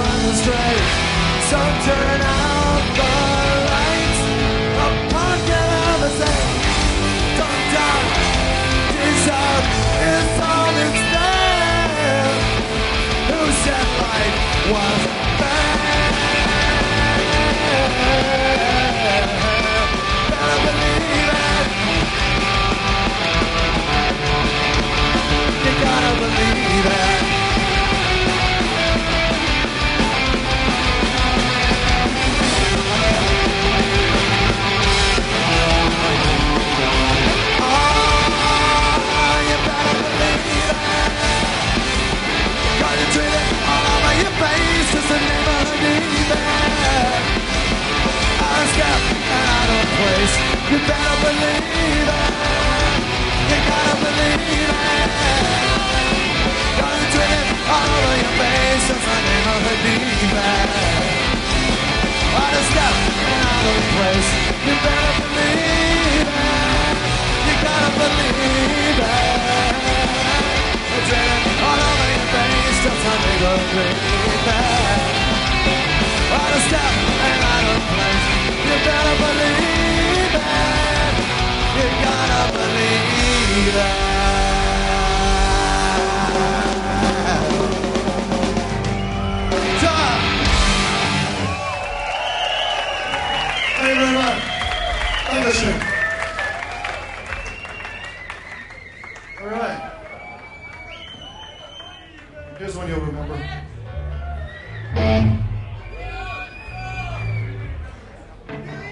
run astray. Some turn out You better believe it. You gotta believe it. It all over your face. Name of the demon. Out of step and out of place. You better believe it. You gotta believe it. All over your face. Of the demon. Out of step and out of place. You better believe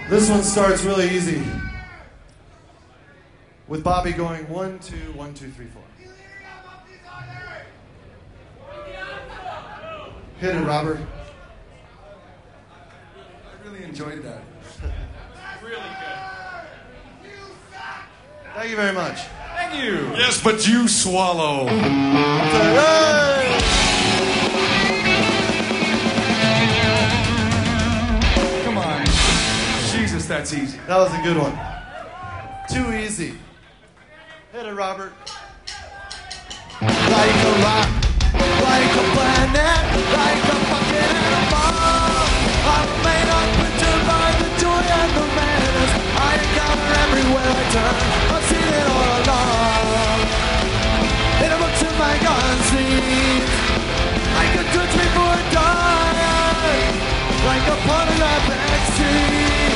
This one starts really easy. With Bobby going one, two, one, two, three, four. Hit it, Robert. I really enjoyed that. really good. Thank you very much. Thank you. Yes, but you swallow. Come on. Jesus, that's easy. That was a good one. Too easy. Hit it, Robert. Like a rock, like a planet, like a fucking animal. I'm made up picture by the joy and the madness. I encounter everywhere I turn. I've seen it all along. In a book to my gun seat. I could touch me for a dime. Like a part of that backstreet.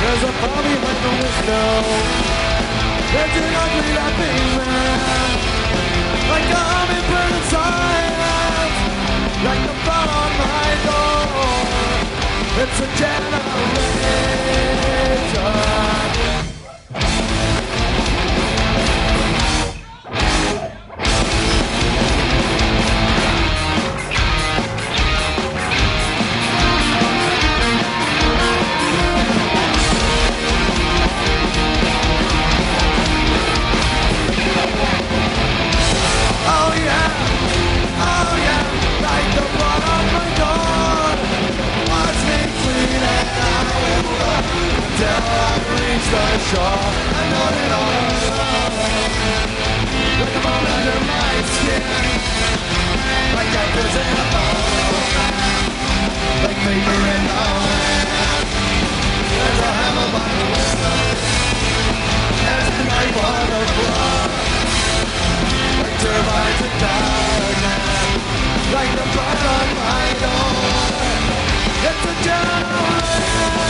There's a Bobby like the window. There's an ugly laughing man. Like hummingbird in silence. Like on my door. It's a generation. reach the shore And on Like bone under my skin Like Like the There's a hammer by the Like turbines darkness Like the blood on my door. It's a downland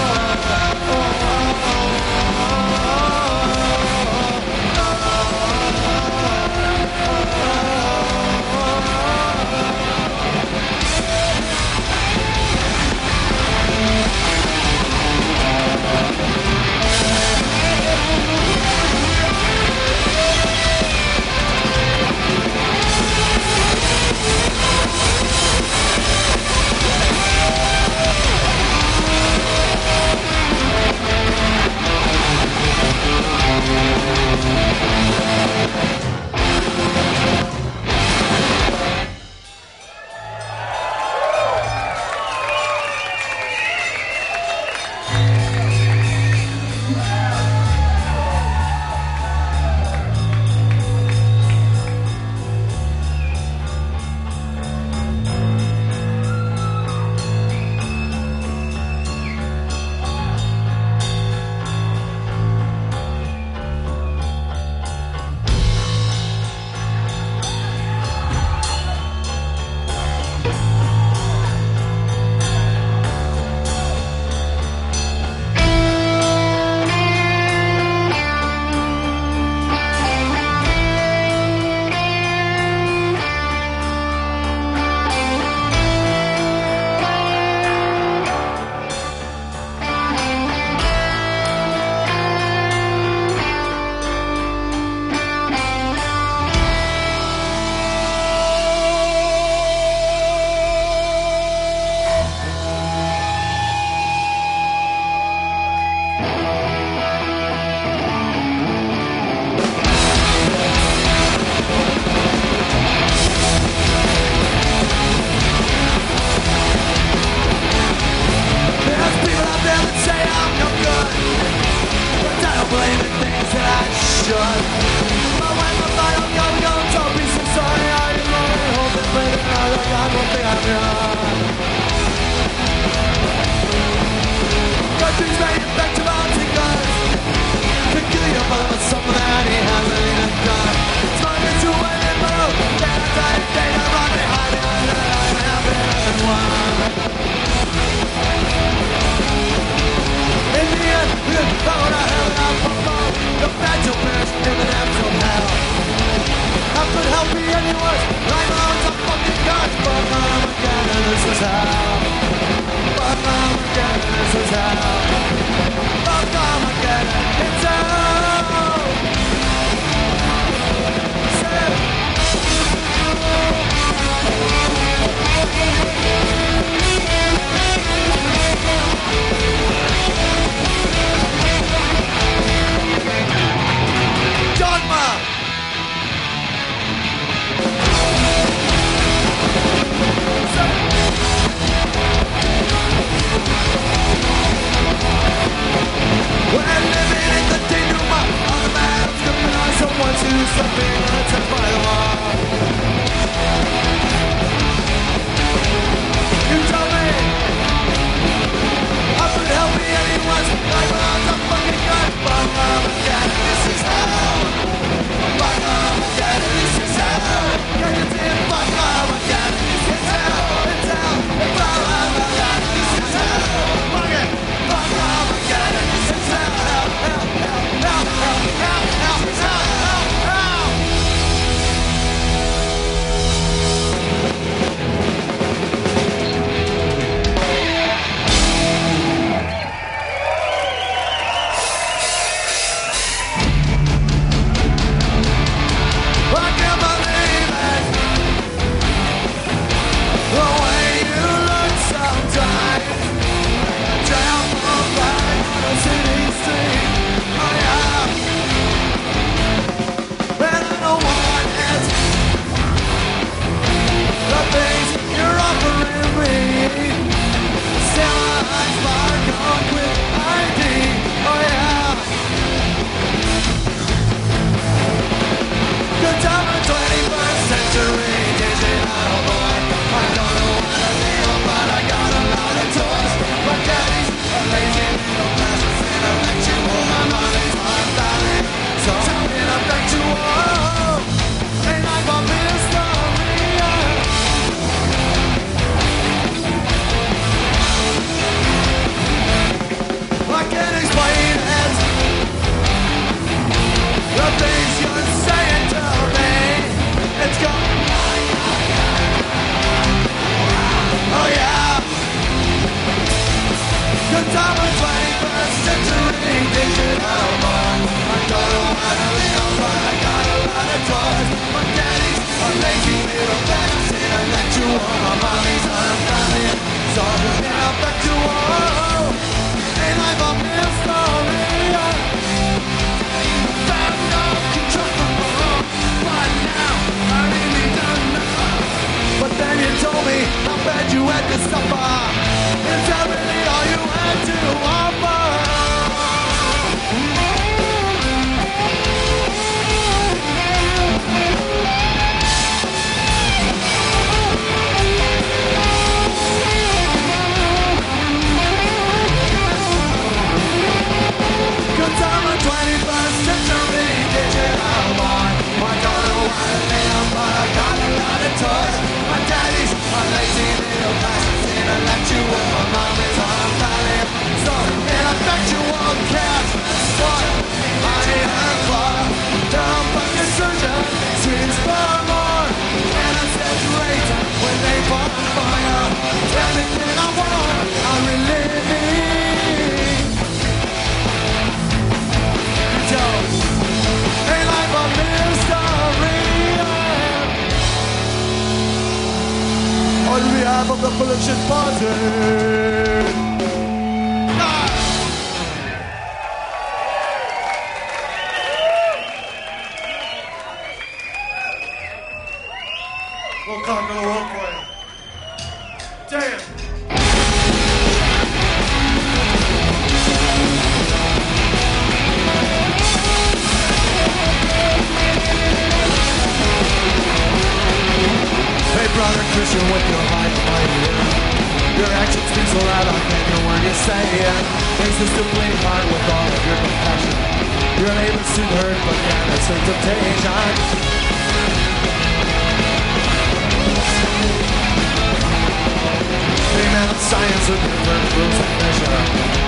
Different rules and measure.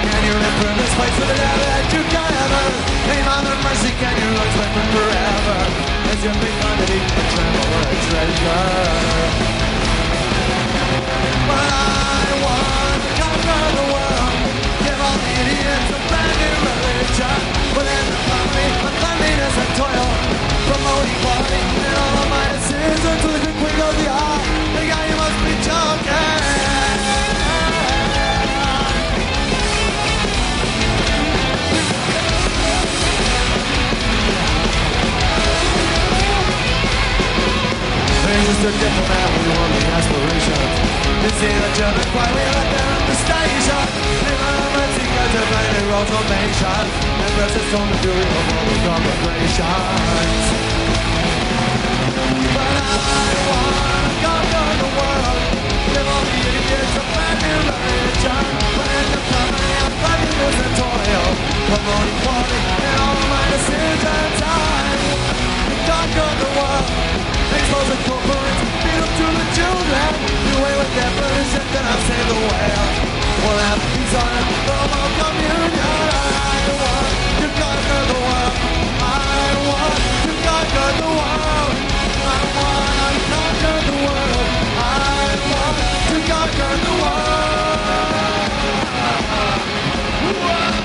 Can you live from this place with devil that you gather? Aim on the mercy, can you look like forever? As you make quantity and tremble a treasure. But I want to conquer the world. Give all the idiots a brand new religion. Then the poverty, uncleanliness and toil. Promote equality He's just a diplomat with only aspirations. You see the German choir, we let them on the station. They run on my secret to find a road formation. And rest is on the fury of all the corporations. But I wanna conquer the world. Give all the idiots a brand new religion. But in the company of fabulous and toil. Promote equality in all my decisions. I wanna conquer the world. Up to the children. With I'll save the world. I want to conquer the world. I want to conquer the world. I want to conquer the world. I want to conquer the world. I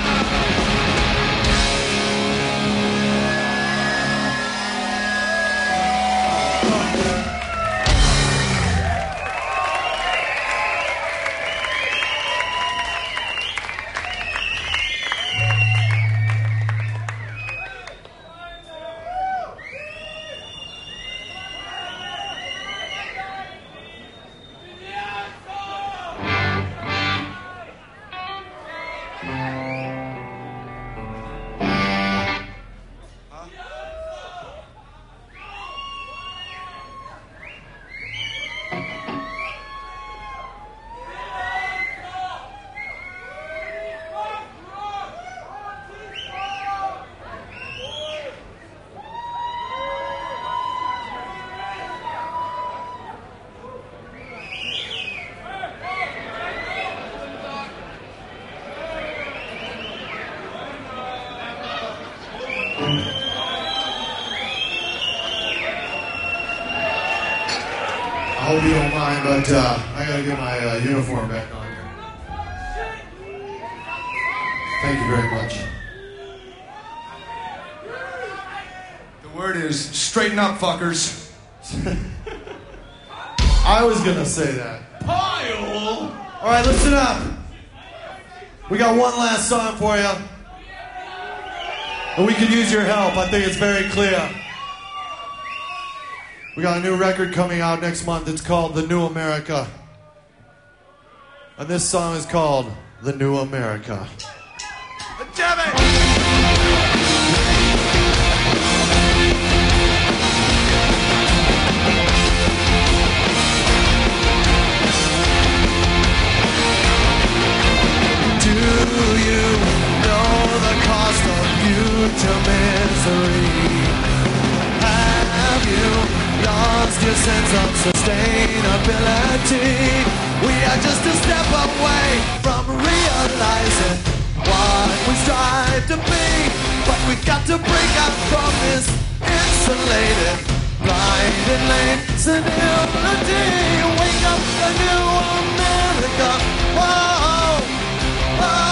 fuckers. I was gonna say that. Pile! All right, listen up. We got one last song for you. And we could use your help. I think it's very clear. We got a new record coming out next month. It's called The New America. And this song is called The New America. You know the cost of future misery? Have you lost your sense of sustainability? We are just a step away from realizing what we strive to be. But we got to break out from this insulated, blinded lane senility. Wake up the new America. Whoa, whoa.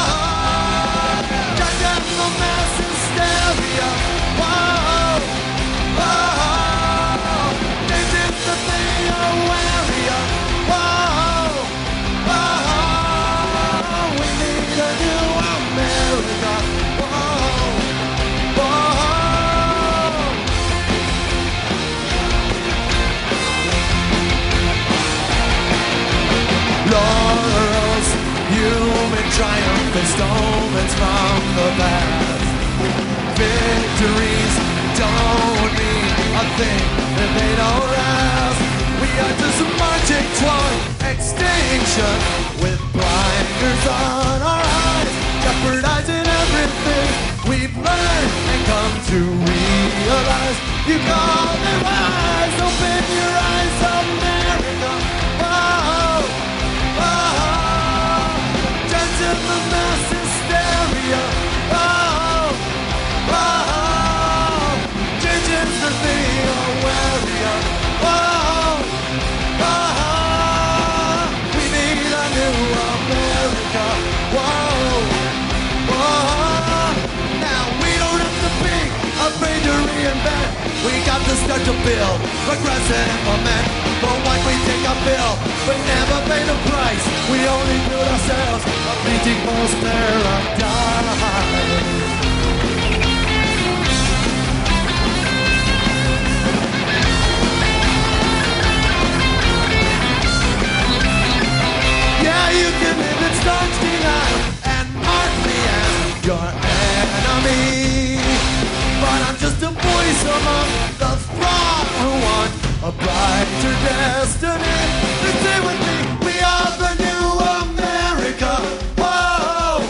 installments from the past. Victories don't mean a thing if they don't last. We are just marching toward extinction with blinders on our eyes, jeopardizing everything we've learned and come to realize. You call me wise, open your eyes someday. To start to build, progress and implement. But when we take a bill, we never pay the price. We only build ourselves a beating false paradise. Yeah, you can live in staunch denial and mark me as your enemy. But I'm just a voice among the throng who want a brighter destiny. They say with me, we are the new America. Whoa,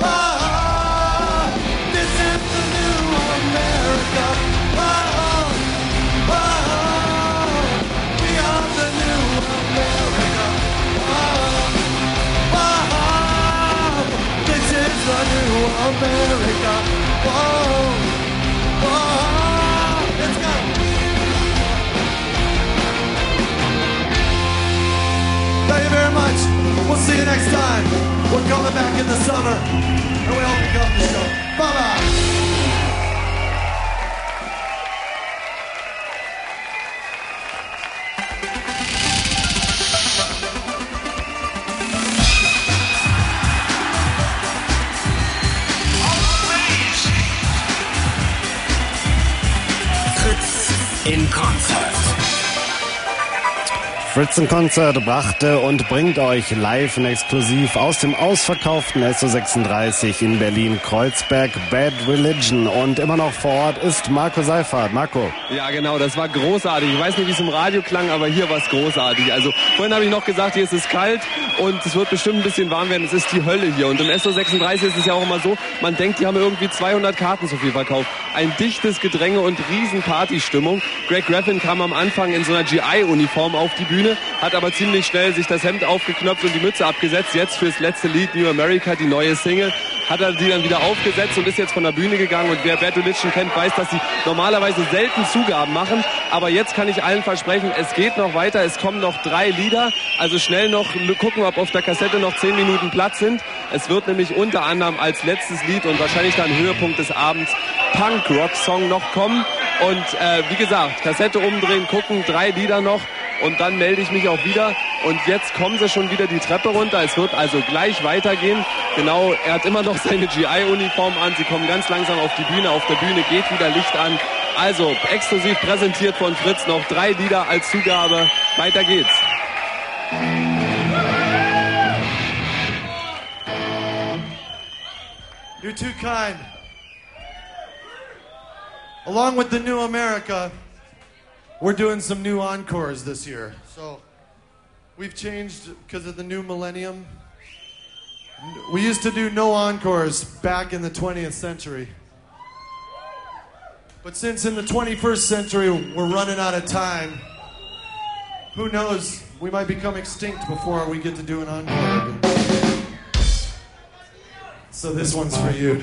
whoa, this is the new America. Whoa, whoa, we are the new America. Whoa, whoa, this is the new America. See you next time. We're coming back in the summer, and we hope you come to the show. Bye Fritz in Konzert brachte und bringt euch live und exklusiv aus dem ausverkauften SO36 in Berlin-Kreuzberg Bad Religion. Und immer noch vor Ort ist Marco Seifert. Marco. Ja, genau, das war großartig. Ich weiß nicht, wie es im Radio klang, aber hier war es großartig. Also vorhin habe ich noch gesagt, hier ist es kalt und es wird bestimmt ein bisschen warm werden. Es ist die Hölle hier. Und im SO36 ist es ja auch immer so, man denkt, die haben irgendwie 200 Karten so viel verkauft. Ein dichtes Gedränge und riesen Partystimmung. Greg Graffin kam am Anfang in so einer GI-Uniform auf die Bühne, hat aber ziemlich schnell sich das Hemd aufgeknöpft und die Mütze abgesetzt. Jetzt fürs letzte Lied New America, die neue Single, hat er die dann wieder aufgesetzt und ist jetzt von der Bühne gegangen. Und wer Religion kennt, weiß, dass sie normalerweise selten Zugaben machen. Aber jetzt kann ich allen versprechen, es geht noch weiter. Es kommen noch drei Lieder. Also schnell noch gucken, ob auf der Kassette noch zehn Minuten Platz sind. Es wird nämlich unter anderem als letztes Lied und wahrscheinlich dann Höhepunkt des Abends Punk-Rock-Song noch kommen. Und äh, wie gesagt, Kassette umdrehen, gucken, drei Lieder noch und dann melde ich mich auch wieder. Und jetzt kommen sie schon wieder die Treppe runter. Es wird also gleich weitergehen. Genau, er hat immer noch seine GI-Uniform an. Sie kommen ganz langsam auf die Bühne. Auf der Bühne geht wieder Licht an. Also exklusiv präsentiert von Fritz noch drei Lieder als Zugabe. Weiter geht's. You're too kind. Along with the new America, we're doing some new encores this year. So we've changed because of the new millennium. We used to do no encores back in the 20th century. But since in the 21st century we're running out of time, who knows? We might become extinct before we get to do an encore. So this one's for you.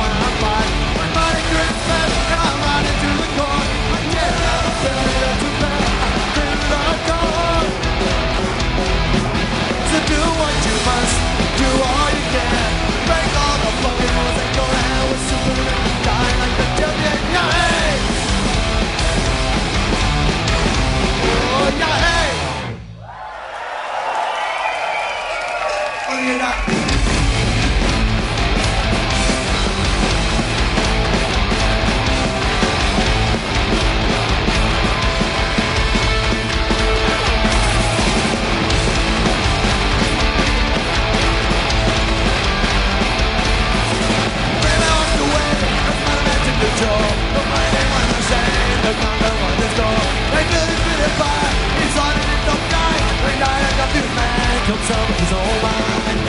it up. door. The mighty one is saying, the condo one is door. They couldn't bit it fire productive man comes up with his own mind.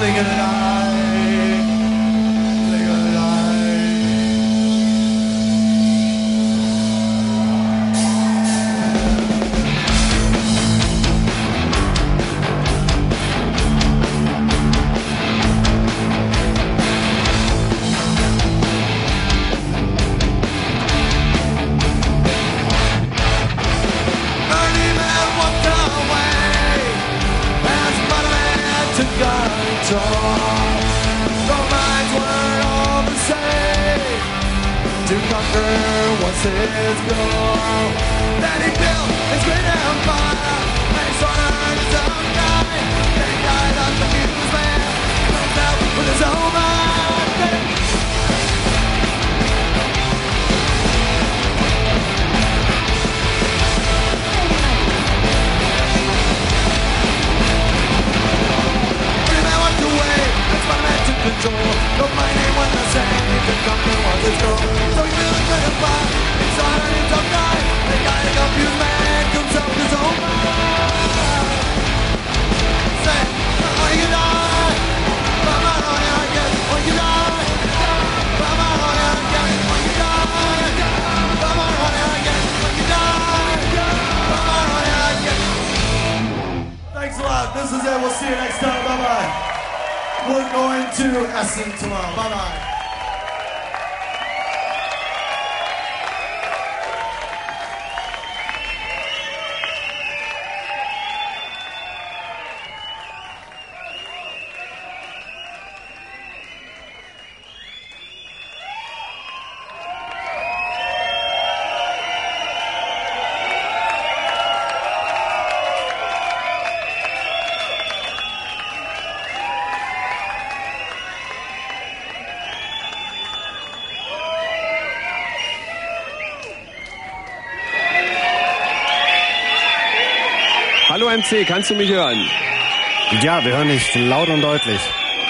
Look at it all. Going to Essen tomorrow. Bye bye. MC, kannst du mich hören? Ja, wir hören dich laut und deutlich.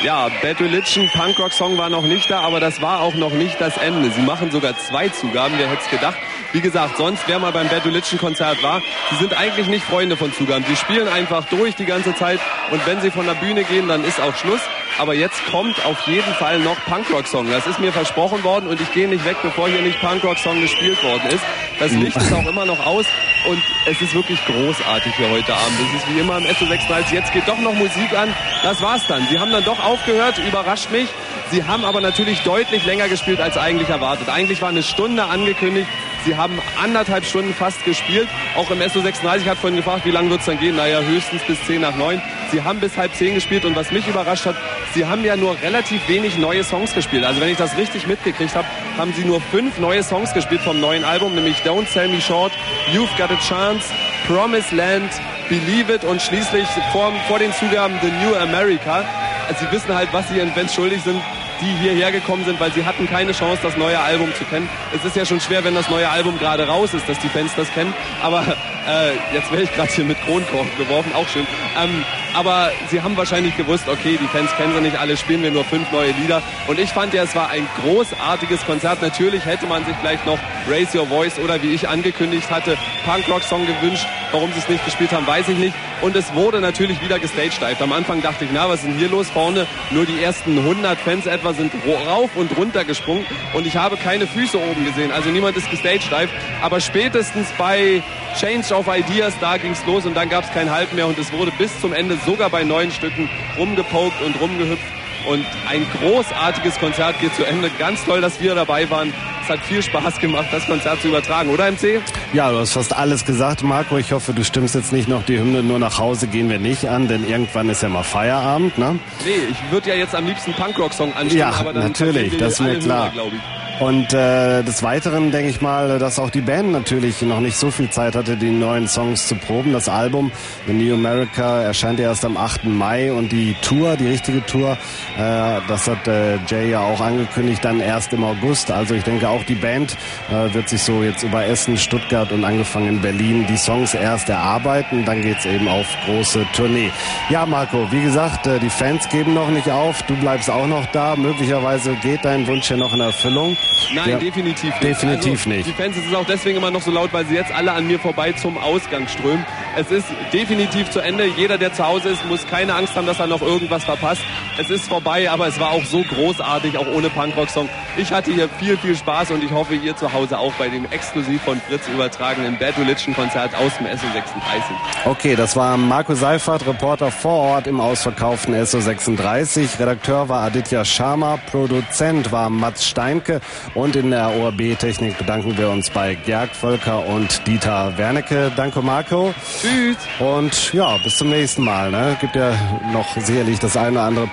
Ja, Bad Religion, Punkrock-Song war noch nicht da, aber das war auch noch nicht das Ende. Sie machen sogar zwei Zugaben, wer hätte es gedacht. Wie gesagt, sonst, wer mal beim Bad Religion Konzert war, sie sind eigentlich nicht Freunde von Zugaben. Sie spielen einfach durch die ganze Zeit und wenn sie von der Bühne gehen, dann ist auch Schluss. Aber jetzt kommt auf jeden Fall noch Punkrock-Song. Das ist mir versprochen worden und ich gehe nicht weg, bevor hier nicht Punkrock-Song gespielt worden ist. Das Licht ist auch immer noch aus und es ist wirklich großartig hier heute Abend. Es ist wie immer im SO36. Jetzt geht doch noch Musik an. Das war's dann. Sie haben dann doch aufgehört, überrascht mich. Sie haben aber natürlich deutlich länger gespielt als eigentlich erwartet. Eigentlich war eine Stunde angekündigt. Sie haben anderthalb Stunden fast gespielt. Auch im SO36 hat vorhin gefragt, wie lange wird's dann gehen? Naja, höchstens bis 10 nach 9. Sie haben bis halb 10 gespielt und was mich überrascht hat, Sie haben ja nur relativ wenig neue Songs gespielt. Also wenn ich das richtig mitgekriegt habe, haben Sie nur fünf neue Songs gespielt vom neuen Album, nämlich Don't Sell Me Short, You've Got a Chance, Promised Land, Believe It und schließlich vor, vor den Zugaben The New America. Also Sie wissen halt, was Sie ihren Fans schuldig sind die hierher gekommen sind, weil sie hatten keine Chance, das neue Album zu kennen. Es ist ja schon schwer, wenn das neue Album gerade raus ist, dass die Fans das kennen. Aber äh, jetzt werde ich gerade hier mit Kronkorken geworfen, auch schön. Ähm, aber sie haben wahrscheinlich gewusst, okay, die Fans kennen sie nicht alle, spielen wir nur fünf neue Lieder. Und ich fand ja, es war ein großartiges Konzert. Natürlich hätte man sich vielleicht noch Raise Your Voice oder wie ich angekündigt hatte, Punk-Rock-Song gewünscht. Warum sie es nicht gespielt haben, weiß ich nicht. Und es wurde natürlich wieder gestagedived. Am Anfang dachte ich, na, was ist denn hier los vorne? Nur die ersten 100 Fans etwa sind rauf und runter gesprungen und ich habe keine Füße oben gesehen. Also niemand ist gestagedived. Aber spätestens bei Change of Ideas, da ging's los und dann gab's kein Halt mehr und es wurde bis zum Ende sogar bei neun Stücken rumgepokt und rumgehüpft. Und ein großartiges Konzert geht zu Ende. Ganz toll, dass wir dabei waren. Es hat viel Spaß gemacht, das Konzert zu übertragen, oder MC? Ja, du hast fast alles gesagt, Marco. Ich hoffe, du stimmst jetzt nicht noch die Hymne nur nach Hause gehen wir nicht an, denn irgendwann ist ja mal Feierabend, ne? Nee, ich würde ja jetzt am liebsten Punkrock-Song anstimmen, Ja, aber dann natürlich, das ist mir klar. Ich. Und äh, des Weiteren denke ich mal, dass auch die Band natürlich noch nicht so viel Zeit hatte, die neuen Songs zu proben. Das Album The New America erscheint erst am 8. Mai und die Tour, die richtige Tour, das hat äh, Jay ja auch angekündigt, dann erst im August. Also ich denke auch die Band äh, wird sich so jetzt über Essen, Stuttgart und angefangen in Berlin die Songs erst erarbeiten. Dann geht's eben auf große Tournee. Ja, Marco, wie gesagt, äh, die Fans geben noch nicht auf. Du bleibst auch noch da. Möglicherweise geht dein Wunsch ja noch in Erfüllung. Nein, ja. definitiv nicht. Definitiv also, nicht. Die Fans, es ist auch deswegen immer noch so laut, weil sie jetzt alle an mir vorbei zum Ausgang strömen. Es ist definitiv zu Ende. Jeder, der zu Hause ist, muss keine Angst haben, dass er noch irgendwas verpasst. Es ist vorbei, aber es war auch so großartig, auch ohne Punkrock-Song. Ich hatte hier viel, viel Spaß und ich hoffe, ihr zu Hause auch bei dem exklusiv von Fritz übertragenen Bad Religion Konzert aus dem SO36. Okay, das war Marco Seifert, Reporter vor Ort im ausverkauften SO36. Redakteur war Aditya Sharma, Produzent war Mats Steinke und in der ORB-Technik bedanken wir uns bei Gerg Völker und Dieter Wernecke. Danke Marco. Tschüss. Und ja, bis zum nächsten Mal. Ne? Gibt ja noch sicherlich das eine oder andere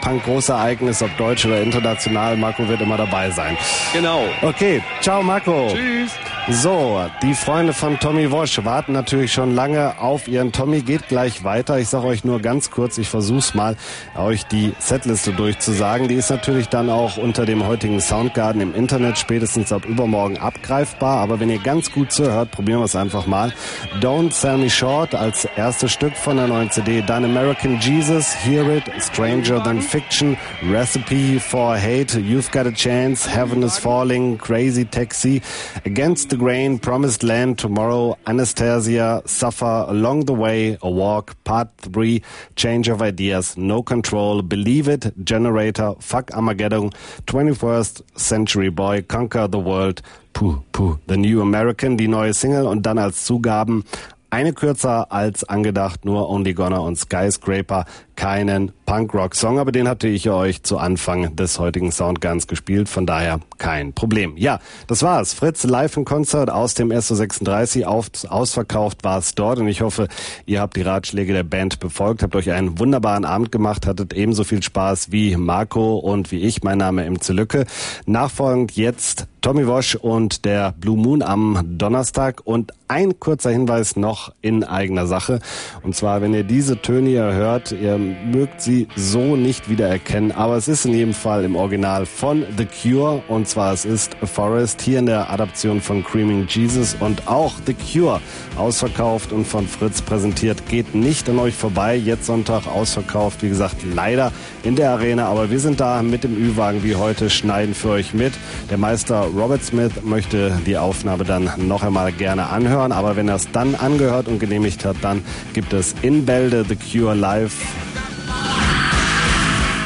Punk-Großereignis, ob deutsch oder international. Marco wird immer dabei sein. Genau. Okay, ciao Marco. Tschüss. So, die Freunde von Tommy Wosch warten natürlich schon lange auf ihren Tommy. Geht gleich weiter. Ich sage euch nur ganz kurz, ich versuch's mal, euch die Setliste durchzusagen. Die ist natürlich dann auch unter dem heutigen Soundgarden im Internet spätestens ab übermorgen abgreifbar. Aber wenn ihr ganz gut zuhört, probieren wir es einfach mal. Don't Sell Me Short als erstes Stück von der neuen CD. Dann American Jesus, Hear It, Stranger Than Fiction, Recipe for Hate, You've Got a Chance, Heaven is Falling, Crazy Taxi, Against the Grain, Promised Land, Tomorrow, Anastasia, Suffer, Along the Way, A Walk, Part 3, Change of Ideas, No Control, Believe It, Generator, Fuck Armageddon, 21st Century Boy, Conquer the World, Puh, puh, The New American, die neue Single und dann als Zugaben eine kürzer als angedacht, nur Only Gonna und Skyscraper, keinen Punk-Rock-Song, aber den hatte ich euch zu Anfang des heutigen Soundguns gespielt, von daher kein Problem. Ja, das war's. Fritz live im Konzert aus dem SO36, auf, ausverkauft war es dort und ich hoffe, ihr habt die Ratschläge der Band befolgt, habt euch einen wunderbaren Abend gemacht, hattet ebenso viel Spaß wie Marco und wie ich. Mein Name Imze Lücke. Nachfolgend jetzt Tommy Wosch und der Blue Moon am Donnerstag und ein kurzer Hinweis noch in eigener Sache. Und zwar, wenn ihr diese Töne hier hört, ihr mögt sie so nicht wiedererkennen, aber es ist in jedem Fall im Original von The Cure und zwar es ist A Forest hier in der Adaption von Creaming Jesus und auch The Cure ausverkauft und von Fritz präsentiert. Geht nicht an euch vorbei. Jetzt Sonntag ausverkauft, wie gesagt, leider in der Arena, aber wir sind da mit dem Ü-Wagen wie heute, schneiden für euch mit. Der Meister Robert Smith möchte die Aufnahme dann noch einmal gerne anhören, aber wenn er es dann angehört und genehmigt hat, dann gibt es in Bälde The Cure live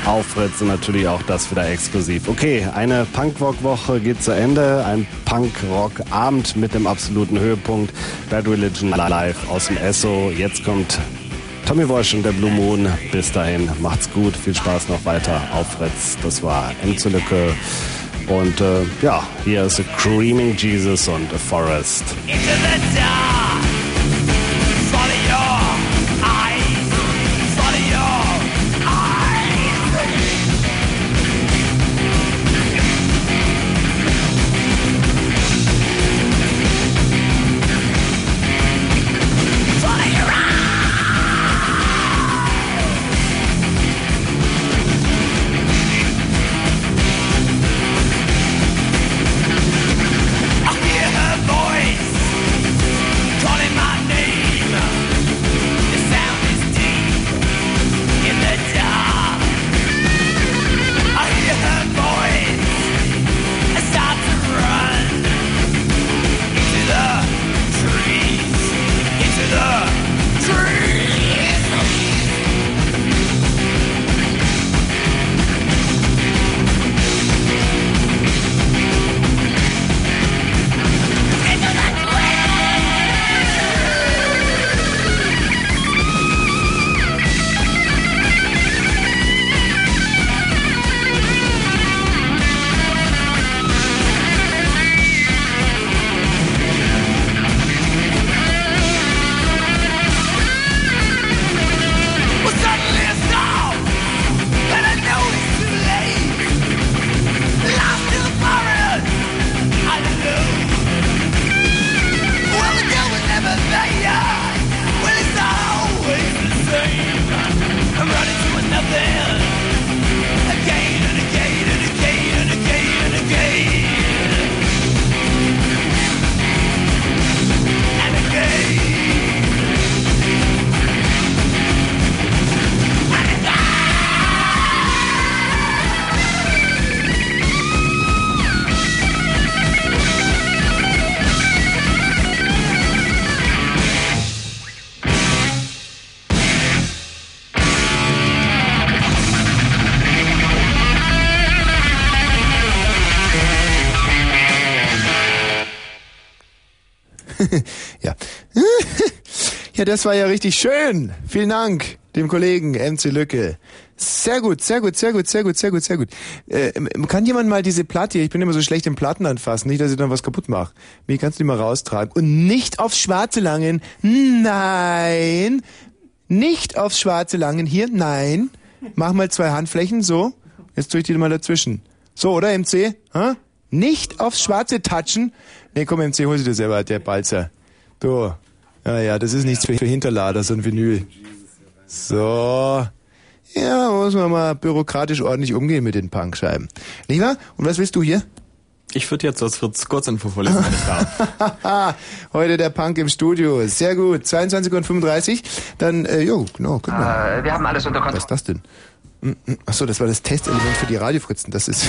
auf Fritz und natürlich auch das wieder exklusiv. Okay, eine Punkrock-Woche geht zu Ende. Ein Punkrock-Abend mit dem absoluten Höhepunkt. Bad Religion live aus dem Esso. Jetzt kommt Tommy Walsh und der Blue Moon. Bis dahin, macht's gut. Viel Spaß noch weiter auf Fritz. Das war M zu Lücke. Und äh, ja, hier ist A Creaming Jesus und A Forest. Into the dark. Ja, das war ja richtig schön. Vielen Dank dem Kollegen MC Lücke. Sehr gut, sehr gut, sehr gut, sehr gut, sehr gut, sehr gut. Äh, kann jemand mal diese Platte hier, ich bin immer so schlecht im Platten anfassen, nicht, dass ich dann was kaputt mache. Wie kannst du die mal raustragen? Und nicht aufs Schwarze langen. Nein. Nicht aufs Schwarze langen. Hier, nein. Mach mal zwei Handflächen, so. Jetzt tue ich die mal dazwischen. So, oder, MC? Ha? Nicht aufs Schwarze touchen. Nee, komm, MC, hol sie dir selber, der Balzer. Du. Ja, ja, das ist nichts für Hinterlader, so ein Vinyl. So. Ja, muss man mal bürokratisch ordentlich umgehen mit den Punkscheiben. Lieber, und was willst du hier? Ich würde jetzt das Fritz Kurzinfo vorlesen, wenn ich darf. Heute der Punk im Studio. Sehr gut. 22 und 35. Dann, äh, jo, genau, mal. Äh, wir haben alles unter Kontrolle. Was ist das denn? Hm, hm. Achso, das war das Testelement für die Radiofritzen. Das ist,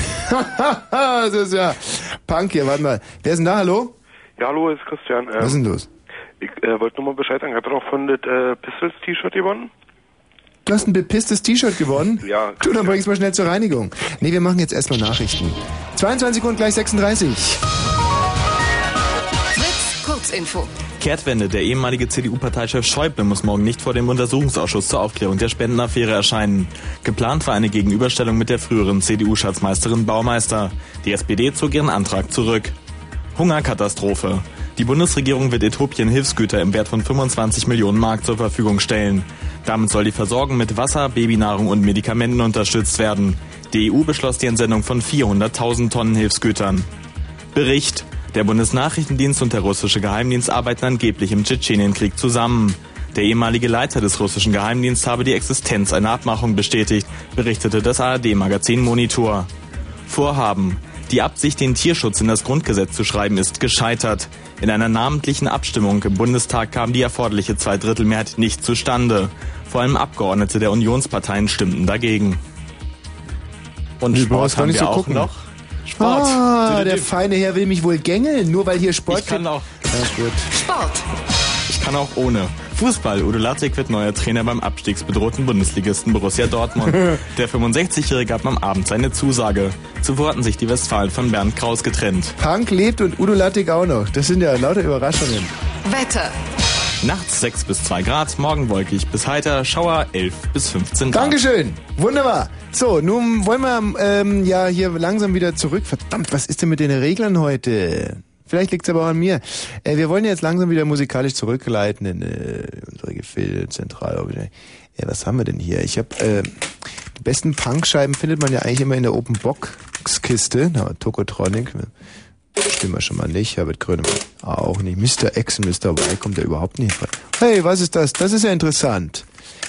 das ist ja Punk hier. Warte mal. Wer ist denn da? Hallo? Ja, hallo, ist Christian. Ähm, Was ist denn los? Ich äh, wollte nur mal Bescheid sagen. Hat er auch von das äh, Pistols-T-Shirt gewonnen? Du hast ein bepisstes T-Shirt gewonnen? Ja. Du, dann bring's mal schnell zur Reinigung. Nee, wir machen jetzt erstmal Nachrichten. 22 und gleich 36. Fritz, Kurzinfo. Kehrtwende. Der ehemalige CDU-Parteichef Schäuble muss morgen nicht vor dem Untersuchungsausschuss zur Aufklärung der Spendenaffäre erscheinen. Geplant war eine Gegenüberstellung mit der früheren CDU-Schatzmeisterin Baumeister. Die SPD zog ihren Antrag zurück. Hungerkatastrophe. Die Bundesregierung wird Äthiopien Hilfsgüter im Wert von 25 Millionen Mark zur Verfügung stellen. Damit soll die Versorgung mit Wasser, Babynahrung und Medikamenten unterstützt werden. Die EU beschloss die Entsendung von 400.000 Tonnen Hilfsgütern. Bericht. Der Bundesnachrichtendienst und der russische Geheimdienst arbeiten angeblich im Tschetschenienkrieg zusammen. Der ehemalige Leiter des russischen Geheimdienstes habe die Existenz einer Abmachung bestätigt, berichtete das ARD-Magazin Monitor. Vorhaben. Die Absicht, den Tierschutz in das Grundgesetz zu schreiben, ist gescheitert. In einer namentlichen Abstimmung im Bundestag kam die erforderliche Zweidrittelmehrheit nicht zustande. Vor allem Abgeordnete der Unionsparteien stimmten dagegen. Und Nee, Sport haben nicht wir so auch gucken. noch. Sport. Ah, der feine Herr will mich wohl gängeln, nur weil hier Sport Ich kann auch. Ja, gut. Sport. Ich kann auch ohne. Fußball. Udo Lattek wird neuer Trainer beim abstiegsbedrohten Bundesligisten Borussia Dortmund. Der 65-Jährige gab am Abend seine Zusage. Zuvor hatten sich die Westfalen von Bernd Kraus getrennt. Punk lebt und Udo Lattek auch noch. Das sind ja lauter Überraschungen. Wetter. Nachts 6 bis 2 Grad, morgen wolkig bis heiter, Schauer 11 bis 15 Grad. Dankeschön. Wunderbar. So, nun wollen wir ähm, ja hier langsam wieder zurück. Verdammt, was ist denn mit den Reglern heute? Vielleicht liegt's aber auch an mir. Äh, wir wollen jetzt langsam wieder musikalisch zurückleiten in äh, unsere Gefilde, Zentralorganisation. Ja, was haben wir denn hier? Ich habe äh, die besten Punkscheiben findet man ja eigentlich immer in der Open Box Kiste. Na, Tokotronic. Stimmen wir schon mal nicht. Herbert Grönemeyer auch nicht. Mr. X und Mr. Y kommt ja überhaupt nicht rein. Hey, was ist das? Das ist ja interessant.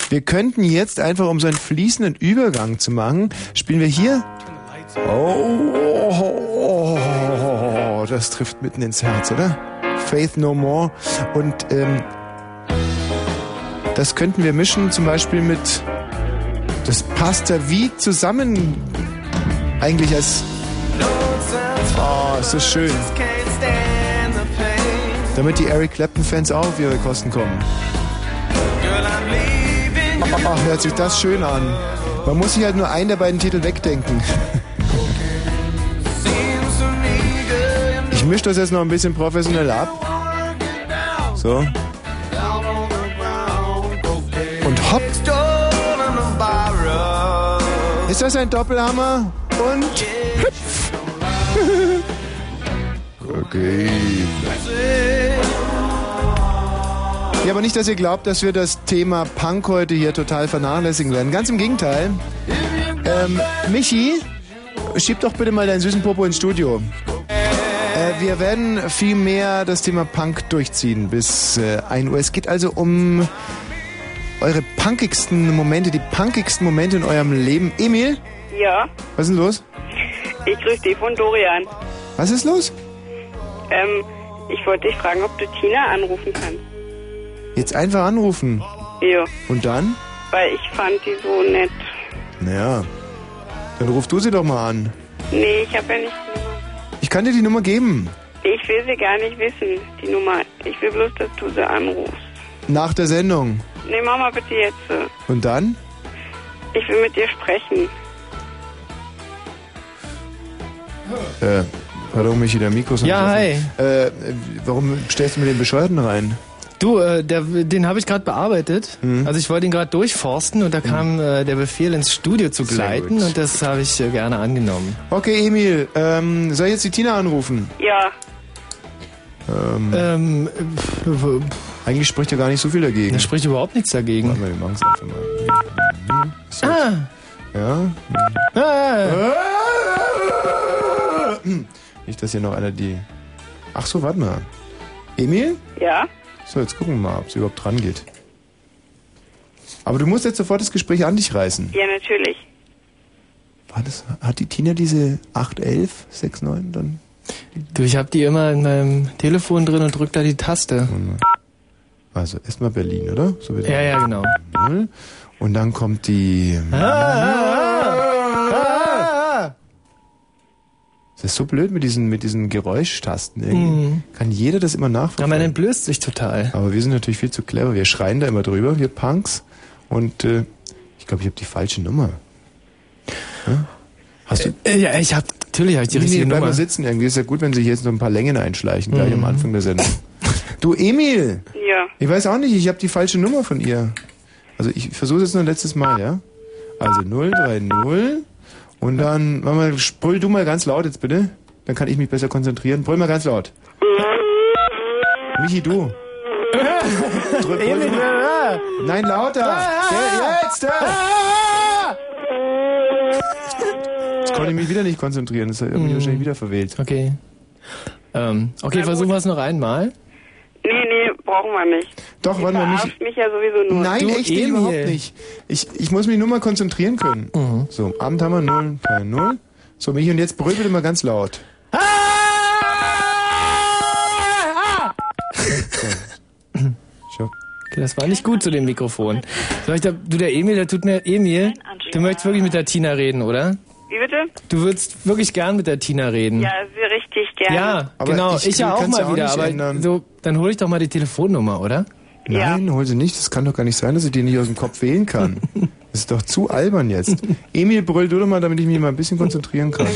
Wir könnten jetzt einfach, um so einen fließenden Übergang zu machen, spielen wir hier. Oh, oh, oh, das trifft mitten ins Herz, oder? Faith No More. Und ähm, das könnten wir mischen, zum Beispiel mit. Das passt ja wie zusammen. Eigentlich als. Oh, ist das schön. Damit die Eric Clapton-Fans auch auf ihre Kosten kommen. Ach, hört sich das schön an. Man muss sich halt nur einen der beiden Titel wegdenken. Ich mische das jetzt noch ein bisschen professionell ab. So. Und hopp. Ist das ein Doppelhammer? Und hüpf. okay. Ja, aber nicht, dass ihr glaubt, dass wir das Thema Punk heute hier total vernachlässigen werden. Ganz im Gegenteil. Ähm, Michi, schieb doch bitte mal deinen süßen Popo ins Studio. Äh, wir werden viel mehr das Thema Punk durchziehen bis äh, 1 Uhr. Es geht also um eure punkigsten Momente, die punkigsten Momente in eurem Leben. Emil, Ja, was ist denn los? ich grüße dich von Dorian. Was ist los? Ähm, ich wollte dich fragen, ob du Tina anrufen kannst. Jetzt einfach anrufen. Ja, Und dann? weil ich fand die so nett. Naja, dann ruf du sie doch mal an. Nee, ich habe ja nicht die Nummer. Ich kann dir die Nummer geben. Ich will sie gar nicht wissen, die Nummer. Ich will bloß, dass du sie anrufst. Nach der Sendung. Nee, mach mal bitte jetzt. Und dann? Ich will mit dir sprechen. Äh, Pardon, Michi, der Mikro ist noch Ja, offen. Äh, warum stellst du mir den Bescheuerten rein? Du, äh, der, den habe ich gerade bearbeitet. Mhm. Also ich wollte ihn gerade durchforsten und da kam äh, der Befehl ins Studio zu gleiten und das habe ich äh, gerne angenommen. Okay, Emil, ähm, soll ich jetzt die Tina anrufen? Ja. Ähm, Ähm, eigentlich spricht ja gar nicht so viel dagegen. da spricht überhaupt nichts dagegen. Warte mal, wir machen's einfach mal. So. Ah, Ja? ah, Nicht, dass hier noch einer die... Ach so, warte mal. Emil? Ja? So, jetzt gucken wir mal, ob es überhaupt dran geht. Aber du musst jetzt sofort das Gespräch an dich reißen. Ja, natürlich. War das, hat die Tina diese 811, 69 dann? du, ich habe die immer in meinem Telefon drin und drück da die Taste. Also erstmal Berlin, oder? So Ja, ja, genau. Und dann kommt die... Das ist so blöd mit diesen, mit diesen Geräuschtasten. Irgendwie. Mhm. Kann jeder das immer Ja, man entblößt sich total. Aber wir sind natürlich viel zu clever. Wir schreien da immer drüber, wir Punks. Und äh, ich glaube, ich habe die falsche Nummer. Ja? Hast du... Äh, ja, ich habe natürlich hab ich die Nee, richtige nee, bleib Nummer. mal sitzen. Irgendwie ist ja gut, wenn sich jetzt noch ein paar Längen einschleichen, gleich Mhm. am Anfang der Sendung. Du, Emil! Ja. Ich weiß auch nicht, ich habe die falsche Nummer von ihr. Also ich versuche es jetzt noch ein letztes Mal, ja? Also 030 und dann, mach mal, brüll du mal ganz laut jetzt bitte. Dann kann ich mich besser konzentrieren. Brüll mal ganz laut. Michi, du. Drück, brüll du mal. Nein, lauter. Der, jetzt. Der. Jetzt konnte ich mich wieder nicht konzentrieren. Das hat mich wahrscheinlich wieder verwählt. Okay. Ähm, okay, versuchen wir es noch einmal. Nee, nee, brauchen wir nicht. Doch, warte mal, Michi. verarscht mich ja sowieso nur. Nein, Du, echt nicht, Emil. überhaupt nicht. Ich, ich muss mich nur mal konzentrieren können. So, Abend haben wir 0, kein 0. So, Michi, und jetzt brüll bitte mal ganz laut. So. Okay, das war nicht gut zu dem Mikrofon. Soll ich da, du, der Emil, der tut mir, Emil, du möchtest wirklich mit der Tina reden, oder? Wie bitte? Du würdest wirklich gern mit der Tina reden. Ja, sehr richtig gerne. Ja, Aber genau. ich- Ich, ja auch mal ja auch wieder, aber ändern. so, dann hole ich doch mal die Telefonnummer, oder? Nein, hol sie nicht. Das kann doch gar nicht sein, dass ich die nicht aus dem Kopf wählen kann. Das ist doch zu albern jetzt. Emil, brüll du doch mal, damit ich mich mal ein bisschen konzentrieren kann.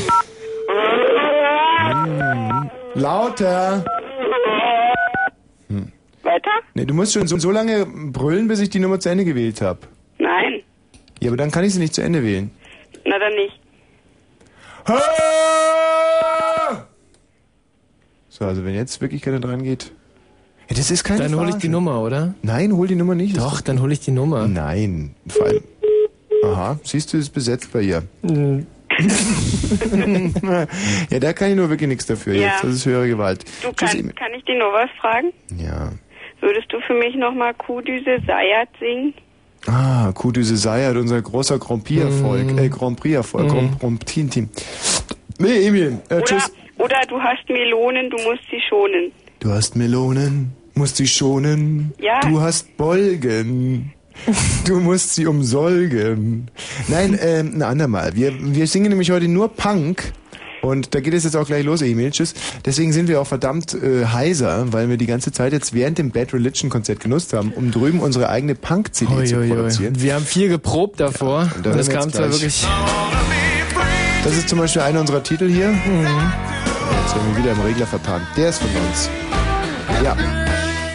Hm. Lauter! Weiter? Nee, du musst schon so, so lange brüllen, bis ich die Nummer zu Ende gewählt habe. Nein. Ja, aber dann kann ich sie nicht zu Ende wählen. Na dann nicht. So, also wenn jetzt wirklich keiner dran geht. Ja, das ist keine Dann hole ich die. Nummer, oder? Nein, hol die Nummer nicht. Doch, dann hole ich die Nummer. Nein. Vor allem. Aha, siehst du, ist besetzt bei ihr. Mhm. ja, da kann ich nur wirklich nichts dafür Ja. jetzt. Das ist höhere Gewalt. Du Tschüss, kann, Emil. kann ich dir noch was fragen? Ja. Würdest du für mich nochmal Kuhdüse Sayat singen? Ah, Kudüse Sayat, unser großer Grand Prix-Erfolg. Mhm. Äh, Grand Prix-Erfolg. Grand, Grand Prix-Team. Nee, Emil. Äh, Oder, tschüss. oder du hast Melonen, du musst sie schonen. Du hast Melonen, musst sie schonen. Ja. Du hast Bolgen. Du musst sie umsolgen. Nein, ähm, ein andermal. Wir, wir singen nämlich heute nur Punk. Und da geht es jetzt auch gleich los, Emil. Tschüss. Deswegen sind wir auch verdammt äh, heiser, weil wir die ganze Zeit jetzt während dem Bad Religion Konzert genutzt haben, um drüben unsere eigene Punk-CD zu produzieren. Wir haben viel geprobt davor. und da das kam zwar wirklich. Das ist zum Beispiel einer unserer Titel hier. Jetzt haben wir wieder im Regler vertan. Der ist von uns. Ja.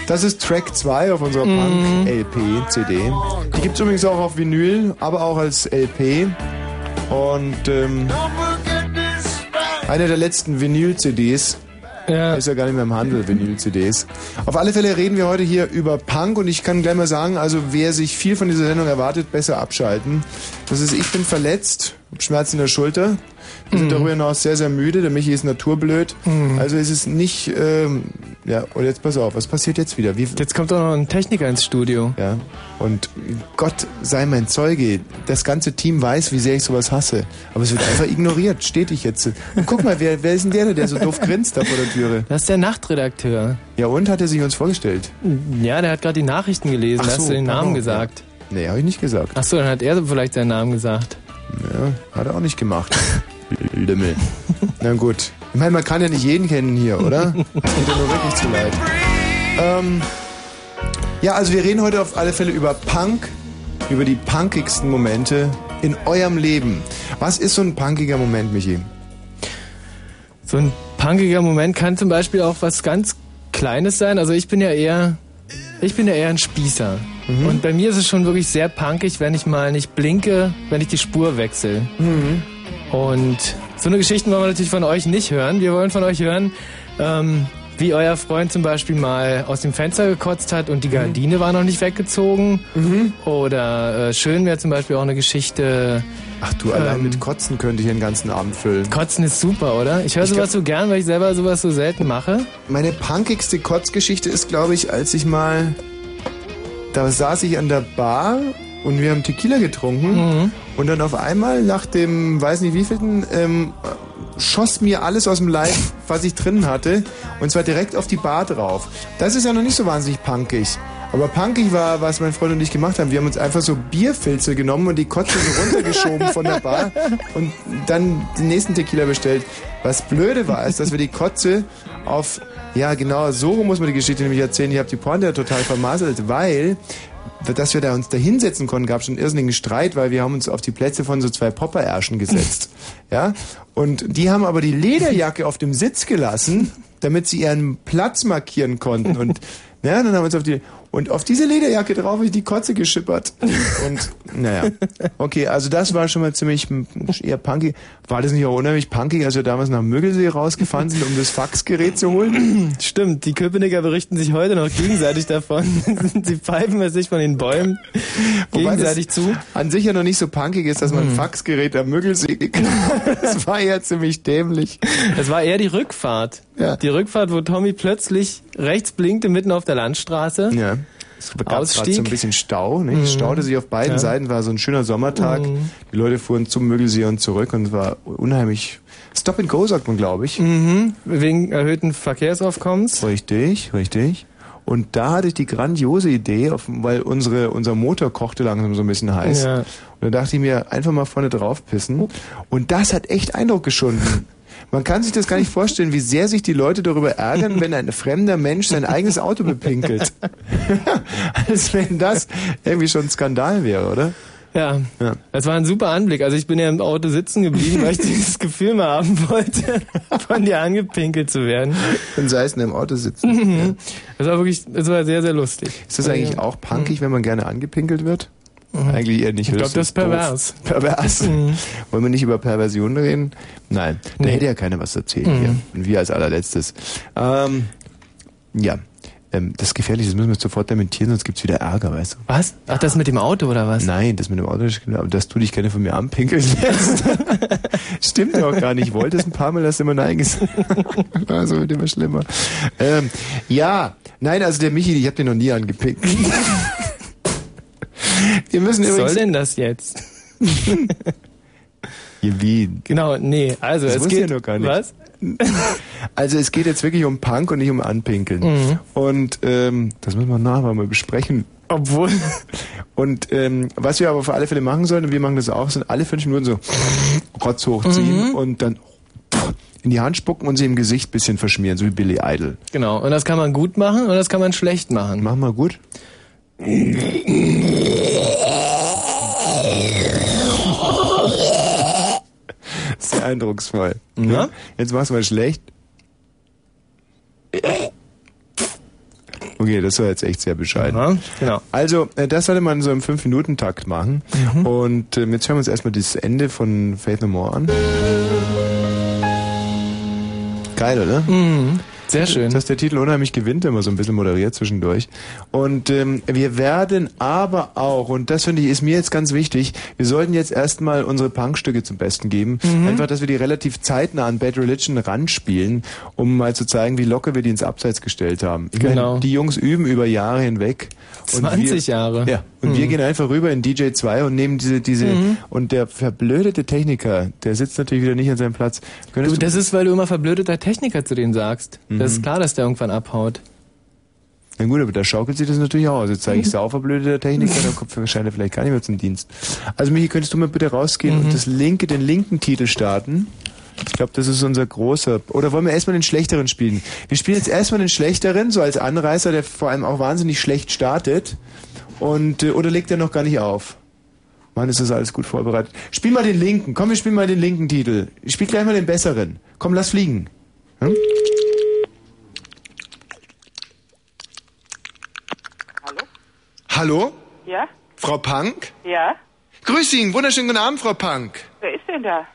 Das ist Track 2 auf unserer Punk-LP, CD. Die gibt's übrigens auch auf Vinyl, aber auch als LP. Und ähm, eine der letzten Vinyl-CDs. Ja. Ist ja gar nicht mehr im Handel, Vinyl-CDs. Auf alle Fälle reden wir heute hier über Punk und ich kann gleich mal sagen, also wer sich viel von dieser Sendung erwartet, besser abschalten. Das ist, ich bin verletzt, Schmerzen in der Schulter. Wir sind darüber hinaus sehr, sehr müde. Der Michi ist naturblöd. Also es ist nicht, ähm, ja, und jetzt pass auf, was passiert jetzt wieder? Wie, Jetzt kommt doch noch ein Techniker ins Studio. ja, und Gott sei mein Zeuge, das ganze Team weiß, wie sehr ich sowas hasse. Aber es wird einfach ignoriert, stetig jetzt. Und guck mal, wer, wer ist denn der, der so doof grinst da vor der Türe? Das ist der Nachtredakteur. Ja, und hat er sich uns vorgestellt? Ja, der hat gerade die Nachrichten gelesen. Ach da hast so, du den Namen pardon, gesagt. Nee, habe ich nicht gesagt. Ach so, dann hat er vielleicht seinen Namen gesagt. Ja, hat er auch nicht gemacht. Lümmel. Na gut. Ich meine, man kann ja nicht jeden kennen hier, oder? Das tut ja nur wirklich zu leid. Ähm, ja, also wir reden heute auf alle Fälle über Punk, über die punkigsten Momente in eurem Leben. Was ist so ein punkiger Moment, Michi? So ein punkiger Moment kann zum Beispiel auch was ganz Kleines sein. Also ich bin ja eher, ich bin ja eher ein Spießer. Mhm. Und bei mir ist es schon wirklich sehr punkig, wenn ich mal nicht blinke, wenn ich die Spur wechsle. Mhm. Und so eine Geschichten wollen wir natürlich von euch nicht hören. Wir wollen von euch hören, ähm, wie euer Freund zum Beispiel mal aus dem Fenster gekotzt hat und die Gardine war noch nicht weggezogen. Oder äh, schön wäre zum Beispiel auch eine Geschichte. Ach du, allein ähm, mit Kotzen könnte ich den ganzen Abend füllen. Kotzen ist super, oder? Ich höre sowas so gern, weil ich selber sowas so selten mache. Meine punkigste Kotzgeschichte ist, glaube ich, als ich mal. Da saß ich an der Bar und wir haben Tequila getrunken. Und dann auf einmal, nach dem, weiß nicht wievielten, ähm, schoss mir alles aus dem Leib, was ich drin hatte. Und zwar direkt auf die Bar drauf. Das ist ja noch nicht so wahnsinnig punkig. Aber punkig war, was mein Freund und ich gemacht haben. Wir haben uns einfach so Bierfilze genommen und die Kotze so runtergeschoben von der Bar und dann den nächsten Tequila bestellt. Was blöde war, ist, dass wir die Kotze auf, ja genau, so muss man die Geschichte nämlich erzählen. Ich habe die Pointe total vermasselt, weil dass wir da uns da hinsetzen konnten, gab schon einen irrsinnigen Streit, weil wir haben uns auf die Plätze von so zwei Popperärschen gesetzt. ja? Und die haben aber die Lederjacke auf dem Sitz gelassen, damit sie ihren Platz markieren konnten. Und ja, dann haben wir uns auf die und auf diese Lederjacke drauf habe ich die Kotze geschippert. Und naja. Okay, also das war schon mal ziemlich eher punky. War das nicht auch unheimlich punky, als wir damals nach Mögelsee rausgefahren sind, um das Faxgerät zu holen? Stimmt, die Köpenicker berichten sich heute noch gegenseitig davon. Sie pfeifen es sich von den Bäumen Wobei gegenseitig das zu. An sich ja noch nicht so punkig ist, dass man ein Faxgerät am Mögelsee. Das war ja ziemlich dämlich. Es war eher die Rückfahrt. Ja. Die Rückfahrt, wo Tommy plötzlich rechts blinkte, mitten auf der Landstraße. Ja. Es gab so ein bisschen Stau. Nicht? Es Mhm. staute sich auf beiden Ja. Seiten, war so ein schöner Sommertag. Mhm. Die Leute fuhren zum Mögelsee und zurück und es war unheimlich... Stop and go, sagt man, glaube ich. Mhm. Wegen erhöhten Verkehrsaufkommens. Richtig, richtig. Und da hatte ich die grandiose Idee, weil unsere, unser Motor kochte langsam so ein bisschen heiß. Ja. Und da dachte ich mir, einfach mal vorne drauf pissen. Und das hat echt Eindruck geschunden. Man kann sich das gar nicht vorstellen, wie sehr sich die Leute darüber ärgern, wenn ein fremder Mensch sein eigenes Auto bepinkelt. Als wenn das irgendwie schon ein Skandal wäre, oder? Ja. Ja. Das war ein super Anblick. Also ich bin ja im Auto sitzen geblieben, weil ich dieses Gefühl mal haben wollte, von dir angepinkelt zu werden. Wenn sei es in einem Auto sitzen. Mhm. Das war wirklich, das war sehr, sehr lustig. Ist das eigentlich auch punkig, wenn man gerne angepinkelt wird? Mhm. Eigentlich eher nicht. Ich oder? glaub, das ist doof. pervers. Pervers. Mhm. Wollen wir nicht über Perversion reden? Nein, da Nee. hätte ja keiner was erzählt Mhm. hier. Und wir als allerletztes. Ähm, ja, ähm, das ist gefährlich, das müssen wir sofort dementieren, sonst gibt's wieder Ärger, weißt du? Was? Ach, das mit dem Auto oder was? Nein, das mit dem Auto, ist- aber dass du dich gerne von mir anpinkeln lässt. Stimmt ja auch gar nicht. Ich wollte es ein paar Mal, hast du immer Nein gesagt. Also wird immer schlimmer. Ähm, ja, nein, also der Michi, ich habe den noch nie angepinkelt. Wir müssen Was übrigens... soll denn das jetzt? Hier, wie? Genau, nee, also Das es wusste geht... ich noch gar nicht. Was? Also es geht jetzt wirklich um Punk und nicht um Anpinkeln. Mhm. Und ähm, das müssen wir nachher mal besprechen. Obwohl... Und ähm, was wir aber auf alle Fälle machen sollen, und wir machen das auch, sind alle fünf Minuten so Rotz hochziehen Mhm. und dann in die Hand spucken und sie im Gesicht ein bisschen verschmieren, so wie Billy Idol. Genau, und das kann man gut machen und das kann man schlecht machen. Mach mal gut. Sehr eindrucksvoll. Ja? Jetzt mach's mal schlecht. Okay, das war jetzt echt sehr bescheiden. Ja, genau. Also, äh, das sollte man so im 5-Minuten-Takt machen. Mhm. Und ähm, jetzt hören wir uns erstmal das Ende von Faith No More an. Geil, oder? Mhm. Sehr schön. Dass der Titel unheimlich gewinnt, man so ein bisschen moderiert zwischendurch. Und ähm, wir werden aber auch, und das finde ich ist mir jetzt ganz wichtig, wir sollten jetzt erstmal unsere Punkstücke zum Besten geben. Mhm. Einfach, dass wir die relativ zeitnah an Bad Religion ranspielen, um mal zu zeigen, wie locker wir die ins Abseits gestellt haben. Ich Genau. meine, die Jungs üben über Jahre hinweg. Und 20 wir, Jahre. Ja. Und Mhm. wir gehen einfach rüber in DJ 2 und nehmen diese, diese, Mhm. und der verblödete Techniker, der sitzt natürlich wieder nicht an seinem Platz. Du, Könntest das ist, weil du immer verblödeter Techniker zu denen sagst. Das Mhm. ist klar, dass der irgendwann abhaut. Na gut, aber da schaukelt sich das natürlich aus. Jetzt zeige ich Mhm. sauverblödeter Techniker, dann kommt wahrscheinlich vielleicht gar nicht mehr zum Dienst. Also Michi, könntest du mal bitte rausgehen Mhm. und das linke, den linken Titel starten? Ich glaube, das ist unser großer. Oder wollen wir erstmal den schlechteren spielen? Wir spielen jetzt erstmal den schlechteren, so als Anreißer, der vor allem auch wahnsinnig schlecht startet. Und, äh, oder legt er noch gar nicht auf? Mann, ist das alles gut vorbereitet. Spiel mal den linken. Komm, wir spielen mal den linken Titel. Ich spiel gleich mal den besseren. Komm, lass fliegen. Hm? Hallo? Hallo? Ja? Frau Punk? Ja? Grüß einen wunderschönen guten Abend, Frau Punk. Wer ist denn da?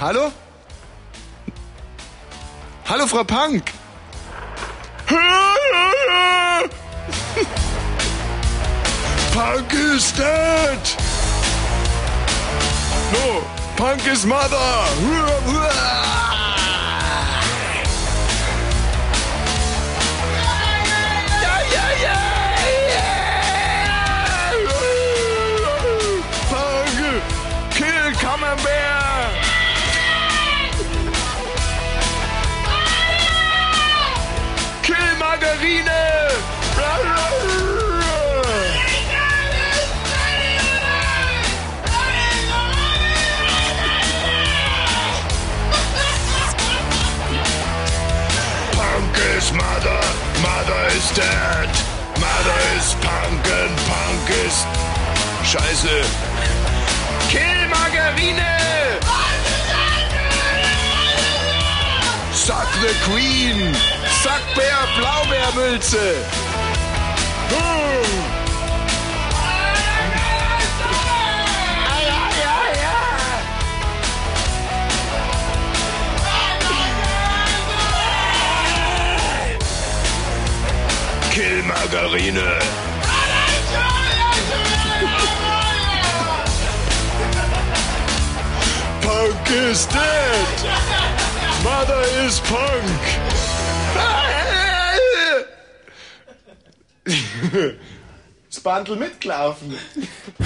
Hallo? Hallo, Frau Punk. Punk is dead. No, Punk is mother. Margarine! Punk is mother, mother is dead. Mother is punk and punk is scheiße. Kill Margarine! Suck the Queen! Suck Bär Blaubeermülze! Hm. Kill Margarine! Punk is dead! Mother is punk! Spandl mitgelaufen.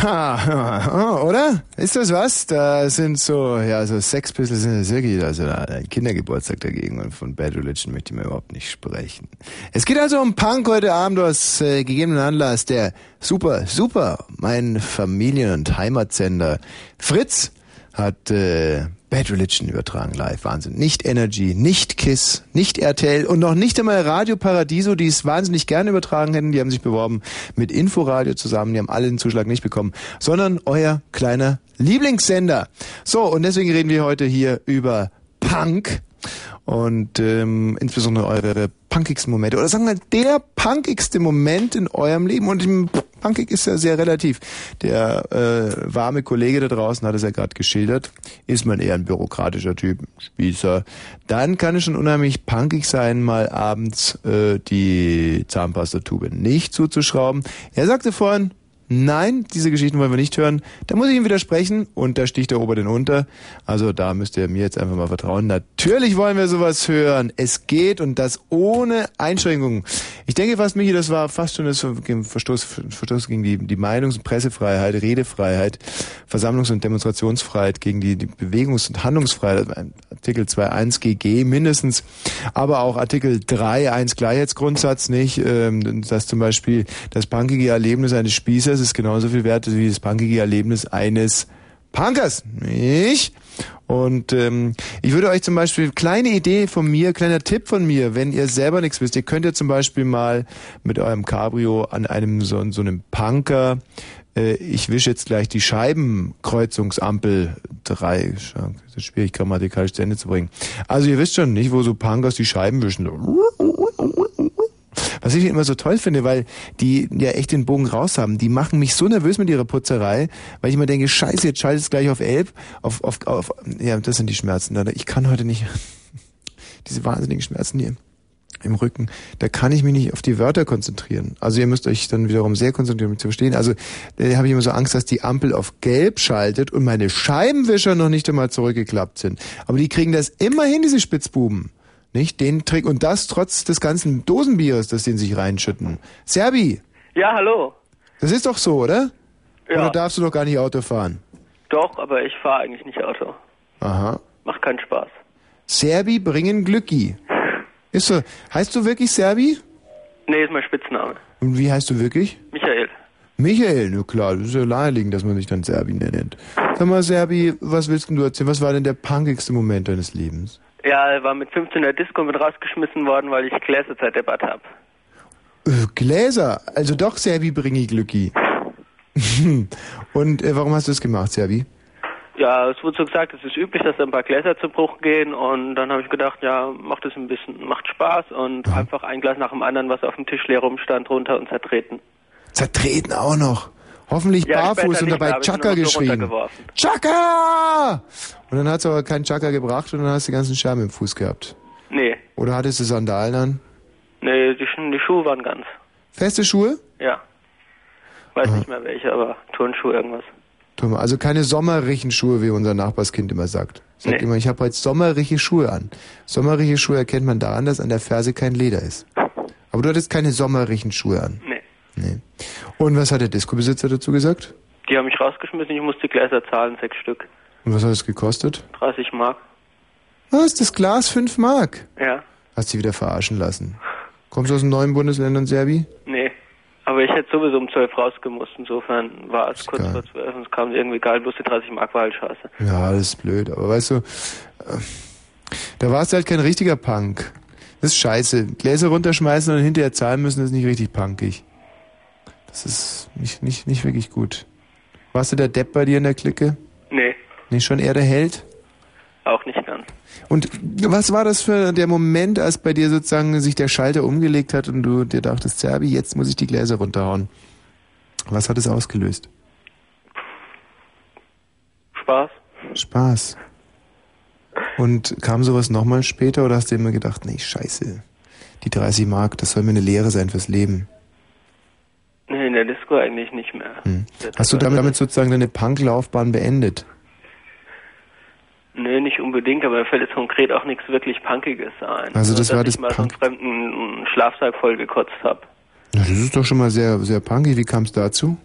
Ha, ha, oder? Ist das was? Da sind so, ja, so Sexpistols sind das wirklich, also ein Kindergeburtstag dagegen und von Bad Religion möchte ich mir überhaupt nicht sprechen. Es geht also um Punk heute Abend aus äh, gegebenen Anlass. Der super, super, mein Familien- und Heimatsender Fritz hat äh, Bad Religion übertragen live. Wahnsinn. Nicht Energy, nicht Kiss, nicht RTL und noch nicht einmal Radio Paradiso, die es wahnsinnig gerne übertragen hätten. Die haben sich beworben mit Inforadio zusammen. Die haben alle den Zuschlag nicht bekommen, sondern euer kleiner Lieblingssender. So, und deswegen reden wir heute hier über Punk und ähm, insbesondere eure punkigsten Momente oder sagen wir der punkigste Moment in eurem Leben und im punkig ist ja sehr relativ. Der äh, warme Kollege da draußen hat es ja gerade geschildert, ist man eher ein bürokratischer Typ, Spießer. Dann kann es schon unheimlich punkig sein, mal abends äh, die Zahnpastatube nicht zuzuschrauben. Er sagte vorhin, Nein, diese Geschichten wollen wir nicht hören. Da muss ich ihm widersprechen und da sticht der Ober den unter. Also da müsst ihr mir jetzt einfach mal vertrauen. Natürlich wollen wir sowas hören. Es geht und das ohne Einschränkungen. Ich denke fast, Michi, das war fast schon das Verstoß, Verstoß gegen die, die Meinungs- und Pressefreiheit, Redefreiheit, Versammlungs- und Demonstrationsfreiheit, gegen die, die Bewegungs- und Handlungsfreiheit. Artikel 2.1 GG mindestens, aber auch Artikel 3.1 Gleichheitsgrundsatz, nicht? Ähm, dass zum Beispiel das punkige Erlebnis eines Spießers ist genauso viel wert wie das punkige Erlebnis eines Punkers, nicht? Und ähm, ich würde euch zum Beispiel, kleine Idee von mir, kleiner Tipp von mir, wenn ihr selber nichts wisst, ihr könnt ja zum Beispiel mal mit eurem Cabrio an einem so, so einem Punker, äh, ich wische jetzt gleich die Scheibenkreuzungsampel drei, das ist schwierig grammatikalisch zu Ende zu bringen. Also ihr wisst schon nicht, wo so Punkers die Scheiben wischen. Was ich immer so toll finde, weil die ja echt den Bogen raus haben. Die machen mich so nervös mit ihrer Putzerei, weil ich immer denke, scheiße, jetzt schaltet es gleich auf elf, auf, auf, auf, ja, das sind die Schmerzen. Ich kann heute nicht, diese wahnsinnigen Schmerzen hier im Rücken, da kann ich mich nicht auf die Wörter konzentrieren. Also ihr müsst euch dann wiederum sehr konzentrieren, um zu verstehen. Also da habe ich immer so Angst, dass die Ampel auf gelb schaltet und meine Scheibenwischer noch nicht einmal zurückgeklappt sind. Aber die kriegen das immer hin, diese Spitzbuben. Nicht? Den Trick. Und das trotz des ganzen Dosenbiers, das den sich reinschütten. Serbi! Ja, hallo. Das ist doch so, oder? Ja. Oder darfst du doch gar nicht Auto fahren? Doch, aber ich fahre eigentlich nicht Auto. Aha. Macht keinen Spaß. Serbi bringen Glücki. Ist so. Heißt du wirklich Serbi? Nee, ist mein Spitzname. Und wie heißt du wirklich? Michael. Michael, na klar, das ist ja naheliegend, dass man sich dann Serbi nennt. Sag mal, Serbi, was willst denn du erzählen? Was war denn der punkigste Moment deines Lebens? Ja, er war mit 15 in der Disco mit rausgeschmissen worden, weil ich Gläser zerdeppert hab. Äh, Gläser, also doch Serbi bringi Glücki. Und äh, warum hast du das gemacht, Serbi? Ja, es wurde so gesagt, es ist üblich, dass da ein paar Gläser zu Bruch gehen und dann habe ich gedacht, ja, macht es ein bisschen, macht Spaß und einfach ein Glas nach dem anderen, was auf dem Tisch leer rumstand, runter und zertreten. Zertreten auch noch. Hoffentlich Ja, barfuß und dabei Chaka geschrien. Chaka! Und dann hat es aber keinen Chaka gebracht und dann hast du die ganzen Scherben im Fuß gehabt. Nee, Oder hattest du Sandalen an? nee, die, die Schuhe waren ganz. Feste Schuhe? Ja. Weiß nicht mehr welche, aber Turnschuhe irgendwas. Also keine sommerlichen Schuhe, wie unser Nachbarskind immer sagt. Sagt Nee. immer, ich habe heute sommerliche Schuhe an. Sommerliche Schuhe erkennt man daran, dass an der Ferse kein Leder ist. Aber du hattest keine sommerlichen Schuhe an. Nee. Nee. Und was hat der Disco-Besitzer dazu gesagt? Die haben mich rausgeschmissen, ich musste Gläser zahlen, sechs Stück. Und was hat es gekostet? 30 Mark. Was? Das Glas 5 Mark? Ja. Hast dich wieder verarschen lassen. Kommst du aus den neuen Bundesländern, Serbi? Nee. Aber ich hätte sowieso um 12 rausgemusst, insofern war es kurz vor 12 und es kam irgendwie geil, bloß die 30 Mark war halt scheiße. Ja, das ist blöd. Aber weißt du, äh, da warst du halt kein richtiger Punk. Das ist scheiße. Gläser runterschmeißen und hinterher zahlen müssen, ist nicht richtig punkig. Das ist nicht, nicht, nicht wirklich gut. Warst du der Depp bei dir in der Clique? Nee, Nicht schon eher der Held? auch nicht ganz. Und was war das für der Moment, als bei dir sozusagen sich der Schalter umgelegt hat und du dir dachtest, Serbi, jetzt muss ich die Gläser runterhauen? Was hat es ausgelöst? Spaß? Spaß. Und kam sowas nochmal später oder hast du immer gedacht, nee, scheiße, die 30 Mark, das soll mir eine Lehre sein fürs Leben? Nee, in der Disco eigentlich nicht mehr. Hm. Hast du damit sozusagen deine Punklaufbahn beendet? Nee, nicht unbedingt, aber mir fällt jetzt konkret auch nichts wirklich Punkiges ein. Also das Nur, war dass das ich mal so einen fremden Schlafsack vollgekotzt habe. Na, das ist doch schon mal sehr, sehr punkig. Wie kam es dazu?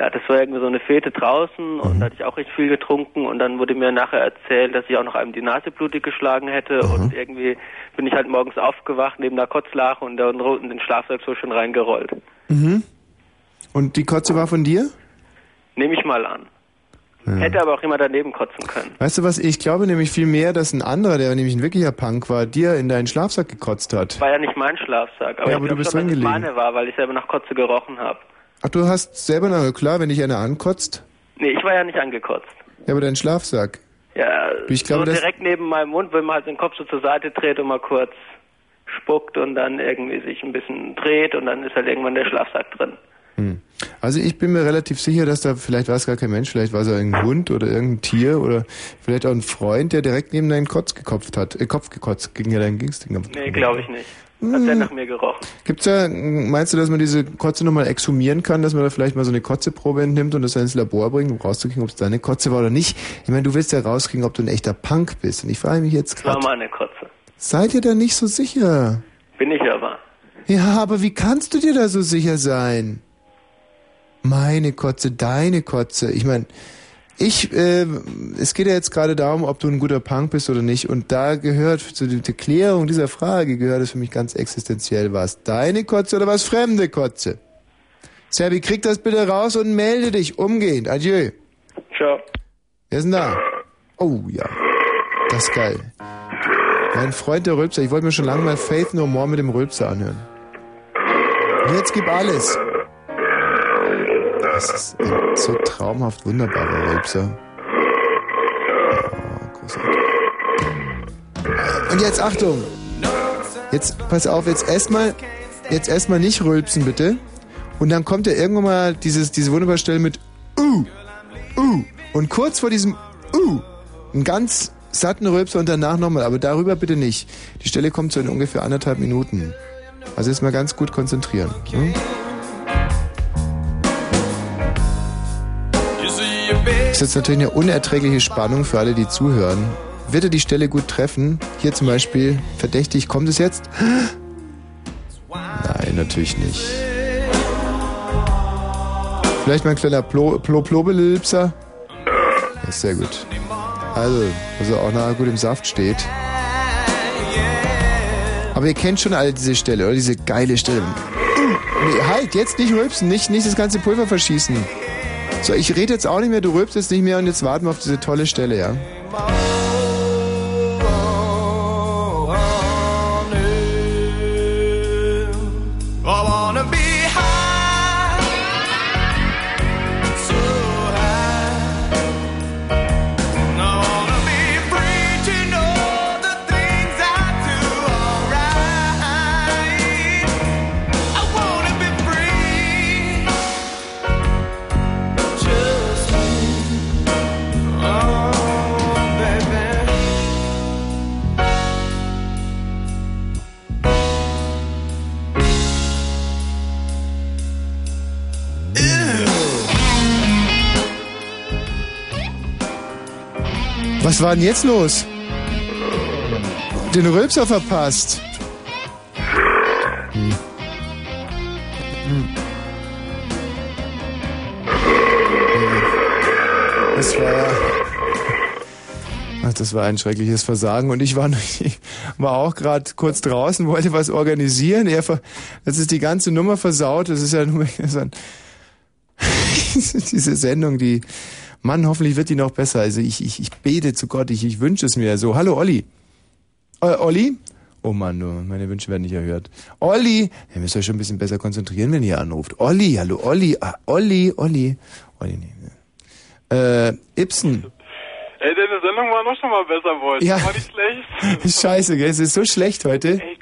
Ja, das war irgendwie so eine Fete draußen und da hatte ich auch recht viel getrunken und dann wurde mir nachher erzählt, dass ich auch noch einem die Nase blutig geschlagen hätte und irgendwie bin ich halt morgens aufgewacht neben einer Kotzlache und da unten den Schlafsack so schon reingerollt. Mhm. Und die Kotze war von dir? Nehme ich mal an. Hätte aber auch jemand daneben kotzen können. Weißt du was, ich glaube nämlich viel mehr, dass ein anderer, der nämlich ein wirklicher Punk war, dir in deinen Schlafsack gekotzt hat. War ja nicht mein Schlafsack, aber Ja, ich aber du glaube bist schon, dass es meine war, weil ich selber nach Kotze gerochen habe. Ach, du hast selber, na klar, wenn dich einer ankotzt. Nee, ich war ja nicht angekotzt. Ja, aber dein Schlafsack. Ja, Ich glaube, so direkt neben meinem Mund, wenn man halt den Kopf so zur Seite dreht und mal kurz spuckt und dann irgendwie sich ein bisschen dreht und dann ist halt irgendwann der Schlafsack drin. Hm. Also ich bin mir relativ sicher, dass da, vielleicht war es gar kein Mensch, vielleicht war es ja ein Hund oder irgendein Tier oder vielleicht auch ein Freund, der direkt neben deinen Kotz gekopft hat, äh, Kopf gekotzt, gegen ja deinen Gingsting. Nee, glaube ich nicht. Hat der nach mir gerochen. Gibt's da, meinst du, dass man diese Kotze nochmal exhumieren kann, dass man da vielleicht mal so eine Kotzeprobe entnimmt und das dann ins Labor bringt, um rauszukriegen, ob es deine Kotze war oder nicht? Ich meine, du willst ja rauskriegen, ob du ein echter Punk bist. Und ich frage mich jetzt Das war gerade, meine Kotze. seid ihr da nicht so sicher? Bin ich aber. Ja, aber wie kannst du dir da so sicher sein? Meine Kotze, deine Kotze. Ich meine, ich, äh, es geht ja jetzt gerade darum, ob du ein guter Punk bist oder nicht. Und da gehört zu der Klärung dieser Frage gehört es für mich ganz existenziell. War es deine Kotze oder war es fremde Kotze? Serbi, krieg das bitte raus und melde dich umgehend. Adieu. Ciao. Wer ist denn da? Oh ja, das ist geil. Mein Freund der Rülpser. Ich wollte mir schon lange mal Faith No More mit dem Rülpser anhören. Jetzt gib alles. Das ist ein so traumhaft wunderbarer Rülpser. Oh, großartig. Und jetzt Achtung. Jetzt pass auf, jetzt erstmal jetzt erstmal nicht rülpsen bitte. Und dann kommt ja irgendwann mal dieses diese wunderbare Stelle mit uh uh und kurz vor diesem uh einen ganz satten Rülpser und danach nochmal, aber darüber bitte nicht. Die Stelle kommt so in ungefähr anderthalb Minuten. Also jetzt mal ganz gut konzentrieren. Hm? Das ist jetzt natürlich eine unerträgliche Spannung für alle, die zuhören. Wird er die Stelle gut treffen? Hier zum Beispiel, verdächtig, kommt es jetzt? Nein, natürlich nicht. Vielleicht mal ein kleiner Plo Plo sehr gut. Also, also auch nachher gut im Saft steht. Aber ihr kennt schon alle diese Stelle, oder? Diese geile Stelle. Nee, halt, jetzt nicht rülpsen, nicht, nicht das ganze Pulver verschießen. So, ich rede jetzt auch nicht mehr, du rülpst jetzt nicht mehr und jetzt warten wir auf diese tolle Stelle, ja? Was war denn jetzt los? Den Rülpser verpasst. Das war. Ach, das war ein schreckliches Versagen und ich war, war auch gerade kurz draußen, wollte was organisieren. Er ver, das ist die ganze Nummer versaut. Das ist ja nur ist ein, diese Sendung, die Mann, hoffentlich wird die noch besser. Also ich, ich, ich bete zu Gott, ich, ich wünsche es mir so. Hallo Olli. Äh, Olli? Oh Mann, nur meine Wünsche werden nicht erhört. Olli, ihr müsst euch schon ein bisschen besser konzentrieren, wenn ihr anruft. Olli, hallo Olli, ah, Olli, Olli. Olli, nee. Äh, Ibsen. Ey, deine Sendung war noch schon mal besser, Boy. Ja. War nicht schlecht. Scheiße, gell? Es ist so schlecht heute. Ey,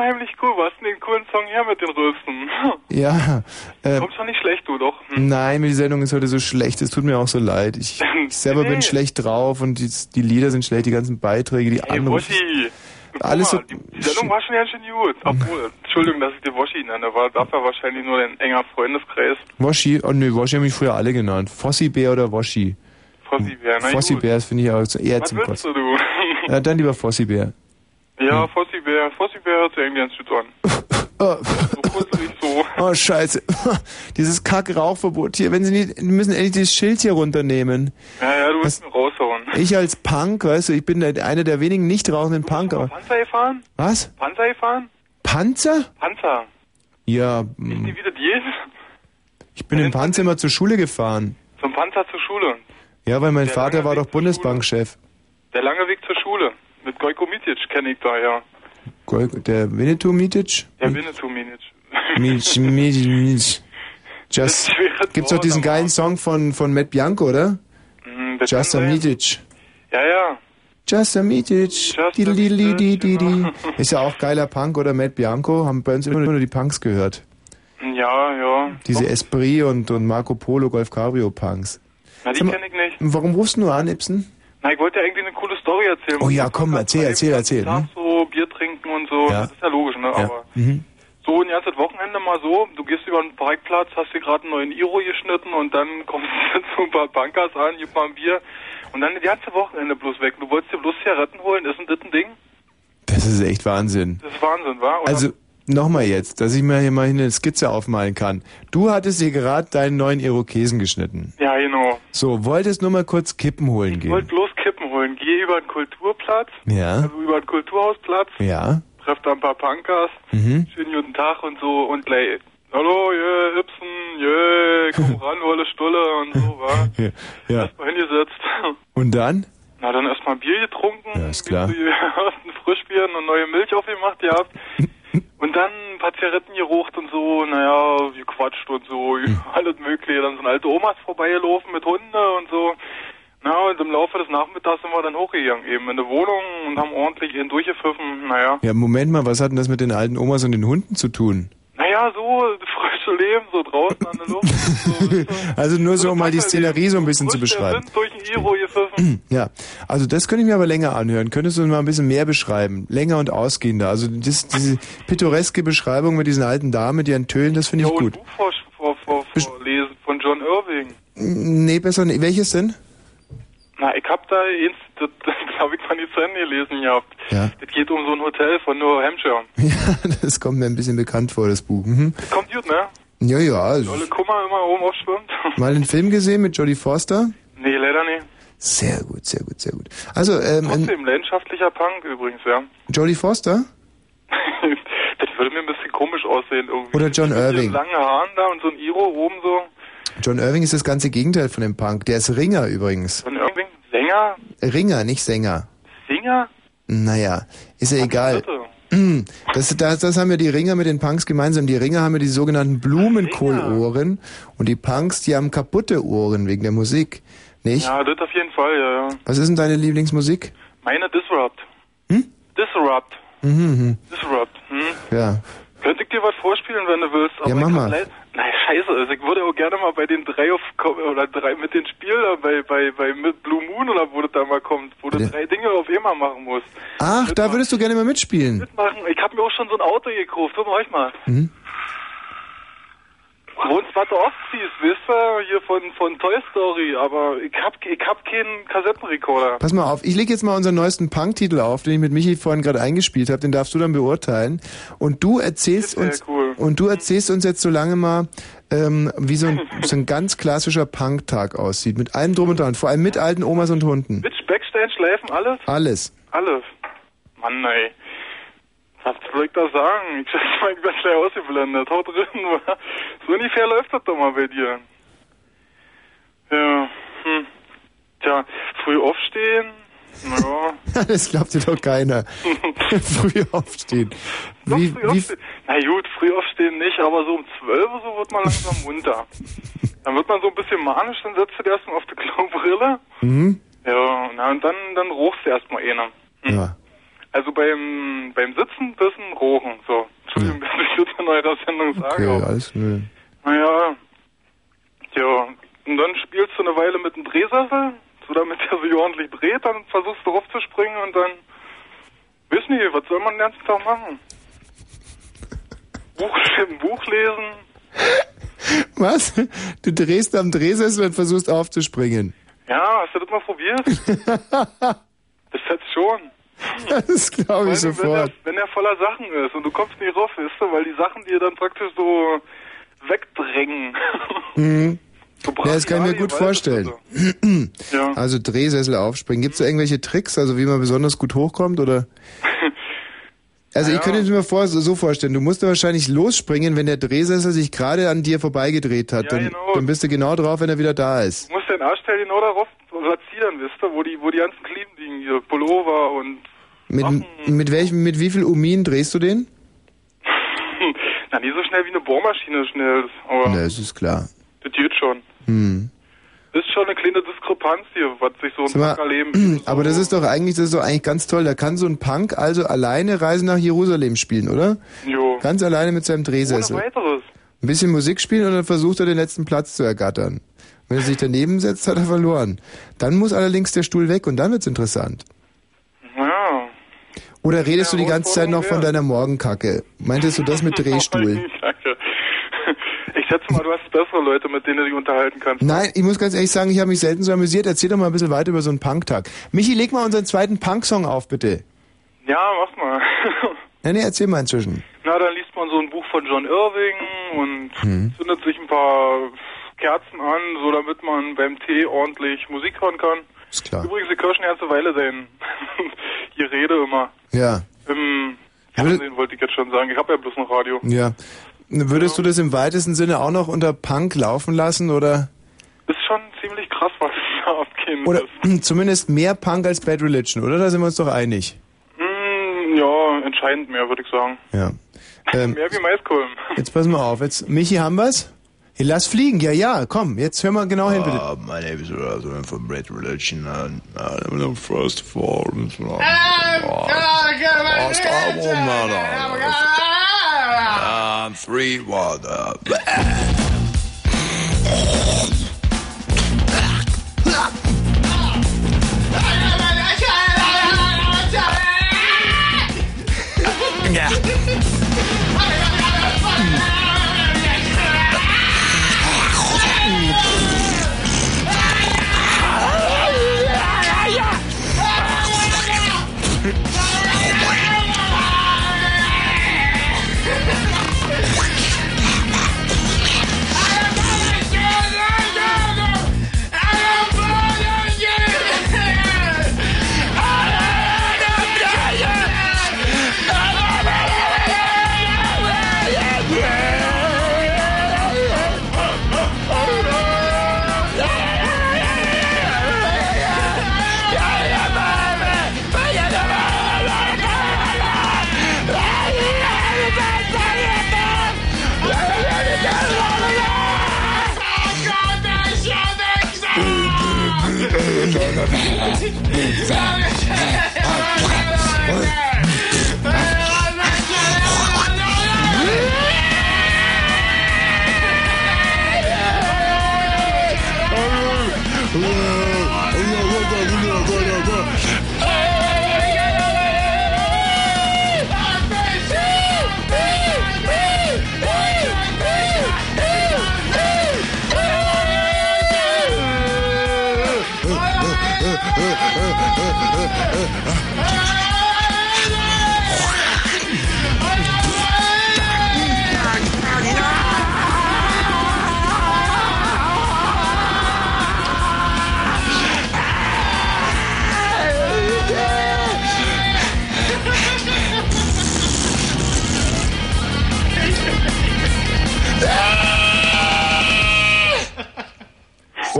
unheimlich cool. Was denn den coolen Song her mit den Rülpsen? Ja. Äh, Kommt schon nicht schlecht, du doch. Hm. nein, die Sendung ist heute so schlecht. Es tut mir auch so leid. Ich, ich selber bin Nee. schlecht drauf und die, die Lieder sind schlecht, die ganzen Beiträge, die Ey, Anrufe. Woschi. Alles mal, so- die, Sendung war schon ganz schön gut. Obwohl, Entschuldigung, dass ich dir Woschi nenne, war dafür wahrscheinlich nur ein enger Freundeskreis. Waschi, oh nö, Waschi haben mich früher alle genannt. Fossi-Bär oder Waschi. Fossi-Bär, gut. Fossi-Bär, das finde ich auch eher Was zum willst du? Ja, dann lieber Fossi-Bär. Ja, Fossi-Bär. Fossi-Bär hört sich irgendwie an. Oh. So kuschelig so. oh, scheiße. Dieses Kack-Rauchverbot hier. Wenn sie nicht, die müssen endlich dieses Schild hier runternehmen. Ja, ja, du willst mir raushauen. Ich als Punk, weißt du, ich bin einer der wenigen nicht rauchenden Punk. Aber Panzer gefahren? was? Panzer gefahren? Panzer? Panzer. Ja, Wie mm, wie das geht? ich bin im Panzer immer zur Schule gefahren. Zum Panzer zur Schule. Ja, weil mein Der Vater lange war Weg doch zur Bundesbankchef. Der lange Weg zur Schule. Mit Gojko Mitic kenne ich da, ja. Gol- Der Winnetou Mitic? Der Winnetou Minic. Mitch, Mitch, Mitch. Just, gibt's doch diesen geilen Song von, von Matt Bianco, oder? Das Just a. Mitic. Ja, ja. Just a Mitic. Ist ja auch geiler Punk, oder? Matt Bianco. Haben bei uns immer nur die Punks gehört. Ja, ja. Diese Esprit und, und Marco Polo Golf Cabrio Punks. Na, die kenne ich nicht. Warum rufst du nur an, Ibsen? Na, ich wollte ja eigentlich eine coole Story erzählen. Oh ja, komm, erzähl, erzähl, erzähl. Tag Hm? so Bier trinken und so. Ja. Das ist ja logisch, ne? Ja. Aber Mhm. so ein ganzes Wochenende mal so, du gehst über den Parkplatz, hast dir gerade einen neuen Iro geschnitten und dann kommst du zu ein paar Bankers an, gib mal ein Bier und dann das ganze Wochenende bloß weg. Du wolltest dir bloß Zigaretten holen, ist denn das ein Ding? Das ist echt Wahnsinn. Das ist Wahnsinn, wa? Und Also, nochmal jetzt, dass ich mir hier mal eine Skizze aufmalen kann. Du hattest dir gerade deinen neuen Irokesen geschnitten. ja, genau. So, wolltest nur mal kurz Kippen holen Ich gehen. wollte bloß Kippen holen. Geh über den Kulturplatz, Ja, also über den Kulturhausplatz, ja. treff da ein paar Punkers, Mhm. schönen guten Tag und so und gleich, hallo, jö, Ibsen, jö, komm ran, wolle Stulle und so, wa? Ja, ja. Erstmal hingesetzt. Und dann? Na, dann erstmal Bier getrunken. Ja, ist klar. Ersten Frischbier und neue Milch aufgemacht gehabt. Und dann ein paar Zigaretten gerucht und so, naja, gequatscht und so, Hm. alles mögliche. Dann sind alte Omas vorbeigelaufen mit Hunde und so. Na, und im Laufe des Nachmittags sind wir dann hochgegangen, eben in die Wohnung und haben ordentlich ihn durchgepfiffen. Naja, Ja, Moment mal, was hat denn das mit den alten Omas und den Hunden zu tun? naja, so das frische Leben, so draußen an der Luft. So, Also nur so, um mal die Szenerie so ein bisschen zu der beschreiben. Durch den Iro gepfiffen. Ja, also das könnte ich mir aber länger anhören. Könntest du mal ein bisschen mehr beschreiben? Länger und ausgehender. Also das, diese pittoreske Beschreibung mit diesen alten Damen, mit ihren Tönen, das finde ich Ja, gut. Buch vor, vor, vor, vorlesen von John Irving. Nee, besser nicht. Welches denn? Na, ich hab da eins, das, das glaube ich, mal nicht zu Ende gelesen gehabt. Ja. Das geht um so ein Hotel von New Hampshire. Ja, das kommt mir ein bisschen bekannt vor, das Buch. Mhm. Das kommt gut, ne? Ja, ja. Also, Olle Kummer immer oben aufschwimmt. mal den Film gesehen mit Jodie Foster? nee, leider nicht. Sehr gut, sehr gut, sehr gut. Also, ähm, Trotzdem, leidenschaftlicher Punk übrigens, ja. Jodie Foster? das würde mir ein bisschen komisch aussehen irgendwie. Oder John Mit Irving. den langen Haaren da und so ein Iro oben so. John Irving ist das ganze Gegenteil von dem Punk. Der ist Ringer übrigens. John Sänger, Ringer, nicht Sänger. Singer? Naja, ist ja egal. Bitte. Mm, Das, das, das haben ja die Ringer mit den Punks gemeinsam. Die Ringer haben ja die sogenannten Blumenkohlohren und die Punks, die haben kaputte Ohren wegen der Musik. Nicht? Ja, das auf jeden Fall, ja, ja. Was ist denn deine Lieblingsmusik? Meine Disrupt. Disrupt. Mhm, mhm. Disrupt. Hm? Ja. Könnte ich dir was vorspielen, wenn du willst? Ja, mach mal. leid- Nein, scheiße. Also ich würde auch gerne mal bei den drei auf oder drei mit den Spielen da bei bei bei mit Blue Moon oder wo das da mal kommt, wo du drei Dinge auf einmal machen musst. Ach, da würdest du gerne mal mitspielen. Mitmachen. Ich habe mir auch schon so ein Auto gekauft. Guck mal euch mal. Mhm. Wohnst weiter Ostsees, wisst ihr, hier von, von Toy Story, aber ich hab, ich hab keinen Kassettenrekorder. Pass mal auf, ich lege jetzt mal unseren neuesten Punk-Titel auf, den ich mit Michi vorhin gerade eingespielt habe, den darfst du dann beurteilen. Und du erzählst uns cool. und du erzählst uns jetzt so lange mal, ähm, wie so ein, so ein ganz klassischer Punk-Tag aussieht. Mit allem drum und dran, vor allem mit alten Omas und Hunden. Bitch, Backstage, Schleifen, alles? Alles. Alles. Mann, ey. Was soll ich da sagen? Ich schätze mal, ich bin gleich ausgeblendet. Haut drin, wa? So ungefähr läuft das doch mal bei dir. Ja, hm. Tja, früh aufstehen? Ja. das glaubt dir doch keiner. Früh aufstehen. Wie, früh aufstehen. Na gut, früh aufstehen nicht, aber so um 12 Uhr so wird man langsam munter. Dann wird man so ein bisschen manisch, dann setzt du dir erstmal auf die Klobrille. mhm. Ja, na, und dann, dann ruchst du erstmal eine. Ja. Also beim, beim Sitzen bisschen rochen, so. Entschuldigung, dass ich das in eurer Sendung sage. Okay, alles nö. Naja, ja, und dann spielst du eine Weile mit dem Drehsessel, so damit er sich ordentlich dreht, dann versuchst du raufzuspringen und dann, wiss nicht, was soll man den ganzen Tag machen? Buch, Buch lesen? Was? Du drehst am Drehsessel und versuchst aufzuspringen. Ja, hast du das mal probiert? das jetzt schon. Das glaube ich allem, sofort. Wenn er, wenn er voller Sachen ist und du kommst nicht rauf, weißt du, weil die Sachen dir dann praktisch so wegdrängen. Mhm. So Ja, das kann ich mir gut vorstellen. Ja. Also Drehsessel aufspringen. Gibt es da irgendwelche Tricks, also wie man besonders gut hochkommt oder? Also ich könnte mir vor, so vorstellen, du musst wahrscheinlich losspringen, wenn der Drehsessel sich gerade an dir vorbeigedreht hat. Ja, dann, genau. dann bist du genau drauf, wenn er wieder da ist. Du musst deinen Arschteil genau darauf platzieren, wisst ihr, wo die, wo die ganzen Kleben liegen, hier, Pullover und Mit, mit welchem, mit wie viel Umin drehst du den? na, nie so schnell wie eine Bohrmaschine schnell, aber Na, das ist klar. das geht schon. Hm. Das ist schon eine kleine Diskrepanz hier, was sich so ein Sag mal, Packerleben aber das ist doch eigentlich, das ist doch eigentlich ganz toll. Da kann so ein Punk also alleine Reise nach Jerusalem spielen, oder? Jo. Ganz alleine mit seinem Ohne Drehsessel. weiteres. Ein bisschen Musik spielen und dann versucht er den letzten Platz zu ergattern. Wenn er sich daneben setzt, hat er verloren. Dann muss allerdings der Stuhl weg und dann wird's interessant. Ja. Oder redest du die ganze Zeit noch von deiner Morgenkacke? Meintest du das mit Drehstuhl? Ich schätze mal, du hast bessere Leute, mit denen du dich unterhalten kannst. Nein, ich muss ganz ehrlich sagen, ich habe mich selten so amüsiert. Erzähl doch mal ein bisschen weiter über so einen Punktag. Michi, leg mal unseren zweiten Punk-Song auf, bitte. Ja, mach mal. Nee, nee, erzähl mal inzwischen. Na, dann liest man so ein Buch von John Irving und Hm. zündet sich ein paar Kerzen an, so damit man beim Tee ordentlich Musik hören kann. Ist klar. Übrigens, die Kirschen ganze Weile sein. die Rede immer. Ja. Im Fernsehen wollte ich jetzt schon sagen. Ich habe ja bloß ein Radio. Ja. Würdest du das im weitesten Sinne auch noch unter Punk laufen lassen oder, Ist schon ziemlich krass, was da abgehen oder ist. zumindest mehr Punk als Bad Religion, oder? Da sind wir uns doch einig. Hm, ja, entscheidend mehr, würde ich sagen. Ja. Ähm, mehr wie Maiskolben. jetzt pass mal auf. Jetzt, Michi, haben wir's? Lass fliegen, ja, ja, komm, jetzt hör mal genau uh, hin, bitte. Ah, My name is Razor from Bread Religion and I'm the first form. Last I will not I'm free water. Yeah. Exactly.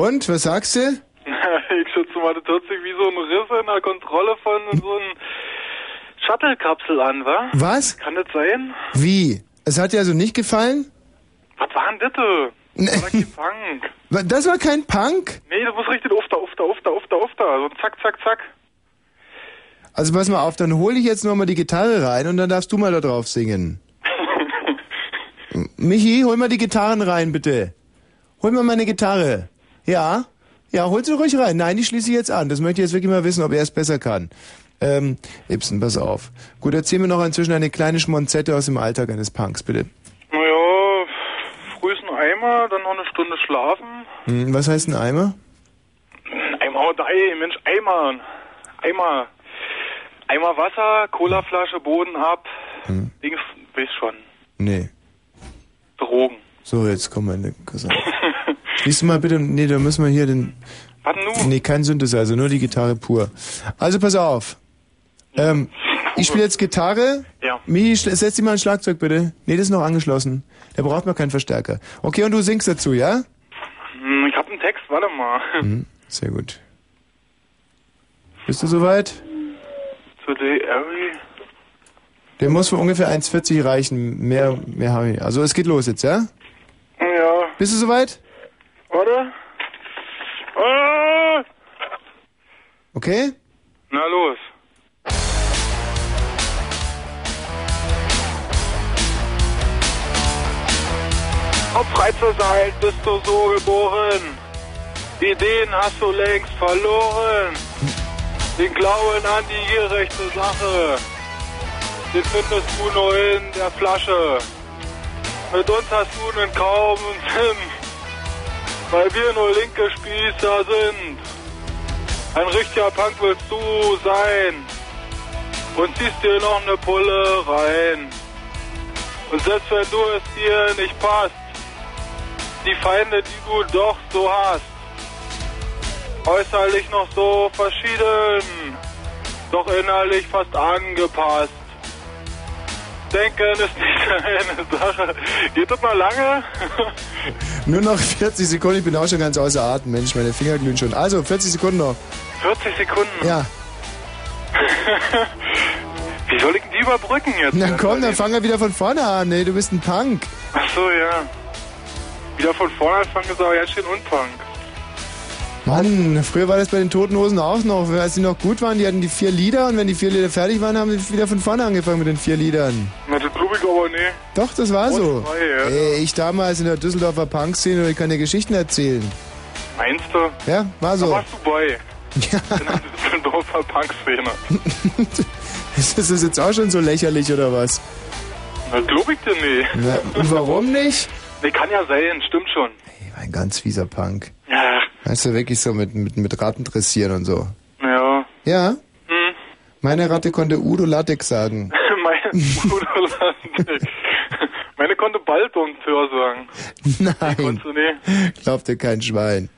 Und, was sagst du? ich schätze mal, das hört sich wie so ein Riss in der Kontrolle von so einem Shuttle-Kapsel an, wa? Was? Kann das sein? Wie? Es hat dir also nicht gefallen? Was war denn das? Das war kein Punk. Das war kein Punk? Nee, das muss richtig ufter, ufter, ufter, ufter, ufter. So ein zack, zack, zack. Also pass mal auf, dann hole ich jetzt nochmal die Gitarre rein und dann darfst du mal da drauf singen. Michi, hol mal die Gitarren rein, bitte. Hol mal meine Gitarre. Ja? Ja, hol sie ruhig rein. Nein, die schließe ich jetzt an. Das möchte ich jetzt wirklich mal wissen, ob er es besser kann. Ähm, Ibsen, pass auf. Gut, erzähl mir noch inzwischen eine kleine Schmonzette aus dem Alltag eines Punks, bitte. Naja, früh ist ein Eimer, dann noch eine Stunde schlafen. Hm, was heißt ein Eimer? Eimer und Ei, Mensch, Eimer. Eimer. Eimer Wasser, Colaflasche, Boden ab. Hm. Dings, weiß schon. Nee. Drogen. So, jetzt komm mal in den Kassan. Lies mal bitte, nee, da müssen wir hier den... Was nun? Nee, kein Synthesizer, nur die Gitarre pur. Also pass auf. Ähm, ich spiele jetzt Gitarre. Ja. Mi, setz dir mal ein Schlagzeug bitte. Nee, das ist noch angeschlossen. Da braucht man keinen Verstärker. Okay, und du singst dazu, ja? Hm, Ich hab einen Text, warte mal. Mhm, sehr gut. Bist du soweit? Today every... Der muss für ungefähr 1,40 reichen. Mehr, mehr habe ich. Also es geht los jetzt, ja? Ja. Bist du soweit? Warte. Ah! Okay? Na los. Um frei zu sein, bist du so geboren. Die Ideen hast du längst verloren. Den Glauben an die gerechte Sache, den findest du nur in der Flasche. Mit uns hast du einen kaum Sinn, weil wir nur linke Spießer sind. Ein richtiger Punk willst du sein und ziehst dir noch eine Pulle rein. Und selbst wenn du es dir nicht passt, die Feinde, die du doch so hast, äußerlich noch so verschieden, doch innerlich fast angepasst. Denken ist nicht eine Sache. Geht das noch lange? Nur noch 40 Sekunden, ich bin auch schon ganz außer Atem. Mensch, meine Finger glühen schon. Also, 40 Sekunden noch. 40 Sekunden. Ja. Wie soll ich denn die überbrücken jetzt? Na komm, dann fangen wir wieder von vorne an. Nee, du bist ein Punk. Ach so, ja. Wieder von vorne anfangen ist aber ganz schön unpunk. Mann, früher war das bei den Toten Hosen auch noch. Als die noch gut waren, die hatten die vier Lieder und wenn die vier Lieder fertig waren, haben wir wieder von vorne angefangen mit den vier Liedern. Na, das glaube ich aber nicht. Doch, das war so. Und zwei, ja. Ey, ich damals in der Düsseldorfer Punk-Szene, ich kann dir Geschichten erzählen. Meinst du? Ja, war Da so. warst du bei. Ja. In der Düsseldorfer Punk-Szene. Ist das jetzt auch schon so lächerlich oder was? Na, glaube ich dir nicht. Na, und warum nicht? Nee, kann ja sein, stimmt schon. Ein ganz fieser Punk. Ja. Weißt du, wirklich so mit, mit, mit Ratten dressieren und so. Ja. Ja? Hm. Meine Ratte konnte Udo Latex sagen. Meine, Meine konnte Balldompteur sagen. Nein. Glaubt dir kein Schwein.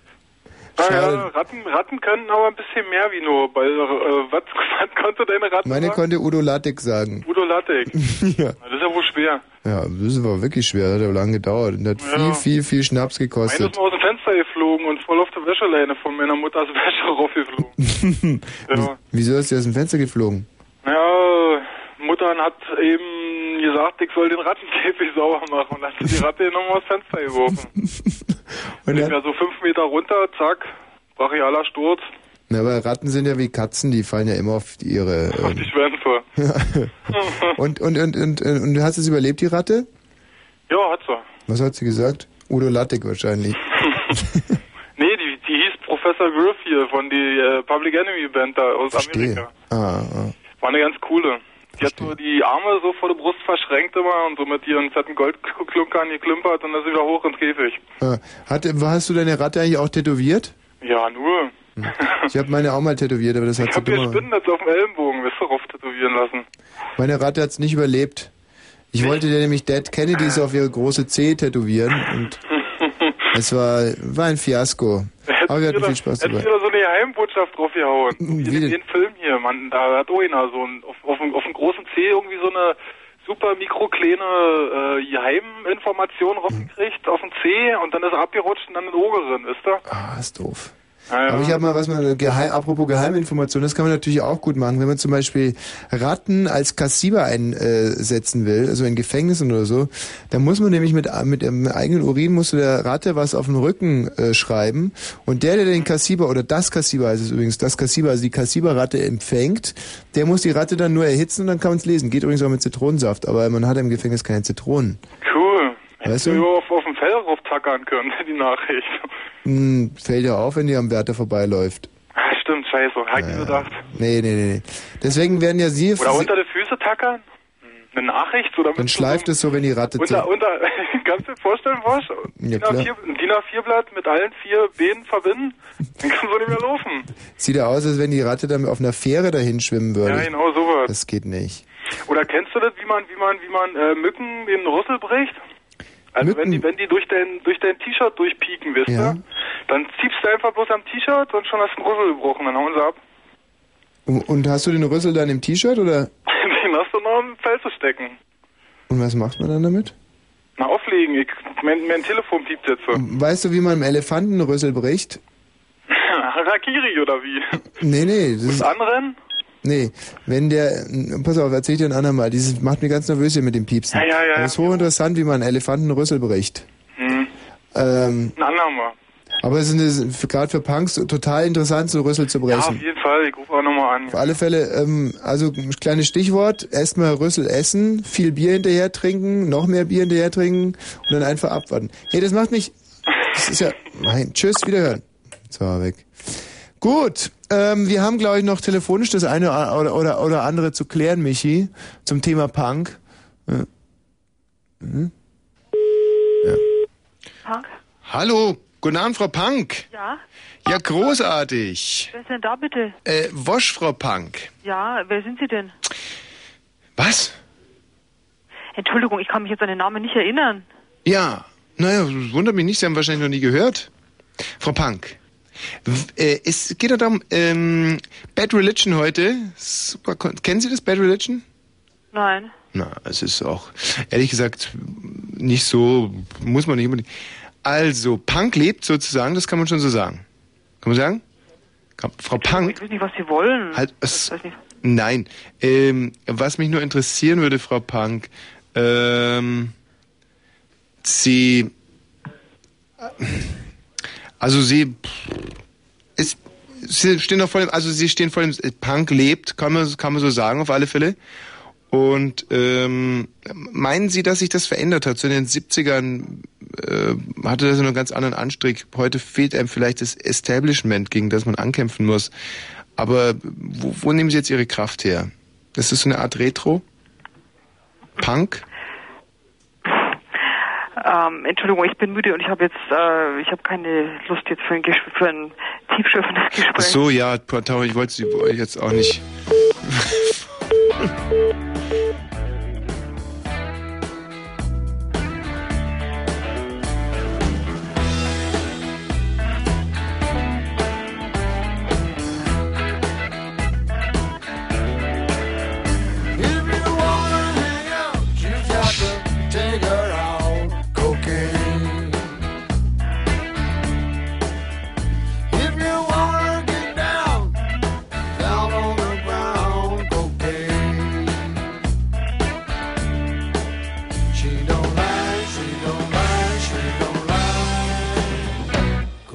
Ah, ja. Ratten, Ratten können aber ein bisschen mehr wie nur Ball. Äh, was, was konnte deine Ratte Meine sagen? konnte Udo Latex sagen. Udo Lattek. ja. Das ist ja wohl schwer. Ja, das war wirklich schwer, das hat ja lange gedauert. Und hat Ja. viel, viel, viel Schnaps Meine gekostet. ist mal aus dem Fenster geflogen und voll auf der Wäscheleine von meiner Mutters Wäsche raufgeflogen. ja. Wieso ist sie aus dem Fenster geflogen? Ja, Muttern hat eben gesagt, ich soll den Rattenkäfig sauber machen und dann hat sie die Ratte nochmal aus Fenster geworfen. Und ich dann, war so fünf Meter runter, zack, brachialer Sturz, na, aber Ratten sind ja wie Katzen, die fallen ja immer auf ihre... auf die Schwänze. und, und, und, und, und du hast es überlebt, die Ratte? Ja, hat sie. Was hat sie gesagt? Udo Lattek wahrscheinlich. Nee, die, die hieß Professor Griff hier von die äh, Public Enemy Band da aus Amerika. Ah, ah. War eine ganz coole. Die hat so die Arme so vor der Brust verschränkt immer und so mit ihren fetten Goldklunkern geklimpert und dann ist sie wieder hoch ins Käfig. ah. Hat, hast du deine Ratte eigentlich auch tätowiert? Ja, nur. Ich habe meine auch mal tätowiert, aber das hat Ich sie hab dummer... Spinnennetz auf dem Ellenbogen, wirst du drauf tätowieren lassen. Meine Ratte hat's nicht überlebt. Ich wollte dir nämlich Dead Kennedys auf ihre große C tätowieren und es war, war ein Fiasko. Aber wir hatten viel Spaß Hättest dabei. du da so eine Geheimbotschaft draufgehauen. Wie Wie den Film hier, Mann, da hat einer so ein, auf, auf, dem, auf dem großen C irgendwie so eine super mikrokleine äh, Geheiminformationen rausgekriegt auf dem C und dann ist er abgerutscht und dann in Ogerin, wisst ihr? Ah, ist doof. Ja, ja. Aber ich habe mal was mal geheim, apropos Geheiminformation, das kann man natürlich auch gut machen, wenn man zum Beispiel Ratten als Kassiber einsetzen will, also in Gefängnissen oder so, dann muss man nämlich mit mit dem eigenen Urin muss der Ratte was auf den Rücken äh, schreiben und der, der den Kassiber oder das Kassiber heißt es übrigens, das Kassiber, also die Kassiberratte empfängt, der muss die Ratte dann nur erhitzen und dann kann man es lesen. Geht übrigens auch mit Zitronensaft, aber man hat im Gefängnis keine Zitronen. Cool. Weißt du du? auf, auf dem Fell rauftackern können, die Nachricht. Hm, fällt ja auf, wenn die am Wärter vorbeiläuft. Ah, stimmt, scheiße. Hab ich nie gedacht. Nee, nee, nee, nee. Deswegen werden ja sie Oder unter die Füße tackern? Hm, Eine Nachricht? Oder dann schleift es so, wenn die Ratte unter, unter, kannst du dir vorstellen, Wosch? Ja, DIN klar. A4 ein DIN A4-Blatt mit allen vier Beinen verbinden? Dann kannst du nicht mehr laufen. Sieht ja aus, als wenn die Ratte dann auf einer Fähre dahin schwimmen würde. Ja, genau sowas. Das geht nicht. Oder kennst du das, wie man, wie man, wie man äh, Mücken den Rüssel bricht? Also wenn die, wenn die durch dein, durch dein T-Shirt durchpieken, wisst Ja. ihr? Dann ziehst du einfach bloß am T-Shirt und schon hast du den Rüssel gebrochen, dann hauen sie ab. Und, und hast du den Rüssel dann im T-Shirt oder? Den hast du noch im Fell zu stecken. Und was macht man dann damit? Na, auflegen. Ich, mein, mein Telefon piept jetzt so. Weißt du, wie man einem Elefanten einen Rüssel bricht? Harakiri oder wie? Nee, nee. Das Mit ist, anrennen? Nee, wenn der, pass auf, erzähl ich dir ein andermal. Dieses macht mir ganz nervös hier mit dem Piepsen. Ja, ja, ja, Das ist hochinteressant, wie man einen Elefanten einen Rüssel bricht. Hm. Ähm, Ein andermal. aber es ist gerade für Punks total interessant, so Rüssel zu Ja, brechen. auf jeden Fall. Ich rufe auch nochmal an. Auf alle Fälle, ähm, also ein kleines Stichwort, erstmal Rüssel essen, viel Bier hinterher trinken, noch mehr Bier hinterher trinken und dann einfach abwarten. Hey, das macht mich, das ist ja, nein, tschüss, wiederhören. So, weg. Gut, ähm, wir haben, glaube ich, noch telefonisch das eine oder, oder, oder andere zu klären, Michi, zum Thema Punk. Mhm. Ja. Punk? Hallo, guten Abend, Frau Punk. Ja? Ja, großartig. Wer ist denn da bitte? Äh, Wosch, Frau Punk. Ja, wer sind Sie denn? Was? Entschuldigung, ich kann mich jetzt an den Namen nicht erinnern. Ja, naja, wundert mich nicht, Sie haben wahrscheinlich noch nie gehört. Frau Punk, es geht darum, ähm, Bad Religion heute, super, kennen Sie das, Bad Religion? Nein. Na, es ist auch, ehrlich gesagt, nicht so, muss man nicht unbedingt. Also, Punk lebt sozusagen, das kann man schon so sagen. Kann man sagen? Frau Punk, Ich weiß nicht, was Sie wollen. halt, es, nein, ähm, was mich nur interessieren würde, Frau Punk, ähm, Sie, also Sie, ist, Sie stehen doch vor dem, also Sie stehen vor dem, Punk lebt, kann man, kann man so sagen, auf alle Fälle. Und ähm, meinen Sie, dass sich das verändert hat? In den 70ern äh, hatte das einen ganz anderen Anstrich. Heute fehlt einem vielleicht das Establishment, gegen das man ankämpfen muss. Aber wo, wo nehmen Sie jetzt Ihre Kraft her? Ist das so eine Art Retro? Punk? Ähm, Entschuldigung, ich bin müde und ich habe jetzt, äh, ich habe keine Lust jetzt für ein, Ges für ein tiefschürfendes Ach Gespräch. so, ja, Portau, ich wollte Sie jetzt auch nicht.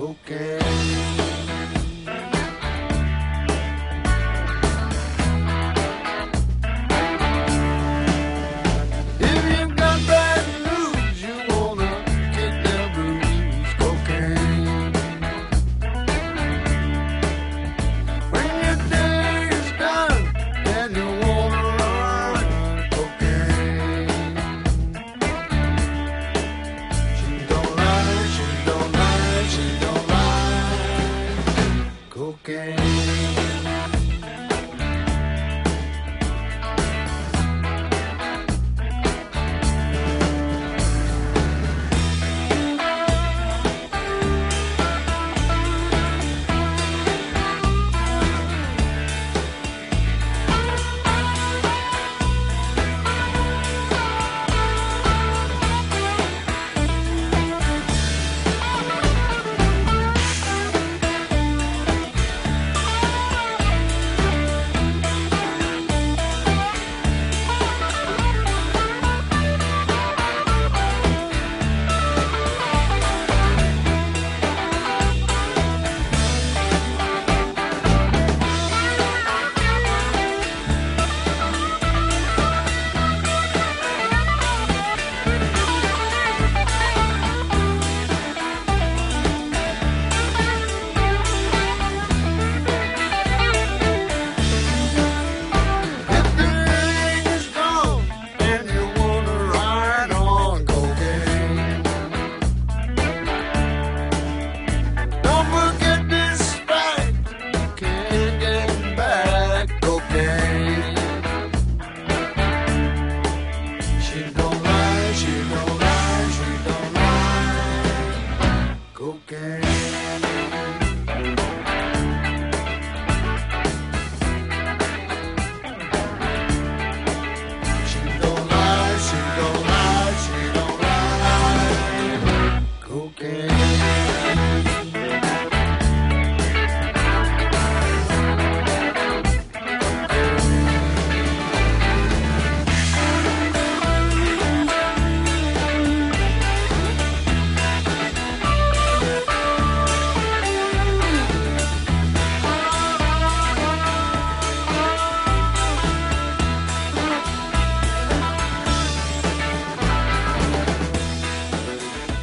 okay. game.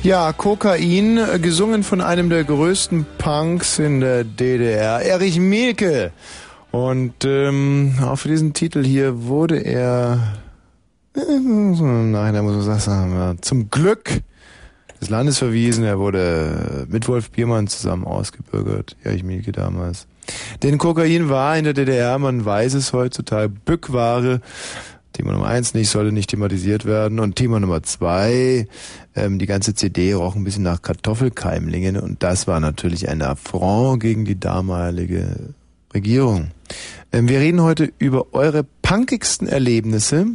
Ja, Kokain, äh, gesungen von einem der größten Punks in der DDR, Erich Mielke. Und ähm, auch für diesen Titel hier wurde er, äh, da muss man sagen, zum Glück des Landes verwiesen. Er wurde mit Wolf Biermann zusammen ausgebürgert, Erich Mielke damals. Denn Kokain war in der DDR, man weiß es heutzutage, Bückware. Thema Nummer eins nicht, sollte nicht thematisiert werden. Und Thema Nummer zwei, ähm, die ganze CD roch ein bisschen nach Kartoffelkeimlingen. Und das war natürlich ein Affront gegen die damalige Regierung. Ähm, wir reden heute über eure punkigsten Erlebnisse.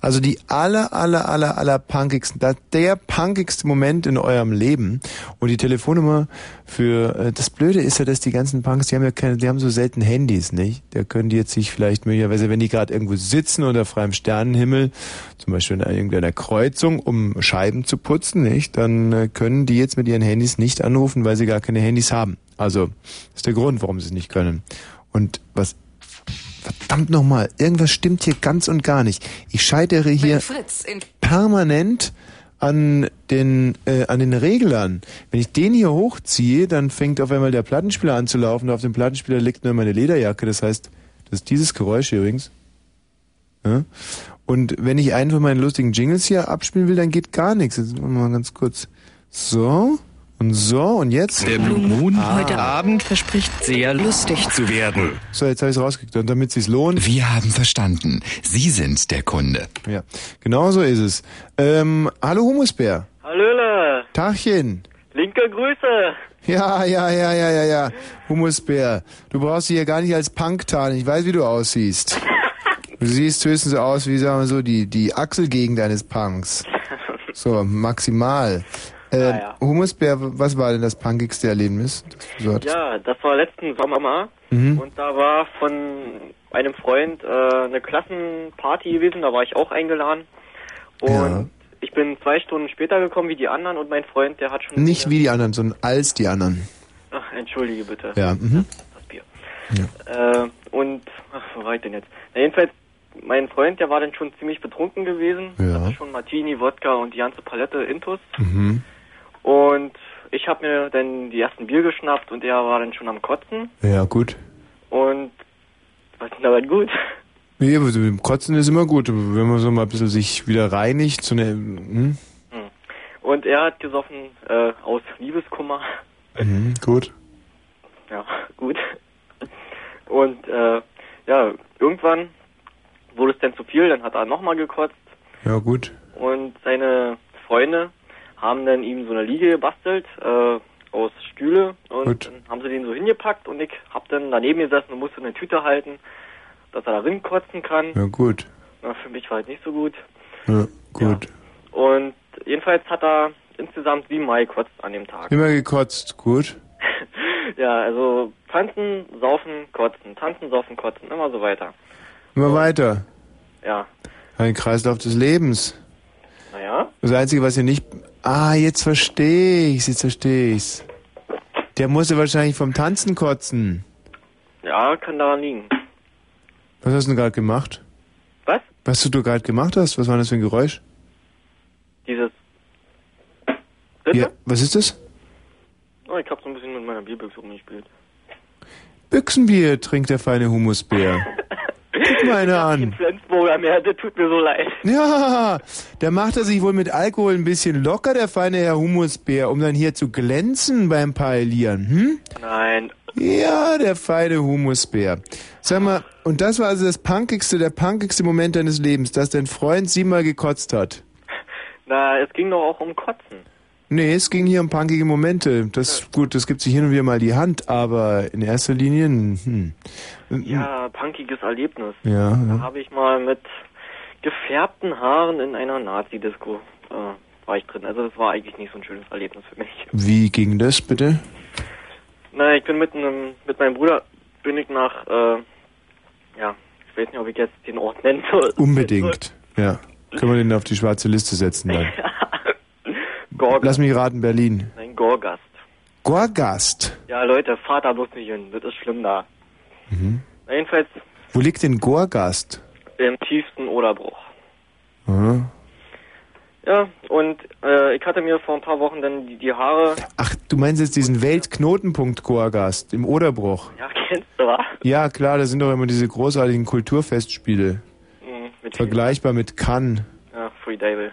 Also die aller, aller, aller, aller punkigsten, der punkigste Moment in eurem Leben. Und die Telefonnummer für, äh, das Blöde ist ja, dass die ganzen Punks, die haben ja keine, die haben so selten Handys, nicht? Da können die jetzt sich vielleicht möglicherweise, wenn die gerade irgendwo sitzen unter freiem Sternenhimmel, zum Beispiel in irgendeiner Kreuzung, um Scheiben zu putzen, nicht? Dann äh, können die jetzt mit ihren Handys nicht anrufen, weil sie gar keine Handys haben. Also, ist der Grund, warum sie es nicht können. Und was Verdammt nochmal, irgendwas stimmt hier ganz und gar nicht. Ich scheitere hier permanent an den äh, an den Reglern. Wenn ich den hier hochziehe, dann fängt auf einmal der Plattenspieler an zu laufen. Auf dem Plattenspieler liegt nur meine Lederjacke. Das heißt, das ist dieses Geräusch hier übrigens. Ja? Und wenn ich einen von meinen lustigen Jingles hier abspielen will, dann geht gar nichts. Jetzt machen wir mal ganz kurz. So und so und jetzt. Der Blue Moon Ah. heute Abend verspricht sehr lustig zu werden. So, jetzt habe ich es rausgekriegt. Und damit es sich lohnt. Wir haben verstanden. Sie sind der Kunde. Ja, genau so ist es. Ähm, hallo Humusbär. Hallöle, Tachchen. linke Grüße. Ja, ja, ja, ja, ja, ja. Humusbär. Du brauchst dich hier gar nicht als Punk tarnen. Ich weiß, wie du aussiehst. Du siehst höchstens so aus wie, sagen wir so, die, die Achselgegend eines Punks. So, maximal. Äh, Humusbär, was war denn das punkigste Erlebnis? das du so hattest? Ja, das war letzten Sommer. Mhm. Und da war von einem Freund äh, eine Klassenparty gewesen, da war ich auch eingeladen. Und Ja. ich bin zwei Stunden später gekommen wie die anderen und mein Freund, der hat schon... Nicht wie die anderen, sondern als die anderen. Ach, entschuldige bitte. Ja, mhm. Äh, und, ach, wo war ich denn jetzt? Na, jedenfalls, mein Freund, der war dann schon ziemlich betrunken gewesen. Ja. Hatte schon Martini, Wodka und die ganze Palette Intus. Mhm. Und ich habe mir dann die ersten Bier geschnappt und er war dann schon am Kotzen. Ja, gut. Und was ist denn aber gut? Nee, mit dem Kotzen ist immer gut, wenn man so mal ein bisschen sich wieder reinigt. So eine, hm? Und er hat gesoffen äh, aus Liebeskummer. Mhm, gut. Ja, gut. Und äh, ja, irgendwann wurde es dann zu viel, dann hat er nochmal gekotzt Ja, gut. und seine Freunde haben dann ihm so eine Liege gebastelt äh, aus Stühle und Gut. dann haben sie den so hingepackt und ich hab dann daneben gesessen und musste eine Tüte halten, dass er da drin kotzen kann. Ja, gut. Na, für mich war halt nicht so gut. Ja, gut. Und jedenfalls hat er insgesamt siebenmal gekotzt an dem Tag. Immer gekotzt, gut. ja, also tanzen, saufen, kotzen, tanzen, saufen, kotzen, immer so weiter. Immer weiter. Ja, Ein Kreislauf des Lebens. naja, Das Einzige, was ihr nicht... Ah, jetzt verstehe ich's, jetzt verstehe ich's. Der musste wahrscheinlich vom Tanzen kotzen. ja, kann daran liegen. Was hast du denn gerade gemacht? Was? Was du gerade gemacht hast? Was war das für ein Geräusch? Dieses, Ja, was ist das? oh, ich hab so ein bisschen mit meiner Bierbüchse rumgespielt. Büchsenbier trinkt der feine Humusbär. Einer an. Flensburger mehr, das tut mir so leid. Ja, da macht er sich wohl mit Alkohol ein bisschen locker, der feine Herr Humusbär, um dann hier zu glänzen beim Paelieren, hm? Nein, Ja, der feine Humusbär. Sag mal, und das war also das punkigste, der punkigste Moment deines Lebens, dass dein Freund siebenmal gekotzt hat. na, es ging doch auch um Kotzen. Nee, es ging hier um punkige Momente. Das, gut, das gibt sich hin und wieder mal die Hand, aber in erster Linie, hm. Ja, punkiges Erlebnis. Ja, Da ja. habe ich mal mit gefärbten Haaren in einer Nazi-Disco äh, war ich drin. Also das war eigentlich nicht so ein schönes Erlebnis für mich. Wie ging das bitte? Na, ich bin mit einem, mit meinem Bruder bin ich nach, äh, ja, ich weiß nicht, ob ich jetzt den Ort nennen soll. Unbedingt, ja. Können wir den auf die schwarze Liste setzen dann? Gorgast. Lass mich raten, Berlin. Nein, Gorgast. Gorgast. Ja, Leute, da bloß nicht hin. Das ist schlimm da. Mhm. Na, jedenfalls Wo liegt denn Gorgast? im tiefsten Oderbruch. Aha. Ja, und äh, ich hatte mir vor ein paar Wochen dann die, die Haare. Ach, du meinst jetzt diesen Weltknotenpunkt-Chorgast im Oderbruch? Ja, kennst du, wa? Ja, klar, da sind doch immer diese großartigen Kulturfestspiele. Mhm, mit Vergleichbar mit Cannes. Ja, Free Devil.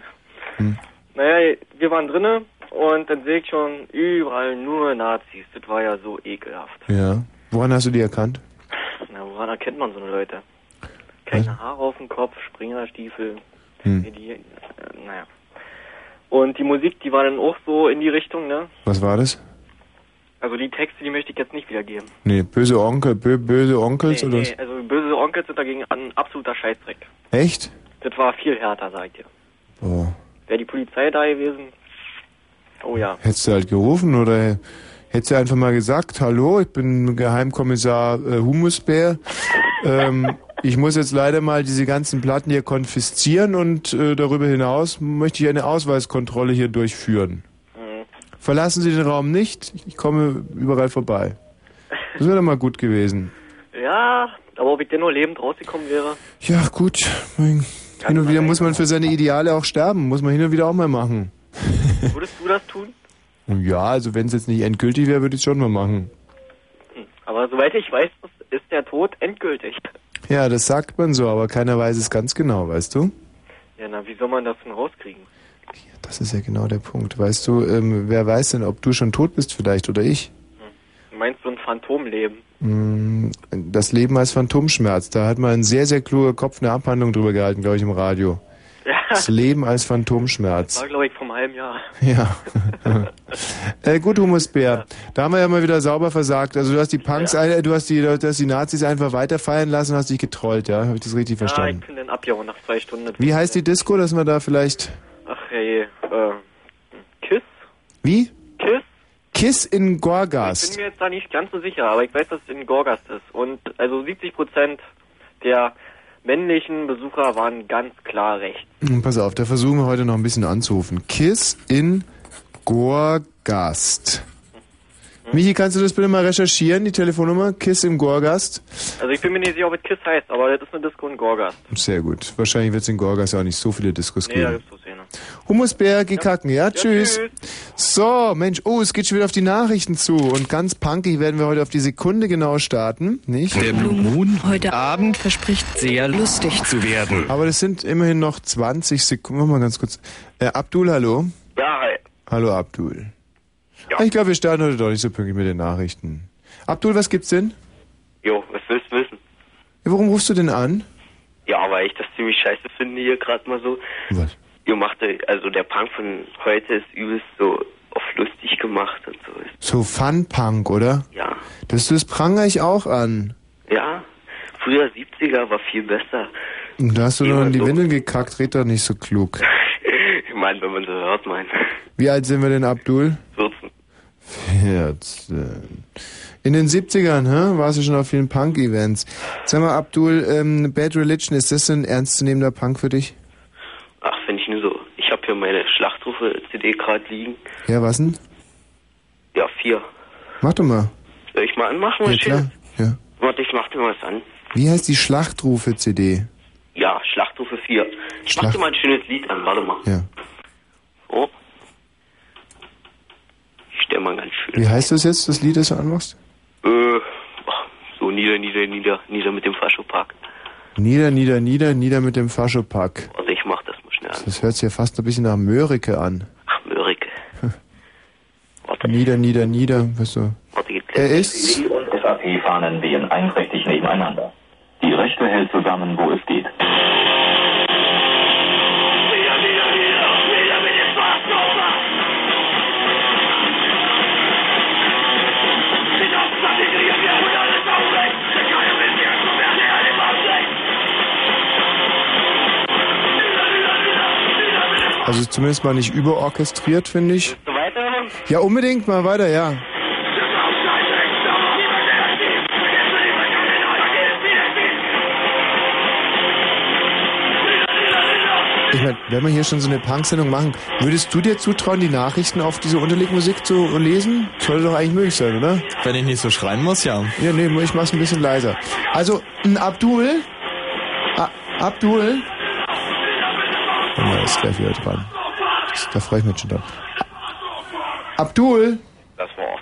Hm. Naja, wir waren drinnen und dann sehe ich schon überall nur Nazis. Das war ja so ekelhaft. Ja. Woran hast du die erkannt? Na, woran erkennt man so eine Leute? Keine Haare auf dem Kopf, Springerstiefel. Hm. Die, äh, naja. Und die Musik, die war dann auch so in die Richtung, ne? Was war das? Also die Texte, die möchte ich jetzt nicht wiedergeben. Nee, böse Onkel, bö, böse Onkels Nee, oder nee, also böse Onkels sind dagegen ein absoluter Scheißdreck. was? Echt? Das war viel härter, sag ich dir. Oh. Wäre die Polizei da gewesen? Oh ja. Hättest du halt gerufen oder hättest du einfach mal gesagt, hallo, ich bin Geheimkommissar äh, Humusbär. ähm, ich muss jetzt leider mal diese ganzen Platten hier konfiszieren und äh, darüber hinaus möchte ich eine Ausweiskontrolle hier durchführen. Mhm. Verlassen Sie den Raum nicht, ich komme überall vorbei. Das wäre doch mal gut gewesen. Ja, aber ob ich denn nur lebend rausgekommen wäre? Ja, gut. Mein, hin und wieder muss man für seine Ideale auch sterben. Muss man hin und wieder auch mal machen. Würdest du das tun? Ja, also wenn es jetzt nicht endgültig wäre, würde ich es schon mal machen. Aber soweit ich weiß, ist der Tod endgültig. Ja, das sagt man so, aber keiner weiß es ganz genau, weißt du? Ja, na, wie soll man das denn rauskriegen? Das ist ja genau der Punkt. Weißt du, ähm, wer weiß denn, ob du schon tot bist vielleicht oder ich? Du meinst so ein Phantomleben? Mm, Das Leben als Phantomschmerz. Da hat mal ein sehr, sehr kluger Kopf eine Abhandlung drüber gehalten, glaube ich, im Radio. Ja. Das Leben als Das Phantomschmerz. war, glaube ich, vom halben Jahr. Ja. äh, gut, Humusbär. Da haben wir ja mal wieder sauber versagt. Also du hast die Punks, ein- du hast die, du hast die Nazis einfach weiter feiern lassen und hast dich getrollt, ja? Habe ich das richtig Ja, verstanden? ich bin dann abgehauen nach zwei Stunden. Wie heißt die Disco, dass wir da vielleicht... Ach, hey, äh, Kiss? Wie? Kiss? Kiss in Ich Gorgast. bin mir jetzt da nicht ganz so sicher, aber ich weiß, dass es in Gorgast ist. Und also 70 Prozent der männlichen Besucher waren ganz klar recht. Hm, Pass auf, da versuchen wir heute noch ein bisschen anzurufen. Kiss in Gorgast. Michi, kannst du das bitte mal recherchieren, die Telefonnummer? Kiss im Gorgast? Also ich bin mir nicht sicher, ob es Kiss heißt, aber das ist eine Disco in Gorgast. Sehr gut. Wahrscheinlich wird es in Gorgast auch nicht so viele Diskos Nee, da geben. gibt's so Szene. Humusbär, geh kacken, ja? tschüss. tschüss. So, Mensch, oh, es geht schon wieder auf die Nachrichten zu. Und ganz punkig werden wir heute auf die Sekunde genau starten, nicht? Der Blue Moon heute Abend verspricht sehr lustig zu werden. Aber das sind immerhin noch 20 Sekunden. Mach mal ganz kurz. Äh, Abdul, hallo? Ja, hi. Hallo, Abdul. Ich glaube, wir starten heute doch nicht so pünktlich mit den Nachrichten. Abdul, was gibt's denn? Jo, was willst du wissen? Ja, warum rufst du denn an? Ja, weil ich das ziemlich scheiße finde hier gerade mal so. Was? Ihr macht, also der Punk von heute ist übelst so auf lustig gemacht und so. So Fun-Punk, oder? Ja. Das, das prangere ich auch an. Ja, früher 70er war viel besser. Und Da hast du noch in die so. Windeln gekackt, red doch nicht so klug. ich meine, wenn man so hört, mein. Wie alt sind wir denn, Abdul? 14. 14. In den 70ern, hä? warst du schon auf vielen Punk-Events. Sag mal, Abdul, ähm, Bad Religion, ist das ein ernstzunehmender Punk für dich? Ach, finde ich nur so. Ich habe hier meine Schlachtrufe-CD gerade liegen. Ja, was denn? Ja, vier. Mach doch mal. Soll ich mal anmachen? Ja, klar. Ja. Warte, ich mach dir mal was an. Wie heißt die Schlachtrufe-CD? Ja, Schlachtrufe 4. Ich mach Schlacht- dir mal ein schönes Lied an, warte mal. Ja. Oh. Ich stell mal ganz schön. Wie heißt das jetzt, das Lied, das du anmachst? Äh, so nieder, nieder, nieder, nieder mit dem Faschopark. Nieder, nieder, nieder, nieder mit dem Faschopack. Warte, ich mach das mal schnell an. Das hört sich ja fast ein bisschen nach Mörike an. Ach, Mörike. Nieder, nieder, nieder, weißt du. Warte, geht's Er ist... Die und SAP-Fahnen wehen einträchtig nebeneinander. Die rechte hält zusammen, wo es geht. Also zumindest mal nicht überorchestriert, finde ich. So weiter? Ja, unbedingt mal weiter, ja. Ich meine, wenn wir hier schon so eine Punk-Sendung machen, würdest du dir zutrauen, die Nachrichten auf diese Unterlegmusik zu lesen? Sollte doch eigentlich möglich sein, oder? Wenn ich nicht so schreien muss, ja. Ja, nee, ich mach's ein bisschen leiser. Also, ein Abdul? A Abdul? Oh, er ist gleich wieder dran. Das, da freue ich mich schon drauf. Abdul? Das war's.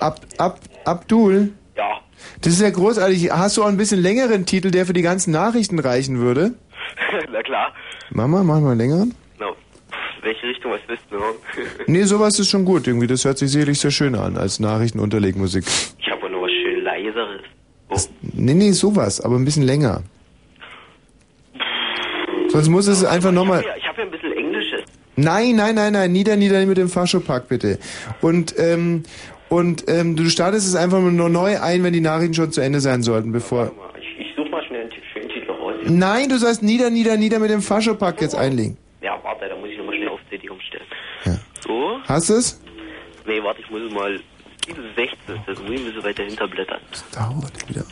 Ab, ab, Abdul? Ja. Das ist ja großartig. Hast du auch ein bisschen längeren Titel, der für die ganzen Nachrichten reichen würde? Na klar. Mama, mach mal einen längeren. Pff, welche Richtung, was willst du hören? Nee, sowas ist schon gut irgendwie. Das hört sich sicherlich sehr schön an als Nachrichtenunterlegmusik. ich habe nur was schön leiseres. Oh. Nee, nee, sowas, aber ein bisschen länger. Sonst muss es einfach nochmal... Ja, ich habe ja ein bisschen Englisches. Nein, nein, nein, nein, nieder, nieder mit dem Faschopack bitte. Und, ähm, und ähm, du startest es einfach nur neu ein, wenn die Nachrichten schon zu Ende sein sollten, bevor... Ich, ich suche mal schnell einen schönen Titel raus. Nein, du sollst nieder, nieder, nieder mit dem Faschopack jetzt einlegen. Ja, warte, da muss ich nochmal schnell auf CD umstellen. So? Hast du es? Nee, warte, ich muss es mal... Diese 16, das muss ich ein bisschen weiter hinterblättern. Dauert wieder.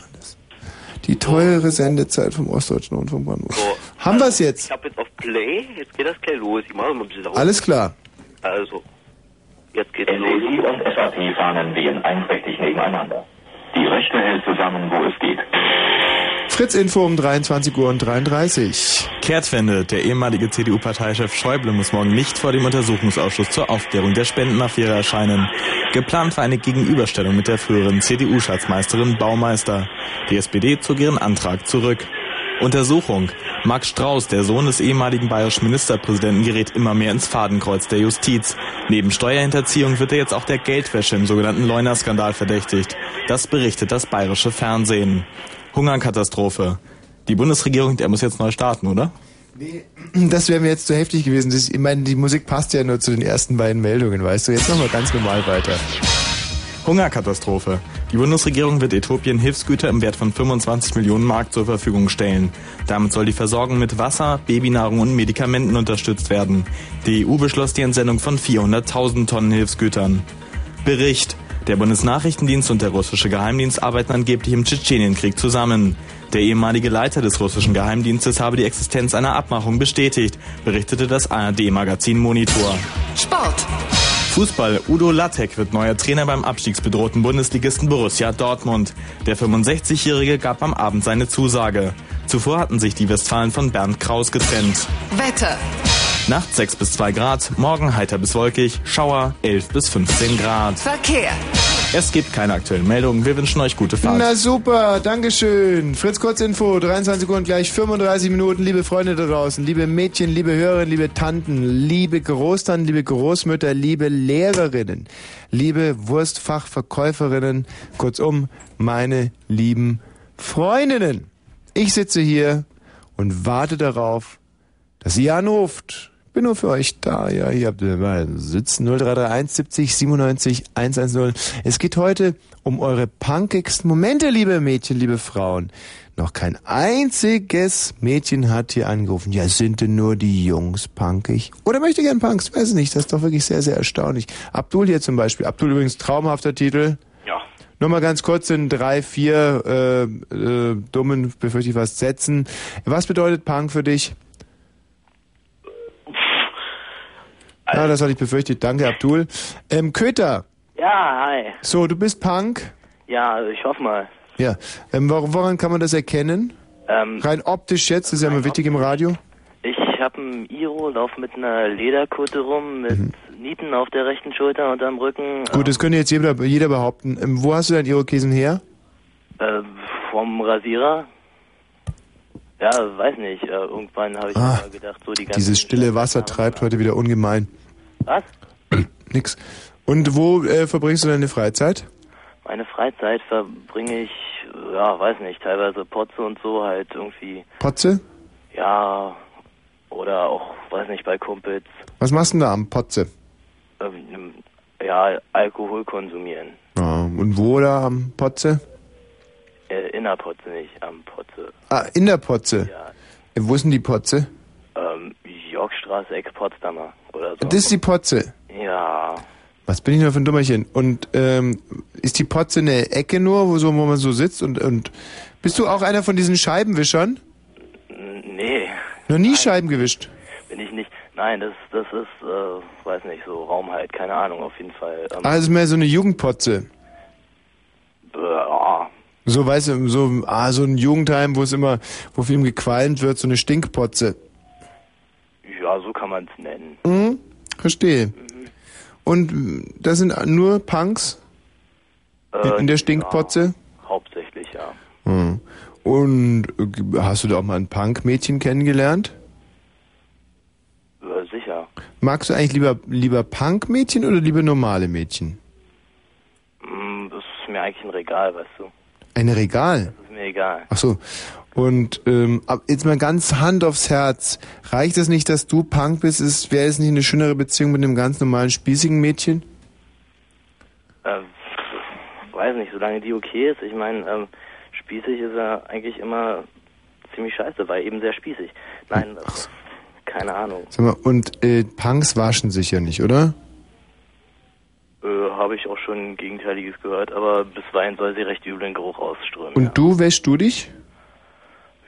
Die teure Sendezeit vom Ostdeutschen Rundfunk Brandenburg. Haben wir es jetzt? Ich habe jetzt auf Play, jetzt geht das gleich los. Ich mache mal ein bisschen lauter. Alles klar. Also, jetzt geht's los. SED und SAP fahnen wehen einträchtig nebeneinander. Die Rechte hält zusammen, wo es geht. Fritz Info um 23 Uhr und 33. Kehrtwende. Der ehemalige CDU-Parteichef Schäuble muss morgen nicht vor dem Untersuchungsausschuss zur Aufklärung der Spendenaffäre erscheinen. Geplant war eine Gegenüberstellung mit der früheren CDU-Schatzmeisterin Baumeister. Die SPD zog ihren Antrag zurück. Untersuchung. Max Strauß, der Sohn des ehemaligen bayerischen Ministerpräsidenten, gerät immer mehr ins Fadenkreuz der Justiz. Neben Steuerhinterziehung wird er jetzt auch der Geldwäsche im sogenannten Leuna-Skandal verdächtigt. Das berichtet das bayerische Fernsehen. Hungerkatastrophe. Die Bundesregierung, der muss jetzt neu starten, oder? Das wäre mir jetzt zu heftig gewesen. Ich meine, die Musik passt ja nur zu den ersten beiden Meldungen, weißt du? Jetzt wir ganz normal weiter. Hungerkatastrophe. Die Bundesregierung wird Äthiopien Hilfsgüter im Wert von 25 Millionen Mark zur Verfügung stellen. Damit soll die Versorgung mit Wasser, Babynahrung und Medikamenten unterstützt werden. Die EU beschloss die Entsendung von 400.000 Tonnen Hilfsgütern. Bericht. Der Bundesnachrichtendienst und der russische Geheimdienst arbeiten angeblich im Tschetschenienkrieg zusammen. Der ehemalige Leiter des russischen Geheimdienstes habe die Existenz einer Abmachung bestätigt, berichtete das ARD-Magazin Monitor. Sport. Fußball. Udo Lattek wird neuer Trainer beim abstiegsbedrohten Bundesligisten Borussia Dortmund. Der 65-Jährige gab am Abend seine Zusage. Zuvor hatten sich die Westfalen von Bernd Kraus getrennt. Wetter. Nacht 6 bis 2 Grad, morgen heiter bis wolkig, Schauer 11 bis 15 Grad. Verkehr. Es gibt keine aktuellen Meldungen, wir wünschen euch gute Fahrt. Na super, Dankeschön. Fritz Kurzinfo, 23 Uhr und gleich 35 Minuten. Liebe Freunde da draußen, liebe Mädchen, liebe Hörerinnen, liebe Tanten, liebe Großtanten, liebe Großmütter, liebe Lehrerinnen, liebe Wurstfachverkäuferinnen, kurzum, meine lieben Freundinnen. Ich sitze hier und warte darauf, dass ihr anruft. Bin nur für euch da. Ja, hier habt ihr mal sitzen 0331 70 97 110. Es geht heute um eure punkigsten Momente, liebe Mädchen, liebe Frauen. Noch kein einziges Mädchen hat hier angerufen. Ja, sind denn nur die Jungs punkig? Oder möchte gern Punks? Weiß nicht. Das ist doch wirklich sehr, sehr erstaunlich. Abdul hier zum Beispiel. Abdul übrigens traumhafter Titel. Ja. Nur mal ganz kurz in drei, vier äh, äh, dummen, befürchte ich was, Sätzen. Was bedeutet Punk für dich? Ja, das hatte ich befürchtet. Danke, Abdul. Ähm, Köter. Ja, hi. So, du bist Punk? Ja, also ich hoffe mal. Ja. Ähm, wor- woran kann man das erkennen? Ähm, Rein optisch jetzt, das ist ja immer wichtig im Radio. ich habe ein Iro, lauf mit einer Lederkutte rum, mit Nieten auf der rechten Schulter und am Rücken. Gut, das könnte jetzt jeder, jeder behaupten. Ähm, wo hast du deinen Irokesen her? Äh, vom Rasierer. Ja, weiß nicht. Äh, irgendwann habe ich Ah, mal gedacht, so die ganzen... Dieses stille Wasser treibt heute wieder ungemein. Was? Nix. Und wo äh, verbringst du deine Freizeit? Meine Freizeit verbringe ich, ja, weiß nicht, teilweise Potze und so halt irgendwie, Potze? ja, oder auch, weiß nicht, bei Kumpels, Was machst du denn da am Potze? ähm, ja, Alkohol konsumieren. Ja, und wo da am Potze? Äh, in der Potze nicht, am Potze. Ah, in der Potze. Äh, wo ist denn die Potze? Ähm, Yorkstraße, Ex-Potsdamer oder so. Das ist die Potze. Ja, Was bin ich nur für ein Dummerchen? Und ähm, ist die Potze eine Ecke nur, wo, so, wo man so sitzt? Und, und bist du auch einer von diesen Scheibenwischern? nee, Noch nie Scheiben gewischt? bin ich nicht. Nein, das, das ist, äh, weiß nicht, so Raum halt, keine Ahnung, auf jeden Fall. Ähm, Ah, das ist mehr so eine Jugendpotze. ah, So, weißt du, so, ah, so ein Jugendheim, wo es immer, wo viel gequalmt wird, so eine Stinkpotze. Ja, so kann man es nennen. Mhm. Verstehe. Und äh, das sind nur Punks in, in der Stinkpotze? Ja, hauptsächlich, ja. Hm. Und äh, hast du da auch mal ein Punk-Mädchen kennengelernt? Äh, sicher. Magst du eigentlich lieber, lieber Punk-Mädchen oder lieber normale Mädchen? Mm, Das ist mir eigentlich ein Regal, weißt du. Ein Regal? Das ist mir egal. Ach so. Und ähm, jetzt mal ganz Hand aufs Herz. Reicht es nicht, dass du Punk bist? Ist, Wäre es nicht eine schönere Beziehung mit einem ganz normalen, spießigen Mädchen? Äh, weiß nicht, solange die okay ist. Ich meine, ähm, spießig ist er eigentlich immer ziemlich scheiße, weil eben sehr spießig. Nein, das, keine Ahnung. Sag mal, und äh, Punks waschen sich ja nicht, oder? Äh, Habe ich auch schon Gegenteiliges gehört, aber bisweilen soll sie recht üblen Geruch ausströmen. Und du wäschst du dich?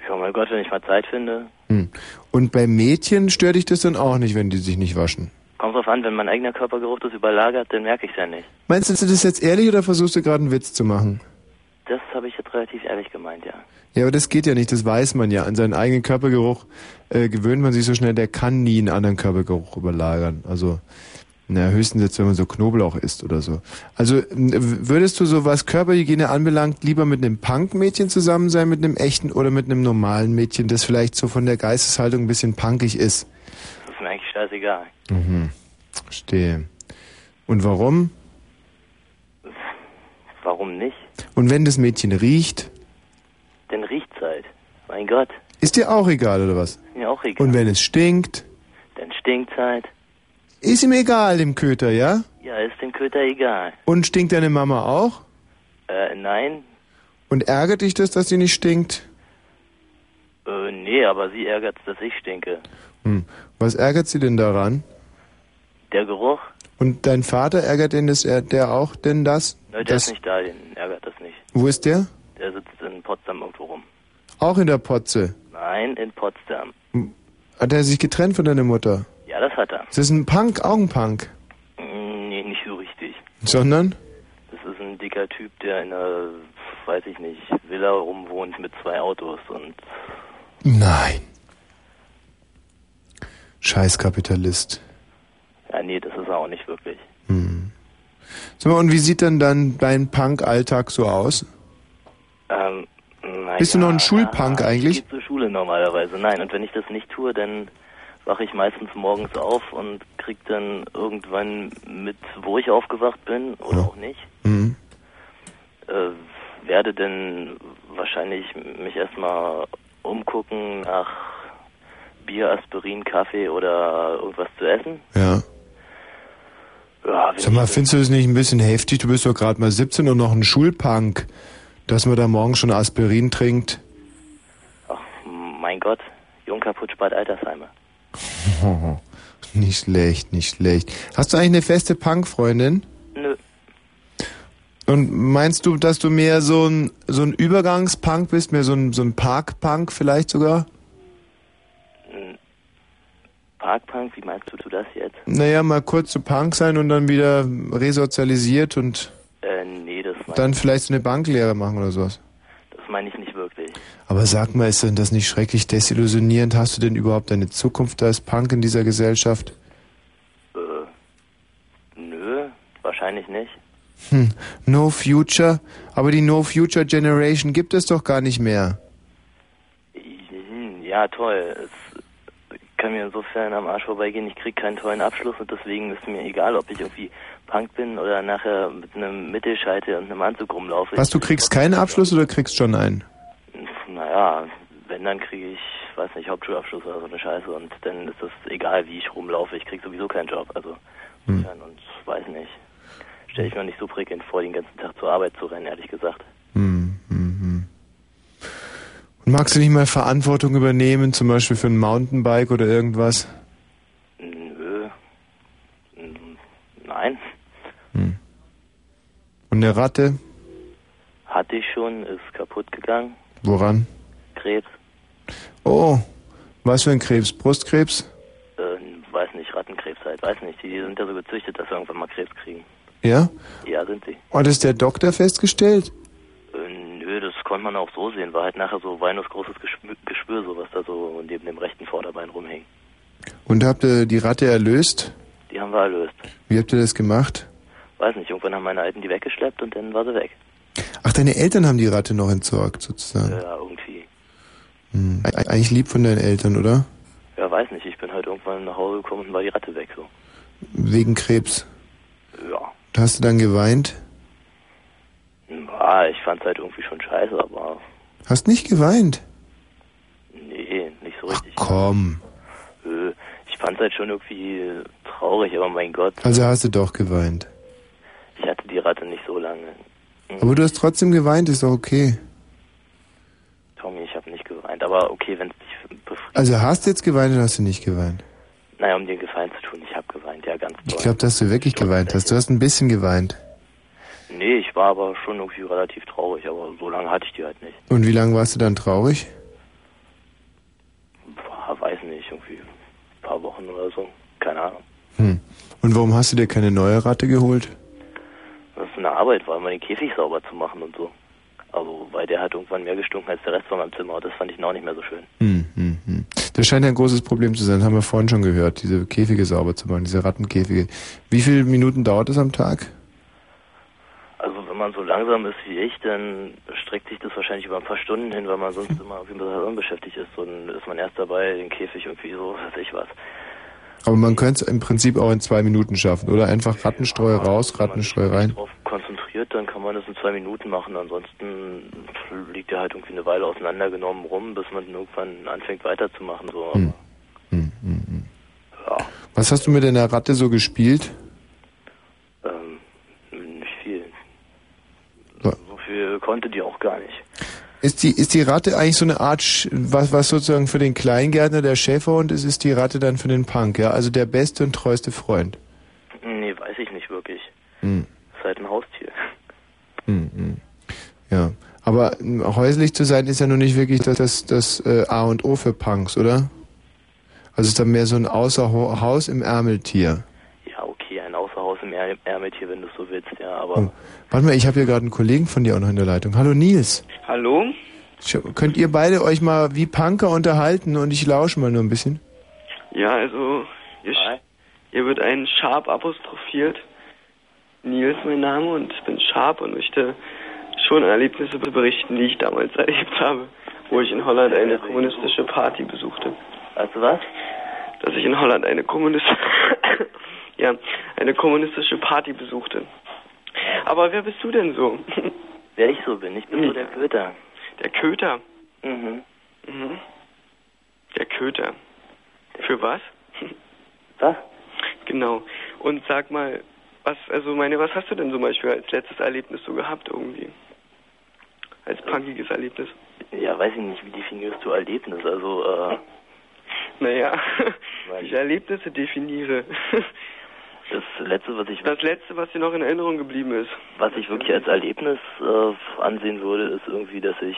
Ja, mein Gott, wenn ich mal Zeit finde. Hm. Und bei Mädchen stört dich das dann auch nicht, wenn die sich nicht waschen? Kommt drauf an, wenn mein eigener Körpergeruch das überlagert, dann merke ich es ja nicht. Meinst du das jetzt ehrlich oder versuchst du gerade einen Witz zu machen? Das habe ich jetzt relativ ehrlich gemeint, ja. Ja, aber das geht ja nicht, das weiß man ja. An seinen eigenen Körpergeruch äh, gewöhnt man sich so schnell, der kann nie einen anderen Körpergeruch überlagern. Also, na, höchstens jetzt, wenn man so Knoblauch isst oder so. Also, würdest du so, was Körperhygiene anbelangt, lieber mit einem Punk-Mädchen zusammen sein, mit einem echten oder mit einem normalen Mädchen, das vielleicht so von der Geisteshaltung ein bisschen punkig ist? Das ist mir eigentlich scheißegal. Mhm. Verstehe. Und warum? Warum nicht? Und wenn das Mädchen riecht, Denn riecht's halt. Mein Gott, ist dir auch egal, oder was? mir auch egal. Und wenn es stinkt, Dann stinkt's halt. Ist ihm egal, dem Köter, ja? Ja, ist dem Köter egal. Und stinkt deine Mama auch? Äh, nein, Und ärgert dich das, dass sie nicht stinkt? äh, nee, aber sie ärgert's, dass ich stinke. Hm. Was ärgert sie denn daran? Der Geruch? Und dein Vater ärgert denn das, er- der auch denn das? Ne, der das ist nicht da, den ärgert das nicht. wo ist der? Der sitzt in Potsdam irgendwo rum. Auch in der Potze. Nein, in Potsdam. Hat er sich getrennt von deiner Mutter? Ja, das hat er. Ist das ein Punk? Auch ein Punk? Mm, Nee, nicht so richtig. Sondern? Das ist ein dicker Typ, der in einer, weiß ich nicht, Villa rumwohnt mit zwei Autos und Nein. Scheiß Kapitalist. ja, nee, das ist er auch nicht wirklich. Hm. Sag mal, und wie sieht denn dann dein Punk-Alltag so aus? Ähm, na Bist du ja, noch ein Schulpunk Ich eigentlich? gehe zur Schule normalerweise. Nein, und wenn ich das nicht tue, dann wache ich meistens morgens auf und krieg dann irgendwann mit, wo ich aufgewacht bin oder auch nicht. Mhm. Äh, werde dann wahrscheinlich mich erstmal umgucken nach Bier, Aspirin, Kaffee oder irgendwas zu essen. Ja. Ja, Sag mal, findest du das nicht ein bisschen heftig? Du bist doch gerade mal 17 und noch ein Schulpunk, dass man da morgen schon Aspirin trinkt. mein Gott, jung kaputt spart Altersheime. nicht schlecht, nicht schlecht. Hast du eigentlich eine feste Punk-Freundin? Nö. Und meinst du, dass du mehr so ein, so ein Übergangspunk bist, mehr so ein, so ein Park-Punk vielleicht sogar? Parkpunk, wie meinst du, du das jetzt? Naja, mal kurz zu Punk sein und dann wieder resozialisiert und Äh, nee, das dann vielleicht so eine Banklehre machen oder sowas. das meine ich nicht wirklich. Aber sag mal, ist denn das nicht schrecklich desillusionierend? Hast du denn überhaupt eine Zukunft als Punk in dieser Gesellschaft? Äh, nö, wahrscheinlich nicht. Hm, no Future? Aber die No Future Generation gibt es doch gar nicht mehr. Hm, Ja, toll. Es kann mir insofern am Arsch vorbeigehen. Ich krieg keinen tollen Abschluss und deswegen ist mir egal, ob ich irgendwie Punk bin oder nachher mit einem Mittelscheitel und einem Anzug rumlaufe. Was, du kriegst keinen Abschluss oder kriegst schon einen? Naja, wenn, dann kriege ich, weiß nicht, Hauptschulabschluss oder so eine Scheiße und dann ist das egal, wie ich rumlaufe. Ich krieg sowieso keinen Job. Also, insofern und weiß nicht. Stelle ich mir nicht so prickelnd vor, den ganzen Tag zur Arbeit zu rennen, ehrlich gesagt. Hm, hm, hm. Und magst du nicht mal Verantwortung übernehmen, zum Beispiel für ein Mountainbike oder irgendwas? Nö. Hm, Nein. Und eine Ratte? Hatte ich schon, ist kaputt gegangen. Woran? Krebs. Oh, was für ein Krebs? Brustkrebs? Äh, weiß nicht, Rattenkrebs halt, weiß nicht. Die sind ja so gezüchtet, dass sie irgendwann mal Krebs kriegen. Ja? Ja, sind sie. Und ist der Doktor festgestellt? Äh, nö, das konnte man auch so sehen. War halt nachher so Walnuss großes Geschwür, Geschwür, so was da so neben dem rechten Vorderbein rumhing. Und habt ihr die Ratte erlöst? Die haben wir erlöst. Wie habt ihr das gemacht? Weiß nicht, irgendwann haben meine Alten die weggeschleppt und dann war sie weg. Ach, deine Eltern haben die Ratte noch entsorgt, sozusagen. Ja, irgendwie. Hm. Eig- Eigentlich lieb von deinen Eltern, oder? Ja, weiß nicht, ich bin halt irgendwann nach Hause gekommen und war die Ratte weg, so. Wegen Krebs. Ja. Hast du dann geweint? Ah, ich fand's halt irgendwie schon scheiße, aber Hast nicht geweint? nee, nicht so richtig. Komm. Äh, Ich fand's halt schon irgendwie traurig, aber mein Gott, Also hast du doch geweint. ich hatte die Ratte nicht so lange. Aber du hast trotzdem geweint, ist doch okay. Tommy, ich habe nicht geweint, aber okay, wenn es dich befriedigt. Also hast du jetzt geweint oder hast du nicht geweint? Naja, um dir Gefallen zu tun, ich habe geweint, ja, ganz Ich toll. glaube, dass du wirklich geweint hast. Du hast ein bisschen geweint. Nee, ich war aber schon irgendwie relativ traurig, aber so lange hatte ich die halt nicht. Und wie lange warst du dann traurig? Boah, weiß nicht, irgendwie ein paar Wochen oder so, keine Ahnung. Hm. Und warum hast du dir keine neue Ratte geholt? Arbeit, war immer den Käfig sauber zu machen und so. Also, weil der hat irgendwann mehr gestunken als der Rest von meinem Zimmer und das fand ich auch nicht mehr so schön. Hm, hm, hm. Das scheint ein großes Problem zu sein, das haben wir vorhin schon gehört, diese Käfige sauber zu machen, diese Rattenkäfige. Wie viele Minuten dauert das am Tag? Also, wenn man so langsam ist wie ich, dann streckt sich das wahrscheinlich über ein paar Stunden hin, weil man sonst immer irgendwie mit was unbeschäftigt ist. Dann ist man erst dabei, den Käfig irgendwie so, weiß ich was. Aber man könnte es im Prinzip auch in zwei Minuten schaffen, oder? Einfach Rattenstreu raus, Rattenstreu rein. drauf konzentriert, dann kann man das in zwei Minuten machen. Ansonsten liegt er halt irgendwie eine Weile auseinandergenommen rum, bis man irgendwann anfängt weiterzumachen. So. Hm. Was hast du mit deiner Ratte so gespielt? Ähm, nicht viel. Ja. So viel konnte die auch gar nicht. Ist die, ist die Ratte eigentlich so eine Art, Sch- was, was sozusagen für den Kleingärtner der Schäferhund ist, ist die Ratte dann für den Punk, ja? Also der beste und treueste Freund. Nee, weiß ich nicht wirklich. Hm. Ist halt ein Haustier. Hm, hm. Ja. Aber ähm, häuslich zu sein ist ja nun nicht wirklich das, das, das äh, A und O für Punks, oder? Also ist dann mehr so ein Außerhaus im Ärmeltier. Ja, okay, ein Außerhaus im Är Ärmeltier, wenn du es so willst, ja, aber Oh. Warte mal, ich habe hier gerade einen Kollegen von dir auch noch in der Leitung. Hallo Nils. Hallo? Könnt ihr beide euch mal wie Punker unterhalten und ich lausche mal nur ein bisschen? Ja, also, ihr, ihr wird ein Sharp apostrophiert. Nils mein Name und ich bin Sharp und möchte schon Erlebnisse berichten, die ich damals erlebt habe, wo ich in Holland eine kommunistische Party besuchte. Also was? Dass ich in Holland eine kommunistische, ja, eine kommunistische Party besuchte. Aber wer bist du denn so? wer ich so bin, ich bin so der Köter. Der Köter? Mhm. Mhm. Der Köter. Für was? Was? Genau. Und sag mal, was, also meine, was hast du denn zum Beispiel als letztes Erlebnis so gehabt irgendwie? Als punkiges Erlebnis? Ja, weiß ich nicht, wie definierst du Erlebnis? Also, äh, Naja, ich Erlebnisse definiere. Das letzte, was ich Das letzte, was dir noch in Erinnerung geblieben ist. was ich wirklich als Erlebnis äh, ansehen würde, ist irgendwie, dass ich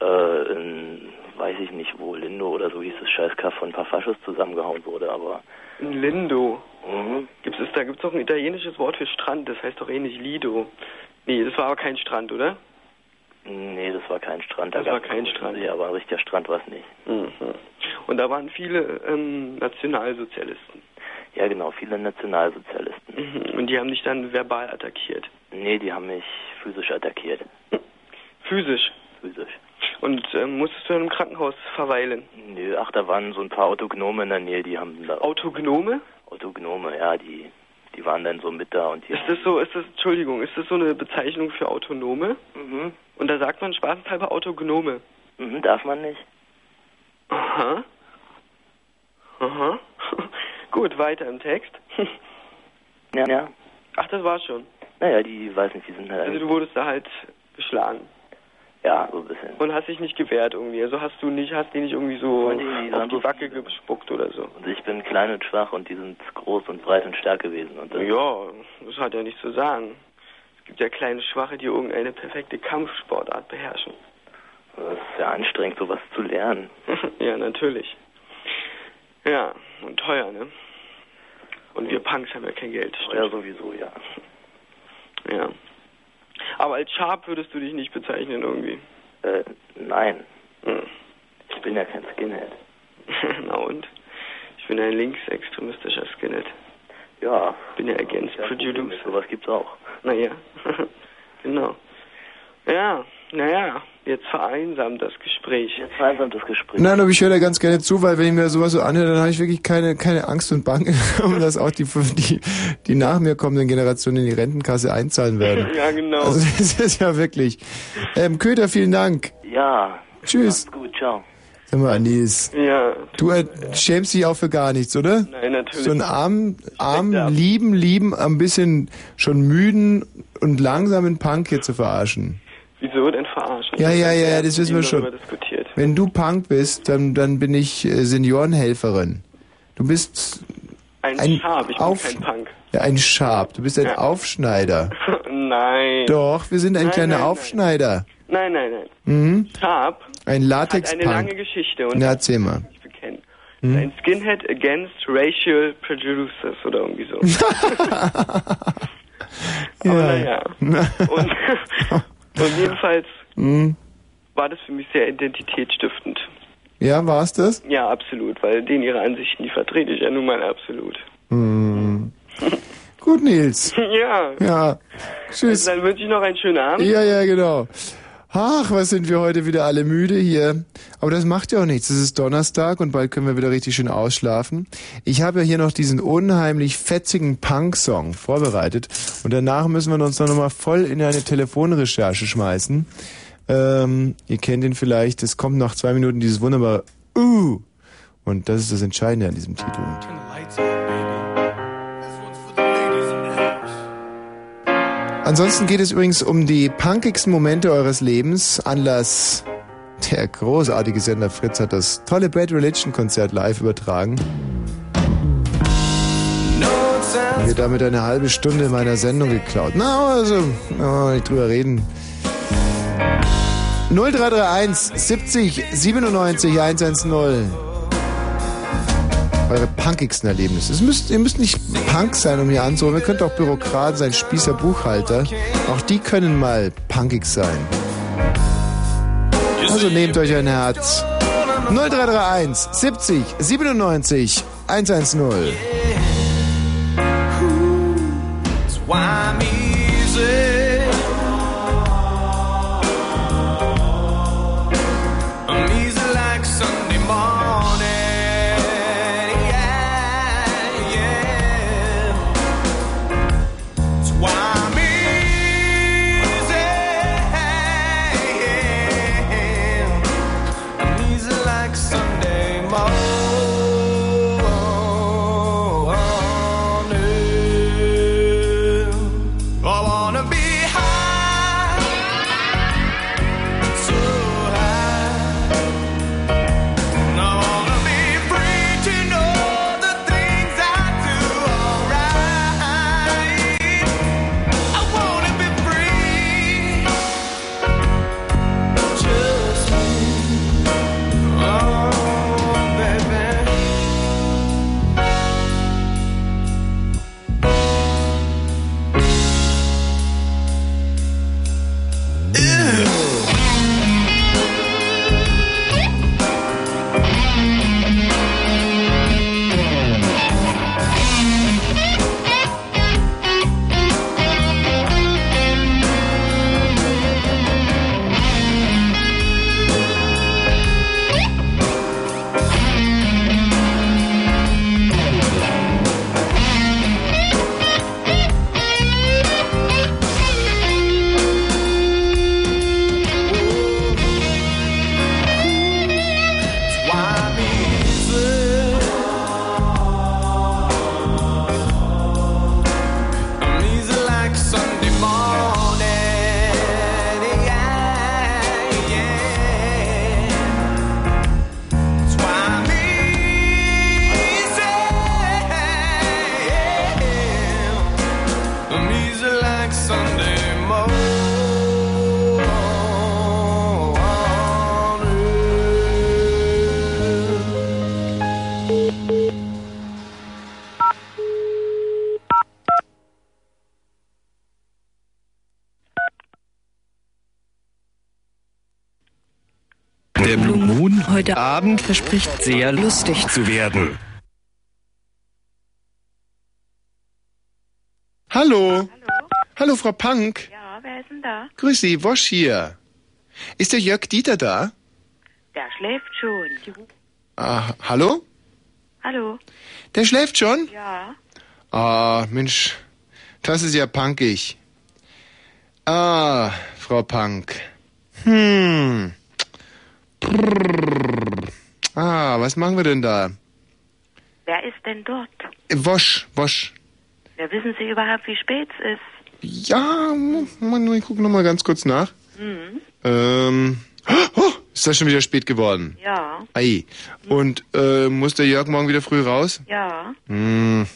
äh, in, weiß ich nicht wo, Lindo oder so hieß das Scheißkaff von ein paar Faschos zusammengehauen wurde, aber In Lindo. Mhm. Gibt es da gibt's doch ein italienisches Wort für Strand, das heißt doch ähnlich Lido. Nee, das war aber kein Strand, oder? nee, das war kein Strand. Da Das war kein Strand. See, aber ein richtiger Strand war es nicht. Mhm. Und da waren viele ähm, Nationalsozialisten. Ja, genau, viele Nationalsozialisten. Mhm. Und die haben dich dann verbal attackiert. Nee, die haben mich physisch attackiert. Physisch. Physisch. Und ähm, musstest du dann im Krankenhaus verweilen? Nö, ach, da waren so ein paar Autognome in der Nähe, die haben da... Autognome? Autognome, ja, die, die waren dann so mit da und die... Ist das so, ist das, Entschuldigung, ist das so eine Bezeichnung für Autonome? Mhm. Und da sagt man spaßenshalber Autognome. Mhm, darf man nicht. Aha. Aha. Gut, weiter im Text. Ja, ja. Ach, das war's schon. Naja, die, weiß nicht, die sind halt... Also du wurdest da halt geschlagen. Ja, so ein bisschen. Und hast dich nicht gewehrt irgendwie. Also hast du nicht, hast die nicht irgendwie so Nee, die auf waren die so Backe gespuckt oder so. Und ich bin klein und schwach und die sind groß und breit und stark gewesen. Und Ja, das hat ja nichts zu sagen. Es gibt ja kleine Schwache, die irgendeine perfekte Kampfsportart beherrschen. das ist ja anstrengend, sowas zu lernen. ja, natürlich. Ja, und teuer, ne? Und wir Punks haben ja kein Geld. Ja, sowieso, ja. Ja. Aber als Sharp würdest du dich nicht bezeichnen irgendwie. Äh, nein. Hm. Ich bin ja kein Skinhead. Na und? Ich bin ein linksextremistischer Skinhead. Ja. Bin ja Against Producer. Sowas gibt's auch. Naja, genau. Ja, naja, jetzt vereinsamt das Gespräch. Jetzt vereinsamt das Gespräch. Nein, aber ich höre da ganz gerne zu, weil wenn ich mir sowas so anhöre, dann habe ich wirklich keine, keine Angst und Bange, dass auch die, die, die nach mir kommenden Generationen in die Rentenkasse einzahlen werden. Ja, genau. Also das ist ja wirklich. Ähm, Köter, vielen Dank. Ja. Tschüss. Macht's gut, ciao. Sag mal, Anis. Ja. Du äh, schämst dich auch für gar nichts, oder? Nein, natürlich So ein nicht. arm, arm, lieben, lieben, ein bisschen schon müden und langsamen Punk hier zu verarschen. Wieso denn verarschen? Ja, ja, ja, ja, das wissen wir schon. Wenn du Punk bist, dann, dann bin ich äh, Seniorenhelferin. Du bist Ein, Ein Schab, ich Auf- bin kein Punk. ja, ein Schab, du bist ein Ja. Aufschneider. nein. Doch, wir sind ein Nein, kleiner nein. Aufschneider. Nein, nein, nein. Mhm. Schab Ein hat eine lange. Geschichte und Na, erzähl mal. Mhm. Ein Skinhead against racial producers oder irgendwie so. Aber naja. Und, und jedenfalls Mhm. war das für mich sehr identitätsstiftend. Ja, war's das? Ja, absolut, weil denen ihre Ansichten, die vertrete ich ja nun mal absolut. Mhm. Gut, Nils. ja. Ja. Tschüss. Dann wünsche ich noch einen schönen Abend. Ja, ja, genau. Ach, was sind wir heute wieder alle müde hier. Aber das macht ja auch nichts. Es ist Donnerstag und bald können wir wieder richtig schön ausschlafen. Ich habe ja hier noch diesen unheimlich fetzigen Punk-Song vorbereitet. Und danach müssen wir uns noch mal voll in eine Telefonrecherche schmeißen. Ähm, ihr kennt ihn vielleicht. Es kommt nach zwei Minuten dieses wunderbare Uh. Und das ist das Entscheidende an diesem Titel. Ansonsten geht es übrigens um die punkigsten Momente eures Lebens. Anlass der großartige Sender Fritz hat das tolle Bad Religion Konzert live übertragen. Mir damit eine halbe Stunde meiner Sendung geklaut. Na, also, oh, nicht drüber reden. 0331 70 97 110. Eure punkigsten Erlebnisse. Es müsst, ihr müsst nicht Punk sein, um hier anzurufen. Ihr könnt auch Bürokrat sein, Spießer, Buchhalter. Auch die können mal punkig sein. Also nehmt euch ein Herz. 0331 70 97 110. Why I'm Abend verspricht sehr lustig zu werden. Hallo. Hallo, Frau Punk. Ja, wer ist denn da? Grüß Sie, Wosch hier. Ist der Jörg Dieter da? Der schläft schon. Ah, hallo? Hallo? Der schläft schon? Ja. Ah, Mensch, das ist ja punkig. Ah, Frau Punk. Hm. Brrr. Ah, was machen wir denn da? Wer ist denn dort? Wosch, Wosch. Ja, wissen Sie überhaupt, wie spät es ist? Ja, Mann, ich gucke nochmal ganz kurz nach. Hm. Ähm, oh, ist das schon wieder spät geworden? Ja. Ei. Und äh, muss der Jörg morgen wieder früh raus? Ja. Hm.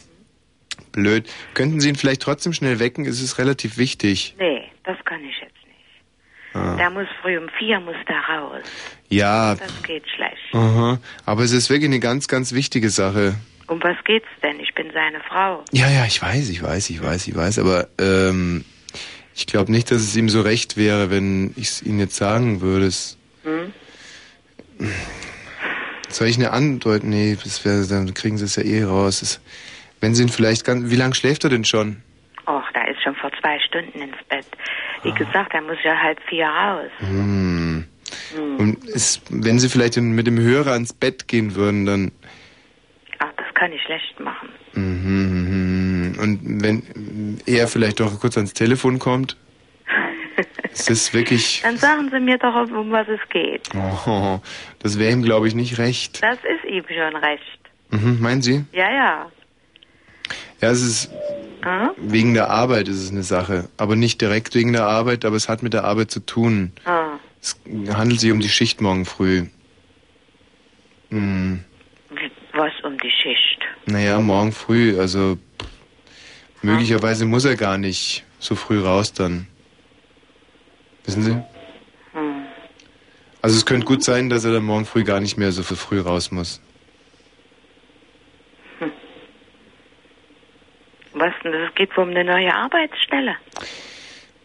Blöd. Könnten Sie ihn vielleicht trotzdem schnell wecken? Es ist relativ wichtig. Nee, das kann ich jetzt nicht. Ah. Der muss früh um vier muss da raus. Ja. Das geht schlecht. Aha. Aber es ist wirklich eine ganz, ganz wichtige Sache. Um was geht's denn? Ich bin seine Frau. Ja, ja, ich weiß, ich weiß, ich weiß, ich weiß, aber ähm, ich glaube nicht, dass es ihm so recht wäre, wenn ich es Ihnen jetzt sagen würde. Es- Hm? Soll ich eine Antwort? Nee, das wär, dann kriegen Sie es ja eh raus. Es, wenn Sie ihn vielleicht ganz. Wie lange schläft er denn schon? Och, da ist schon vor zwei Stunden ins Bett. Wie gesagt, er muss ja halb vier raus. Hm. Hm. Und es, wenn Sie vielleicht mit dem Hörer ans Bett gehen würden, dann. Ach, das kann ich schlecht machen. Mhm, mhm. Und wenn er vielleicht doch kurz ans Telefon kommt, ist das wirklich. Dann sagen Sie mir doch, um was es geht. Oh, das wäre ihm, glaube ich, nicht recht. Das ist ihm schon recht. Mhm, meinen Sie? Ja, ja. Ja, es ist Hm? wegen der Arbeit ist es eine Sache. Aber nicht direkt wegen der Arbeit, aber es hat mit der Arbeit zu tun. Ah. Es handelt sich um die Schicht morgen früh. Hm. Was um die Schicht? Naja, morgen früh, also pff, möglicherweise muss er gar nicht so früh raus dann. Wissen Sie? Hm. Also es könnte gut sein, dass er dann morgen früh gar nicht mehr so früh raus muss. Was denn? Es geht wohl um eine neue Arbeitsstelle.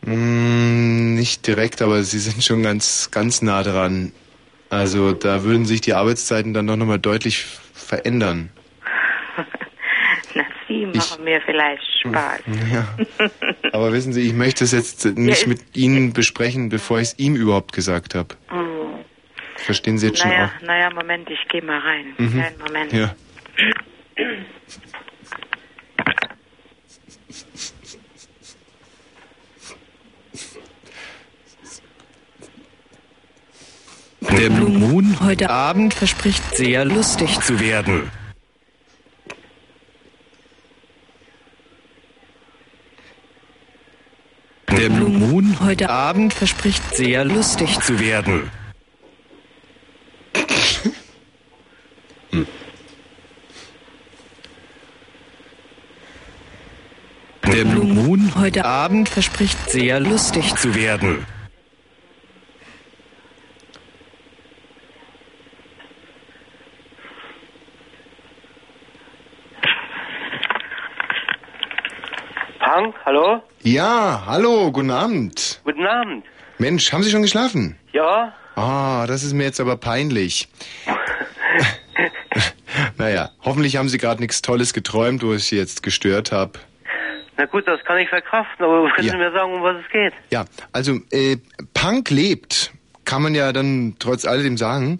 Hm, nicht direkt, aber Sie sind schon ganz, ganz nah dran. Also da würden sich die Arbeitszeiten dann doch nochmal deutlich verändern. Na, Sie machen mir vielleicht Spaß. Ja. Aber wissen Sie, ich möchte es jetzt nicht ist- mit Ihnen besprechen, bevor ich es ihm überhaupt gesagt habe. Hm. Verstehen Sie jetzt schon Naja, auch? naja, Moment, ich gehe mal rein. Mhm. Kleinen Moment. Ja. Der Blue Moon heute Abend verspricht sehr lustig zu werden. Der Blue Moon heute Abend verspricht sehr lustig zu werden. Der Blue Moon heute Abend verspricht sehr lustig zu werden. Punk, hallo? Ja, hallo, guten Abend. Guten Abend. Mensch, haben Sie schon geschlafen? Ja? Ah, das ist mir jetzt aber peinlich. naja, hoffentlich haben Sie gerade nichts Tolles geträumt, wo ich Sie jetzt gestört habe. Na gut, das kann ich verkraften, aber können Ja. Sie mir sagen, um was es geht? Ja, also äh, Punk lebt, kann man ja dann trotz alledem sagen.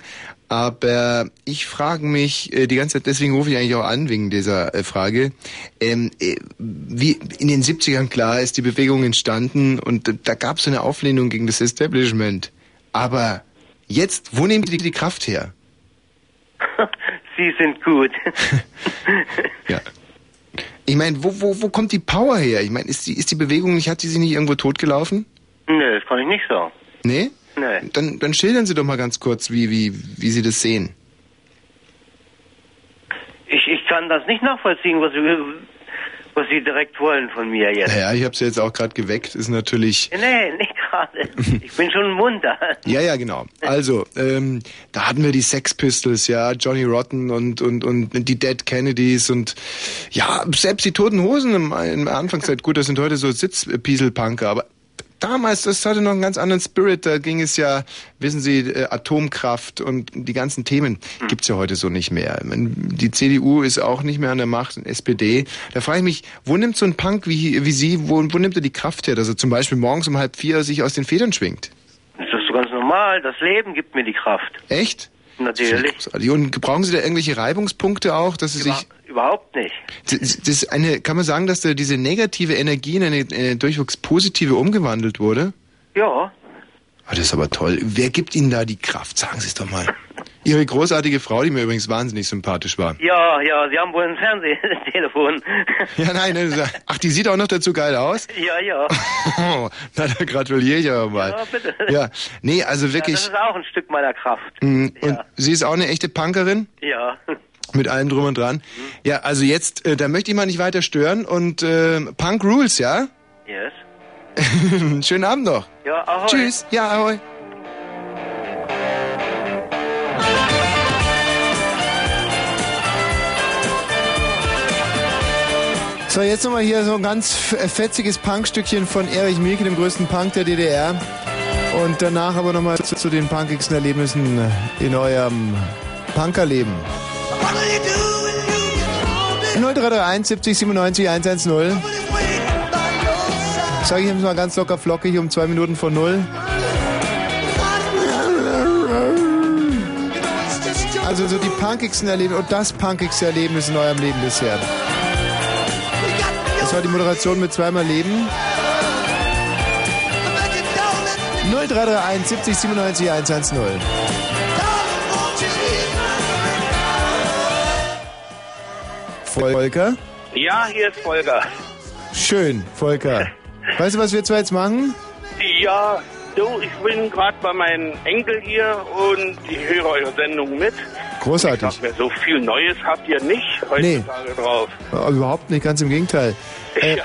Aber ich frage mich äh, die ganze Zeit, deswegen rufe ich eigentlich auch an wegen dieser äh, Frage. Ähm, äh, wie in den 70ern klar ist die Bewegung entstanden und da gab es so eine Auflehnung gegen das Establishment. Aber jetzt, wo nehmen die die Kraft her? Sie sind gut. Ja. Ich meine, wo, wo, wo kommt die Power her? Ich meine, ist die, ist die Bewegung nicht, hat sie sich nicht irgendwo totgelaufen? Nö, das kann ich nicht sagen. Nee? Nee. Dann, dann schildern Sie doch mal ganz kurz, wie, wie, wie Sie das sehen. Ich, ich kann das nicht nachvollziehen, was Sie, was Sie direkt wollen von mir jetzt. Naja, ich habe Sie jetzt auch gerade geweckt, ist natürlich... Nee, nicht gerade. Ich bin schon munter. Ja, ja, genau. Also, ähm, da hatten wir die Sex Pistols, ja, Johnny Rotten und, und, und die Dead Kennedys und ja, selbst die Toten Hosen im, in der Anfangszeit. Gut, das sind heute so Sitzpieselpunker, aber damals, das hatte noch einen ganz anderen Spirit. Da ging es ja, wissen Sie, äh, Atomkraft und die ganzen Themen Hm. gibt's ja heute so nicht mehr. Die CDU ist auch nicht mehr an der Macht, und SPD. Da frage ich mich, wo nimmt so ein Punk wie, wie Sie, wo, wo nimmt er die Kraft her, dass er zum Beispiel morgens um halb vier sich aus den Federn schwingt? Das ist so ganz normal. Das Leben gibt mir die Kraft. Echt? Natürlich. Und brauchen Sie da irgendwelche Reibungspunkte auch, dass Sie sich... Überhaupt nicht. Das das ist eine, kann man sagen, dass da diese negative Energie in eine, eine durchwachs positive umgewandelt wurde? Ja. Ah, das ist aber toll. Wer gibt Ihnen da die Kraft? Sagen Sie es doch mal. Ihre großartige Frau, die mir übrigens wahnsinnig sympathisch war. Ja, ja, Sie haben wohl ein Fernsehtelefon. Ja, nein, nein, ach, die sieht auch noch dazu geil aus? ja, ja. Oh, na, da gratuliere ich aber mal. Ja, bitte. Ja, nee, also Ja, wirklich. das ist auch ein Stück meiner Kraft. mm, und sie ist auch eine echte Punkerin? Ja. Mit allem drum und dran. Ja, also jetzt, äh, da möchte ich mal nicht weiter stören und äh, Punk Rules, ja? Yes. Schönen Abend noch. Ja, ahoi. Tschüss. Ja, ahoi. So, jetzt nochmal hier so ein ganz f- fetziges Punkstückchen von Erich Mielke, dem größten Punk der DDR. Und danach aber nochmal zu, zu den punkigsten Erlebnissen in eurem Punkerleben. 0331 70 97 110. Sag ich jetzt mal ganz locker flockig um zwei Minuten vor null. Also so die punkigsten Erlebnisse und das punkigste Erlebnis in eurem Leben bisher. Das war die Moderation mit zweimal Leben. 0331 70 97 110. Volker? Ja, hier ist Volker. Schön, Volker. Weißt du, was wir zwei jetzt machen? Ja, du, ich bin gerade bei meinem Enkel hier und ich höre eure Sendung mit. Großartig. Ich mir, so viel Neues habt ihr nicht heutzutage drauf. Aber überhaupt nicht, ganz im Gegenteil. Äh, Ja,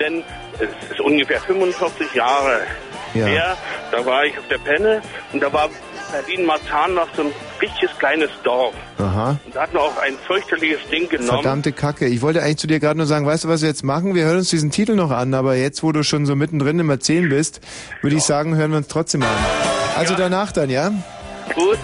denn es ist ungefähr 45 Jahre Ja. her. Da war ich auf der Penne und da war Berlin-Marzahn noch so ein richtiges kleines Dorf. Aha. Und da hatten wir auch ein fürchterliches Ding genommen. Verdammte Kacke. Ich wollte eigentlich zu dir gerade nur sagen, weißt du, was wir jetzt machen? Wir hören uns diesen Titel noch an, aber jetzt, wo du schon so mittendrin im Erzählen bist, würde ich sagen, hören wir uns trotzdem an. Also danach dann, ja? Gut.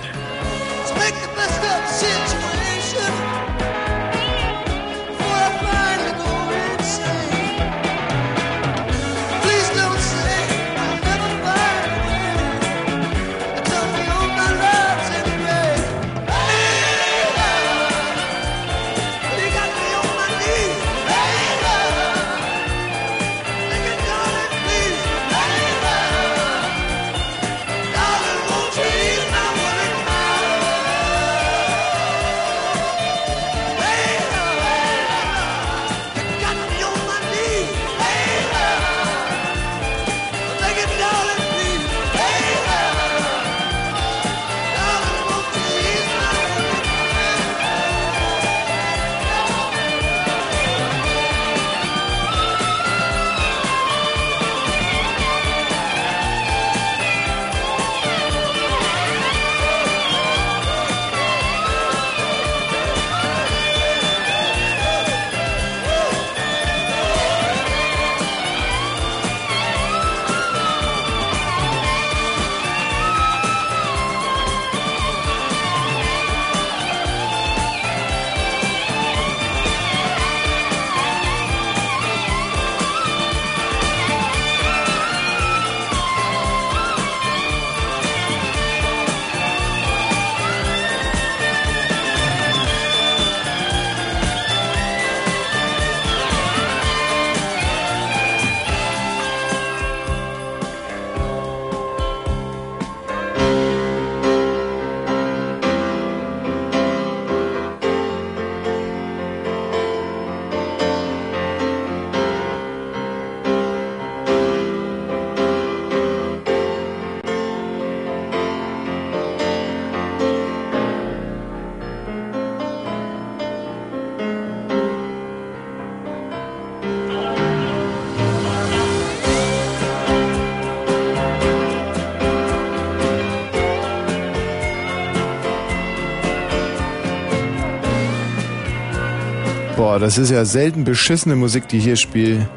Boah, das ist ja selten beschissene Musik, die ich hier spiele.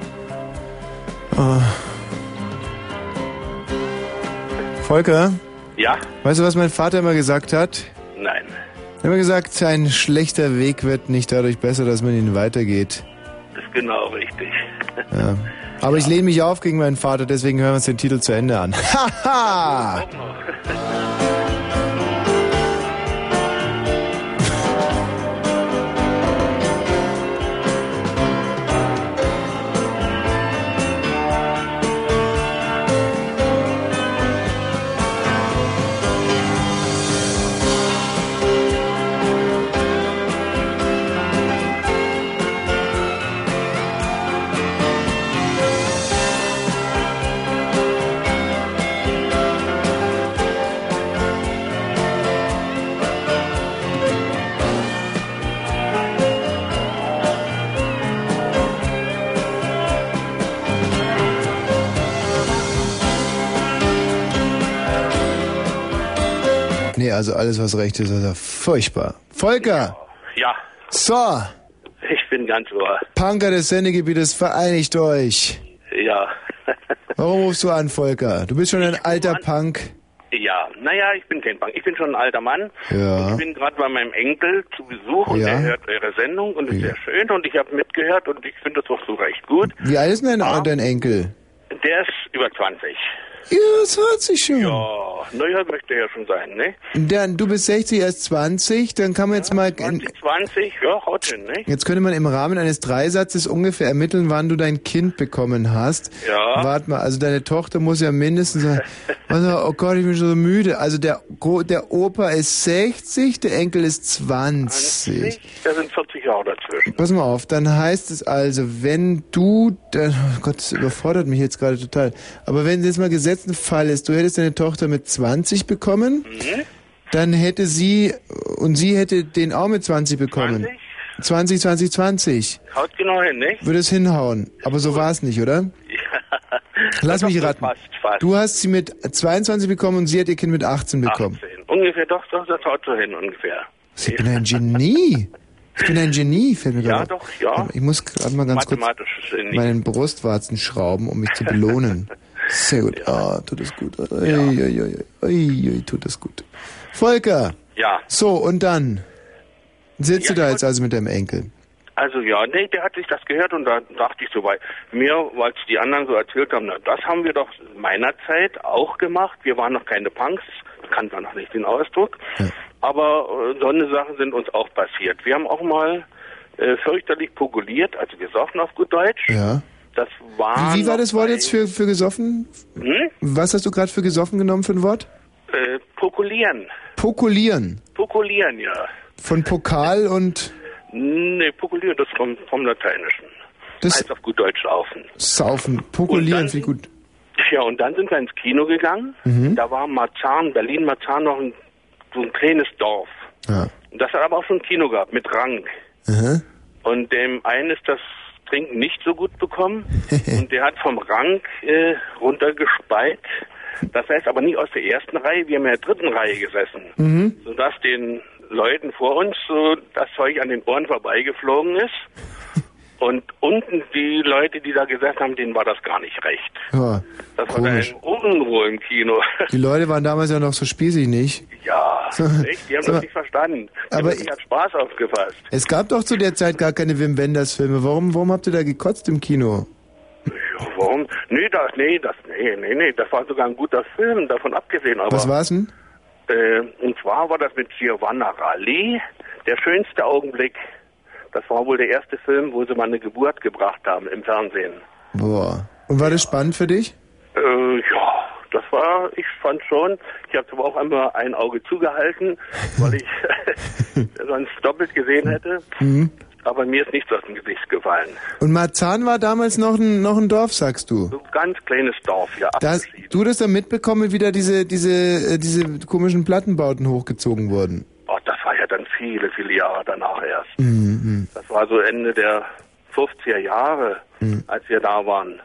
Ah. Volker, Ja? weißt du, was mein Vater immer gesagt hat? Nein. Er hat immer gesagt, ein schlechter Weg wird nicht dadurch besser, dass man ihn weitergeht. Das ist genau richtig. Ja. Aber ich lehne mich auf gegen meinen Vater, deswegen hören wir uns den Titel zu Ende an. Haha! Also alles, was recht ist, ist ja furchtbar. Volker! Ja, So, ich bin ganz ohr. Punker des Sendegebietes, vereinigt euch. Ja. Warum rufst du an, Volker? Du bist schon ein alter Punk. Ja, naja, ich bin kein Bank. Ich bin schon ein alter Mann. Ja. Ich bin gerade bei meinem Enkel zu Besuch und Ja. der hört eure Sendung und ist sehr schön und ich habe mitgehört und ich finde das auch so recht gut. Wie alt ist denn dein, dein Enkel? Der ist über 20. Ja, das hört sich schon. Ja, naja, möchte ja schon sein, ne? Dann, du bist 60, er ist 20, dann kann man jetzt mal... 20, ja, haut hin, ne? Jetzt könnte man im Rahmen eines Dreisatzes ungefähr ermitteln, wann du dein Kind bekommen hast. Ja. Warte mal, also deine Tochter muss ja mindestens... Also, oh Gott, ich bin schon so müde. Also der, der Opa ist 60, der Enkel ist 20. Da sind 40 Jahre dazwischen. Pass mal auf, dann heißt es also, wenn du, dann, oh Gott, das überfordert mich jetzt gerade total, aber wenn jetzt mal gesetzten Fall ist, du hättest deine Tochter mit 20 bekommen, Mhm. dann hätte sie, und sie hätte den auch mit 20 bekommen. 20, 20, 20. Haut genau hin, ne? Würde es hinhauen. Aber so war es nicht, oder? Lass Doch, mich raten. Fast, fast. Du hast sie mit 22 bekommen und sie hat ihr Kind mit 18 bekommen. 18. Ungefähr, doch, doch, das haut so hin, ungefähr. Ich bin ein Genie. Ich bin ein Genie, fällt mir Ja, gerade. doch, ja. Ich muss gerade mal ganz kurz Mathematisches Genie. meinen Brustwarzen schrauben, um mich zu belohnen. Sehr gut. Ah, tut es gut. Ui, ui, ui, ui, ui, tut es gut. Volker. Ja. So, und dann sitzt Ja, du da jetzt also mit deinem Enkel. Also ja, nee, der hat sich das gehört und da dachte ich so bei mir, weil es die anderen so erzählt haben, na, das haben wir doch meiner Zeit auch gemacht. Wir waren noch keine Punks, kannte man noch nicht den Ausdruck. Aber äh, so eine Sachen sind uns auch passiert. Wir haben auch mal äh, fürchterlich pokuliert, also gesoffen auf gut Deutsch. Ja. Das war. Wie, wie war das Wort jetzt für, für gesoffen? Hm? Was hast du gerade für gesoffen genommen für ein Wort? Äh, pokulieren. Pokulieren. Pokulieren, ja. Von Pokal und Nee, pokulieren, das kommt vom Lateinischen. Das- heißt auf gut Deutsch laufen. Saufen. Pokulieren, ich gut. Ja, und dann sind wir ins Kino gegangen. Mhm. Da war Marzahn, Berlin-Marzahn noch ein, so ein kleines Dorf. Ja. Und das hat aber auch schon ein Kino gehabt mit Rang. Aha. Und dem einen ist das Trinken nicht so gut bekommen. und der hat vom Rang äh, runtergespeit. Das heißt aber nicht aus der ersten Reihe, wir haben ja in der dritten Reihe gesessen. Mhm. Sodass den Leuten vor uns so das Zeug an den Ohren vorbeigeflogen ist. Und unten die Leute, die da gesessen haben, denen war das gar nicht recht. Ja, Das komisch. war eine Unruhe im Kino. Die Leute waren damals ja noch so spießig, nicht? Ja, So, echt? Die haben mal, das nicht verstanden. Die aber sich als Spaß aufgefasst. Es gab doch zu der Zeit gar keine Wim Wenders Filme. Warum, warum habt ihr da gekotzt im Kino? Ja, warum? Nee, das, nee, das, nee, nee, nee, das war sogar ein guter Film, davon abgesehen. Aber, Was war's denn? Äh, und zwar war das mit Giovanna Ralli, der schönste Augenblick. Das war wohl der erste Film, wo sie mal eine Geburt gebracht haben im Fernsehen. Boah. Und war das spannend für dich? Äh, ja, das war, ich fand schon. Ich habe aber auch einmal ein Auge zugehalten, weil ich sonst doppelt gesehen hätte. Mhm. Aber mir ist nichts aus dem Gesicht gefallen. Und Marzahn war damals noch ein, noch ein Dorf, sagst du? So ein ganz kleines Dorf hier. Das, du das dann mitbekommen, wie da diese, diese, äh, diese komischen Plattenbauten hochgezogen wurden? Das war ja dann viele, viele Jahre danach erst. Mhm. Das war so Ende der 50er Jahre, Mhm. als wir da waren.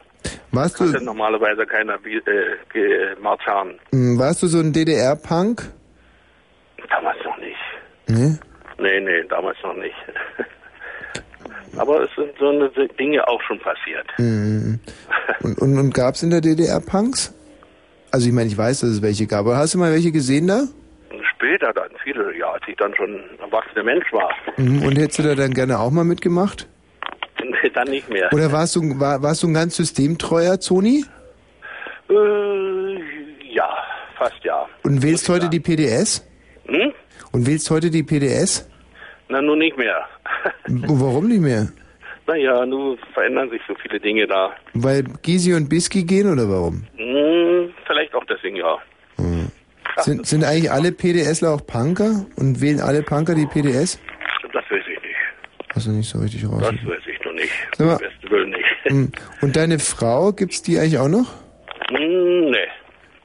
Warst du, Hatte normalerweise keiner wie, äh, ge- Marzahn. mh, warst du so ein DDR-Punk? Damals noch nicht. Nee? Nee, nee, damals noch nicht. Aber es sind so eine Dinge auch schon passiert. Mhm. Und, und, und gab's in der DDR Punks? Also ich meine, ich weiß, dass es welche gab, aber hast du mal welche gesehen da? Später dann, viele, ja, als ich dann schon erwachsener Mensch war. Mhm. Und hättest du da dann gerne auch mal mitgemacht? Nee, dann nicht mehr. Oder warst du, war, warst du ein ganz systemtreuer Zoni? Äh, ja, fast ja. Und wählst heute die PDS? Hm? Und wählst heute die PDS? Na, nun nicht mehr. Warum nicht mehr? Naja, nun verändern sich so viele Dinge da. Weil Gysi und Biski gehen oder warum? Hm, vielleicht auch deswegen, ja. Sind, sind eigentlich alle PDSler auch Punker? Und wählen alle Punker die PDS? Das weiß ich nicht. Hast du nicht so richtig raus. Das weiß ich noch nicht. Sag mal- besten Willen nicht. Hm. Und deine Frau, gibt's die eigentlich auch noch? Hm, nee.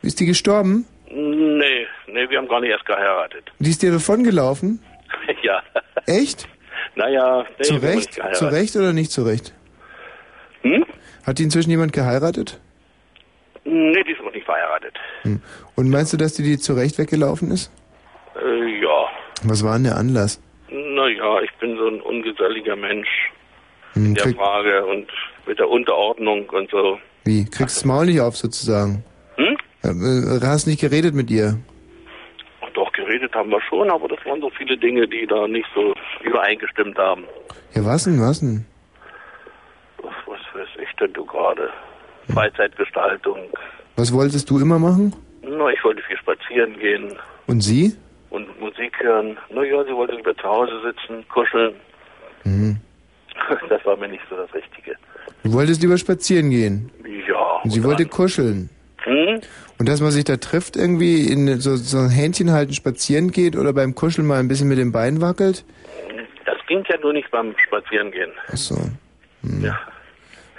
Ist die gestorben? Nee, nee, wir haben gar nicht erst geheiratet. Die ist dir davongelaufen? ja. Echt? Naja, nee, zu Recht? Zu Recht oder nicht zu Recht? Hm? Hat die inzwischen jemand geheiratet? Nee, die ist noch nicht verheiratet. Und meinst du, dass die die zu Recht weggelaufen ist? Äh, ja. Was war denn der Anlass? Naja, ich bin so ein ungeselliger Mensch Hm, in der Frage und mit der Unterordnung und so. wie? Kriegst das Maul nicht auf sozusagen? Hm? Äh, hast nicht geredet mit ihr? Ach, Doch, geredet haben wir schon, aber das waren so viele Dinge, die da nicht so übereingestimmt haben. Ja, was denn, was denn? Was, was weiß ich denn du gerade? Freizeitgestaltung. Was wolltest du immer machen? Na, ich wollte viel spazieren gehen Und sie? und Musik hören. Naja, sie wollte lieber zu Hause sitzen, kuscheln. Mhm. Das war mir nicht so das Richtige. Du wolltest lieber spazieren gehen. Ja. Und sie wollte kuscheln. Hm? Und dass man sich da trifft, irgendwie in so, so ein Händchen halten, spazieren geht oder beim Kuscheln mal ein bisschen mit dem Bein wackelt? Das ging ja nur nicht beim Spazierengehen. Ach so. Ja.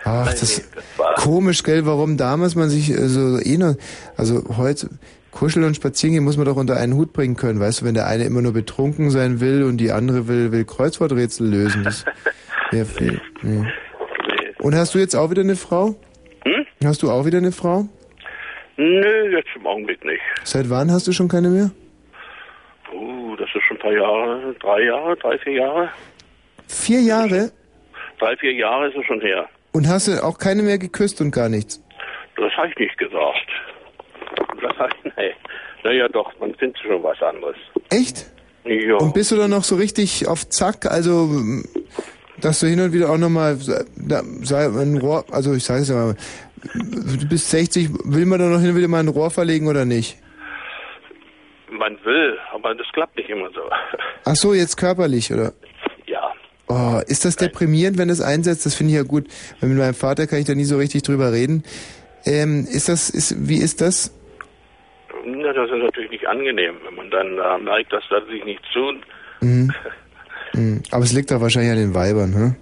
Ach, das komisch, gell, warum damals man sich äh, so eh noch, also heute kuscheln und spazieren gehen muss man doch unter einen Hut bringen können, weißt du, wenn der eine immer nur betrunken sein will und die andere will, will Kreuzworträtsel lösen. Das wäre viel. Nee. Und hast du jetzt auch wieder eine Frau? Hm? Hast du auch wieder eine Frau? Nö, jetzt im Augenblick nicht. Seit wann hast du schon keine mehr? Uh, das ist schon ein paar Jahre, drei Jahre, drei, vier Jahre. Vier Jahre? Drei, vier Jahre ist es schon her. Und hast du auch keine mehr geküsst und gar nichts? Das habe ich nicht gesagt. Das ich, nee. Naja, doch, man findet schon was anderes. Echt? Ja. Und bist du dann noch so richtig auf Zack, also dass du hin und wieder auch nochmal ein Rohr, also ich sage es ja mal, du bist 60, will man da noch hin und wieder mal ein Rohr verlegen oder nicht? Man will, aber das klappt nicht immer so. Ach so, jetzt körperlich, oder? Oh, ist das deprimierend, wenn das einsetzt? Das finde ich ja gut. Weil mit meinem Vater kann ich da nie so richtig drüber reden. Ähm, ist das, ist, wie ist das? Na, das ist natürlich nicht angenehm, wenn man dann äh, merkt, dass da sich nichts tut. Mhm. Mhm. Aber es liegt doch wahrscheinlich an den Weibern, hm?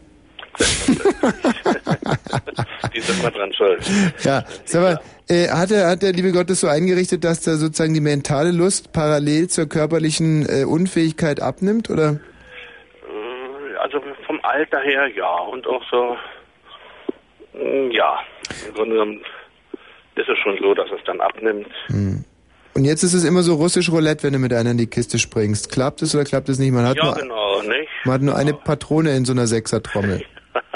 Die sind mal dran schuld. Ja, sag mal, äh, hat, der, hat der liebe Gott das so eingerichtet, dass da sozusagen die mentale Lust parallel zur körperlichen äh, Unfähigkeit abnimmt, oder? Vom Alter her ja und auch so, mm, ja, im Grunde genommen ist es schon so, dass es dann abnimmt. Hm. Und jetzt ist es immer so russisch Roulette, wenn du mit einer in die Kiste springst. Klappt es oder klappt es nicht? Man hat, ja, nur, genau, nicht? man hat nur eine Patrone in so einer Sechsertrommel.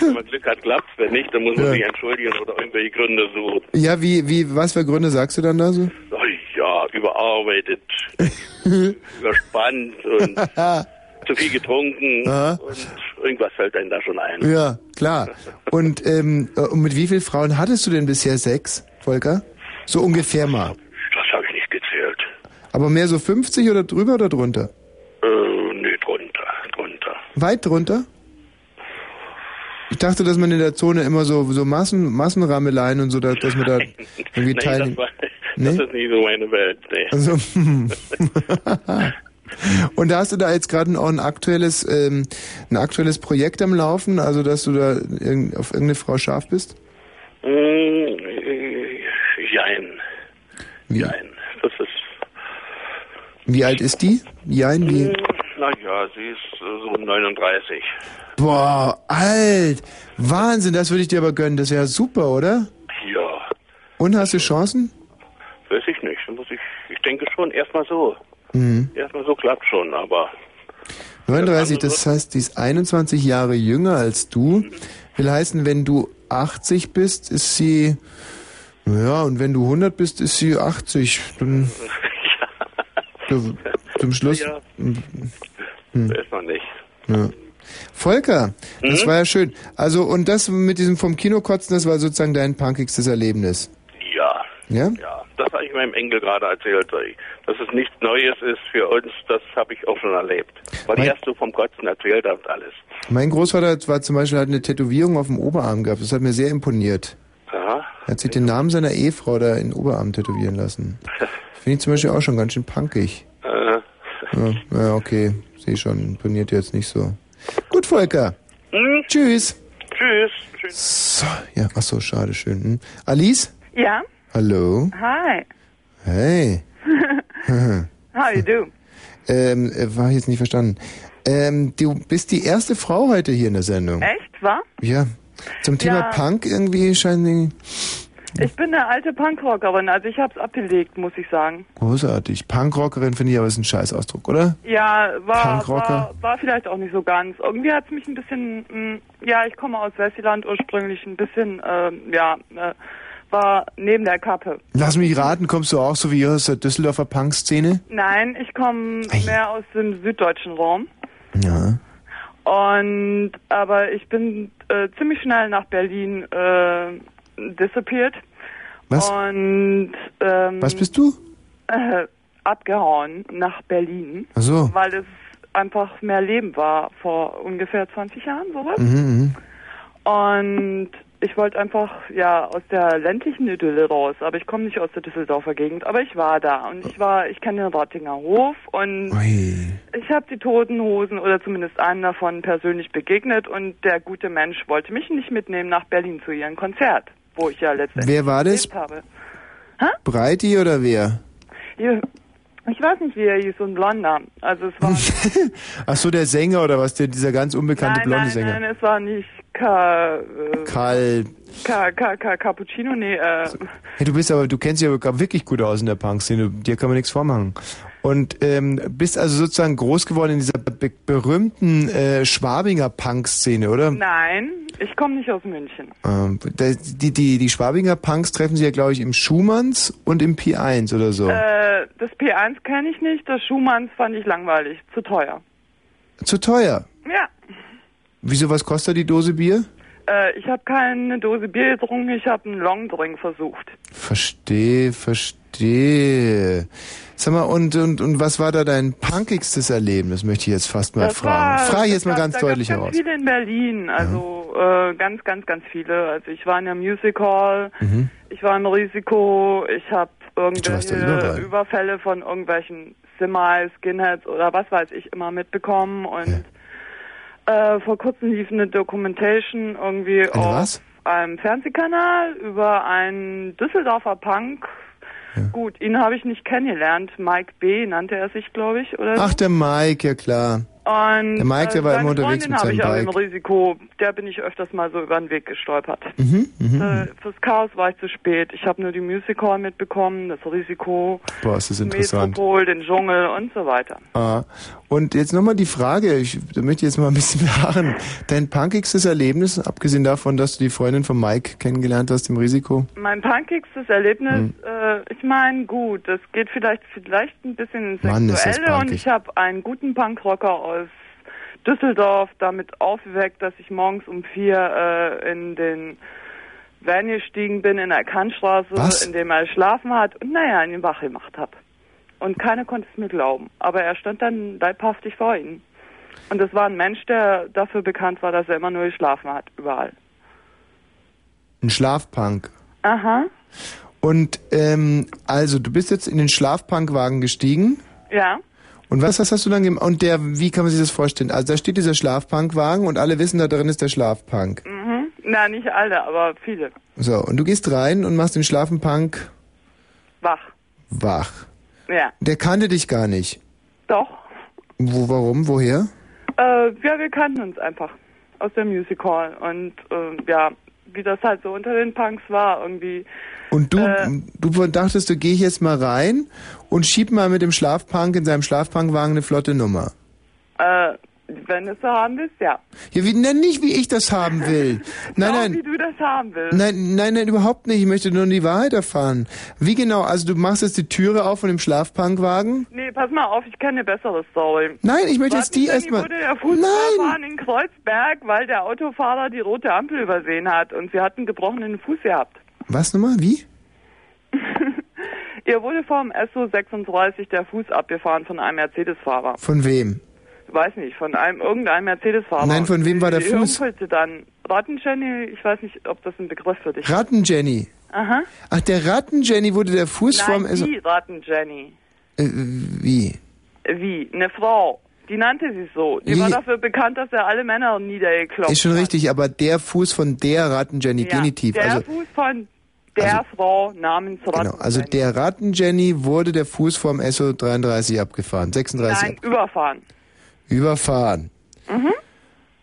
Wenn man Glück hat, klappt wenn nicht, dann muss man Ja. sich entschuldigen oder irgendwelche Gründe suchen. Ja, wie, wie, was für Gründe sagst du dann da so? Ja, überarbeitet, überspannt und zu viel getrunken Aha. und irgendwas fällt einem da schon ein. Ja, klar. Und, ähm, äh, und mit wie vielen Frauen hattest du denn bisher Sex, Volker? So ungefähr mal. Das habe ich nicht gezählt. Aber mehr so 50 oder drüber oder drunter? Äh, nee, drunter, drunter. Weit drunter? Ich dachte, dass man in der Zone immer so, so Massen, Massenrammeleien und so, dass, dass man da irgendwie teilnimmt. das, war, Nee? das ist nicht so meine Welt. Nee. Also, und da hast du da jetzt gerade auch ein aktuelles, ähm, ein aktuelles Projekt am Laufen, also dass du da irgend- auf irgendeine Frau scharf bist? Mm, äh, jein. Wie, Jein. Das ist, wie alt ist die? Jein, wie? naja, sie ist so 39. Boah, alt! Wahnsinn, das würde ich dir aber gönnen, das wäre super, oder? Ja, Und hast du Chancen? weiß ich nicht. Muss ich, ich denke schon, erstmal so. Mhm. Erstmal so klappt schon, aber 39, das heißt, die ist 21 Jahre jünger als du. Will heißen, wenn du 80 bist, ist sie Ja, und wenn du 100 bist, ist sie 80. Dann, Du- zum Schluss. Ja, Hm. so ist man nicht. Ja. Volker, das Mhm. war ja schön. Also, und das mit diesem vom Kino kotzen, das war sozusagen dein punkigstes Erlebnis. Ja. Ja? Ja, das habe ich meinem Enkel gerade erzählt. Dass es nichts Neues ist für uns, das habe ich auch schon erlebt. Weil Mein- ich erst so vom Kotzen erzählt habe und alles. Mein Großvater war zum Beispiel hat eine Tätowierung auf dem Oberarm gehabt. Das hat mir sehr imponiert. Aha. Er hat sich den Namen seiner Ehefrau da in den Oberarm tätowieren lassen. Finde ich zum Beispiel auch schon ganz schön punkig. Äh, Ja, ja okay. Sehe schon. Imponiert jetzt nicht so. Gut, Volker. Tschüss. Tschüss. Tschüss. So, ja, ach so, schade, schön. Hm. Alice? Ja? Hallo? Hi. Hey. How you do? ähm, äh, war jetzt nicht verstanden. Ähm, du bist die erste Frau heute hier in der Sendung. Echt, wa? Ja. Zum Thema Ja. Punk irgendwie scheinen die Ich bin eine alte Punkrockerin, also ich hab's abgelegt, muss ich sagen. großartig. Punkrockerin finde ich aber ist ein Scheißausdruck, oder? Ja, war, war, war vielleicht auch nicht so ganz. Irgendwie hat's mich ein bisschen, mh, ja, ich komme aus Westland ursprünglich, ein bisschen, ähm, ja, äh, war neben der Kappe. Lass mich raten, kommst du auch so wie ihr aus der Düsseldorfer Punk-Szene? Nein, ich komme mehr aus dem süddeutschen Raum. Ja. Und aber ich bin äh, ziemlich schnell nach Berlin äh, disappeared. Was? Und ähm, Was bist du? Äh, abgehauen nach Berlin. Ach so. Weil es einfach mehr Leben war vor ungefähr 20 Jahren, sowas. Mhm, mhm. Und ich wollte einfach ja aus der ländlichen Idylle raus, aber ich komme nicht aus der Düsseldorfer Gegend, aber ich war da und ich war, ich kenne den Rattinger Hof und ich habe die Toten Hosen oder zumindest einen davon persönlich begegnet und der gute Mensch wollte mich nicht mitnehmen nach Berlin zu ihrem Konzert, wo ich ja letztendlich Wer war das? habe. Breiti oder wer? Ihr- Ich weiß nicht, wie er hieß, so ein Blonder. Also es war Ach so, der Sänger oder was? Der, dieser ganz unbekannte nein, blonde nein, Sänger. nein, es war nicht Ka, äh, Karl. Ka, Ka, Ka, Cappuccino, nee, äh, Hey, du bist aber, du kennst dich aber wirklich gut aus in der Punk-Szene. Dir kann man nichts vormachen. Und ähm, bist also sozusagen groß geworden in dieser be berühmten äh, Schwabinger Punk-Szene, oder? nein, ich komme nicht aus München. Ähm, die, die, die Schwabinger Punks treffen sich ja, glaube ich, im Schumanns und im P1 oder so. Äh, das P1 kenne ich nicht, das Schumanns fand ich langweilig, zu teuer. Zu teuer. Ja, Wieso, was kostet die Dose Bier? äh, ich habe keine Dose Bier getrunken, ich habe einen Longdrink versucht. Verstehe, verstehe. Sag mal, und, und, und was war da dein punkigstes Erlebnis, möchte ich jetzt fast mal Das fragen. war- Frage ich das jetzt mal gab- ganz deutlich heraus. ganz viele in Berlin, also äh, ganz, ganz, ganz viele. Also ich war in der Music Hall, Mhm. ich war im Risiko, ich habe irgendwelche. Überfälle von irgendwelchen Semi, Skinheads oder was weiß ich immer mitbekommen und äh, vor kurzem lief eine Documentation irgendwie Eine auf was? einem Fernsehkanal über einen Düsseldorfer Punk. Gut, ihn habe ich nicht kennengelernt. Mike B. nannte er sich, glaube ich, oder so. Ach, der Mike, ja klar. Und Der Mike, der war seine immer unterwegs Freundin mit habe seinem ich aber im Bike. Risiko, der bin ich öfters mal so über den Weg gestolpert. Mhm, mhm. Äh, fürs Chaos war ich zu spät. Ich habe nur die Music Hall mitbekommen, das Risiko, Boah, ist das interessant. Metropol, den Dschungel und so weiter. Ah. Und jetzt nochmal die Frage, ich da möchte ich jetzt mal ein bisschen beharren. Dein punkigstes Erlebnis, abgesehen davon, dass du die Freundin von Mike kennengelernt hast im Risiko? Mein punkigstes Erlebnis, Hm. äh, ich meine, gut, das geht vielleicht vielleicht ein bisschen ins Mann, Sexuelle und ich habe einen guten Punkrocker aus Düsseldorf damit aufgeweckt, dass ich morgens um vier äh, in den Van gestiegen bin in der Kantstraße, Was? in dem er geschlafen hat und naja, ihn wach gemacht habe. Und keiner konnte es mir glauben. Aber er stand dann leibhaftig vor ihnen. Und das war ein Mensch, der dafür bekannt war, dass er immer nur geschlafen hat, überall. Ein Schlafpunk. Aha, Und ähm, also, du bist jetzt in den Schlafpunkwagen gestiegen. ja. Und was, was hast du dann gemacht? Und der, wie kann man sich das vorstellen? Also da steht dieser Schlafpunkwagen und alle wissen, da drin ist der Schlafpunk. Mhm. Na, nicht alle, aber viele. So, und du gehst rein und machst den Schlafenpunk Wach. wach. Ja. Der kannte dich gar nicht. Doch. Wo, warum, woher? Äh, ja, wir kannten uns einfach aus der Music Hall. Und äh, ja, wie das halt so unter den Punks war, irgendwie. Und du, Äh. du dachtest, du geh ich jetzt mal rein und schieb mal mit dem Schlafpunk in seinem Schlafpunkwagen eine flotte Nummer. Äh, Wenn du es so haben willst, ja. Ja, wie, nein, nicht wie ich das haben will. Nein, nein. wie du das haben willst. Nein, nein, nein, überhaupt nicht. Ich möchte nur die Wahrheit erfahren. Wie genau? Also du machst jetzt die Türe auf von dem Schlafpunkwagen? Nee, pass mal auf, ich kenne eine bessere Story. Nein, ich möchte jetzt die erstmal- wurde der Fußballfahren in Kreuzberg, weil der Autofahrer die rote Ampel übersehen hat und sie hatten gebrochenen Fuß gehabt. Was nochmal? Wie? Ihr wurde vom SO36 der Fuß abgefahren von einem Mercedes-Fahrer. Von wem? Weiß nicht, von einem irgendeinem Mercedes-Fahrer. Nein, von wem war der Die Fuß? dann Rattenjenny, ich weiß nicht, ob das ein Begriff für dich ist. Ratten-Jenny. Aha. Ach, der Ratten-Jenny wurde der Fuß Nein, vom... Also, die Rattenjenny. äh, wie? Wie? Eine Frau. Die nannte sie so. Die Wie? war dafür bekannt, dass er alle Männer niedergeklopft Ist schon hat. richtig, aber der Fuß von der Ratten-Jenny, Ja, Genitiv. Der Also, Fuß von der Frau namens Ratten. genau, also der Ratten-Jenny wurde der Fuß vom SO33 abgefahren. 36 Nein, überfahren. Überfahren. Mhm.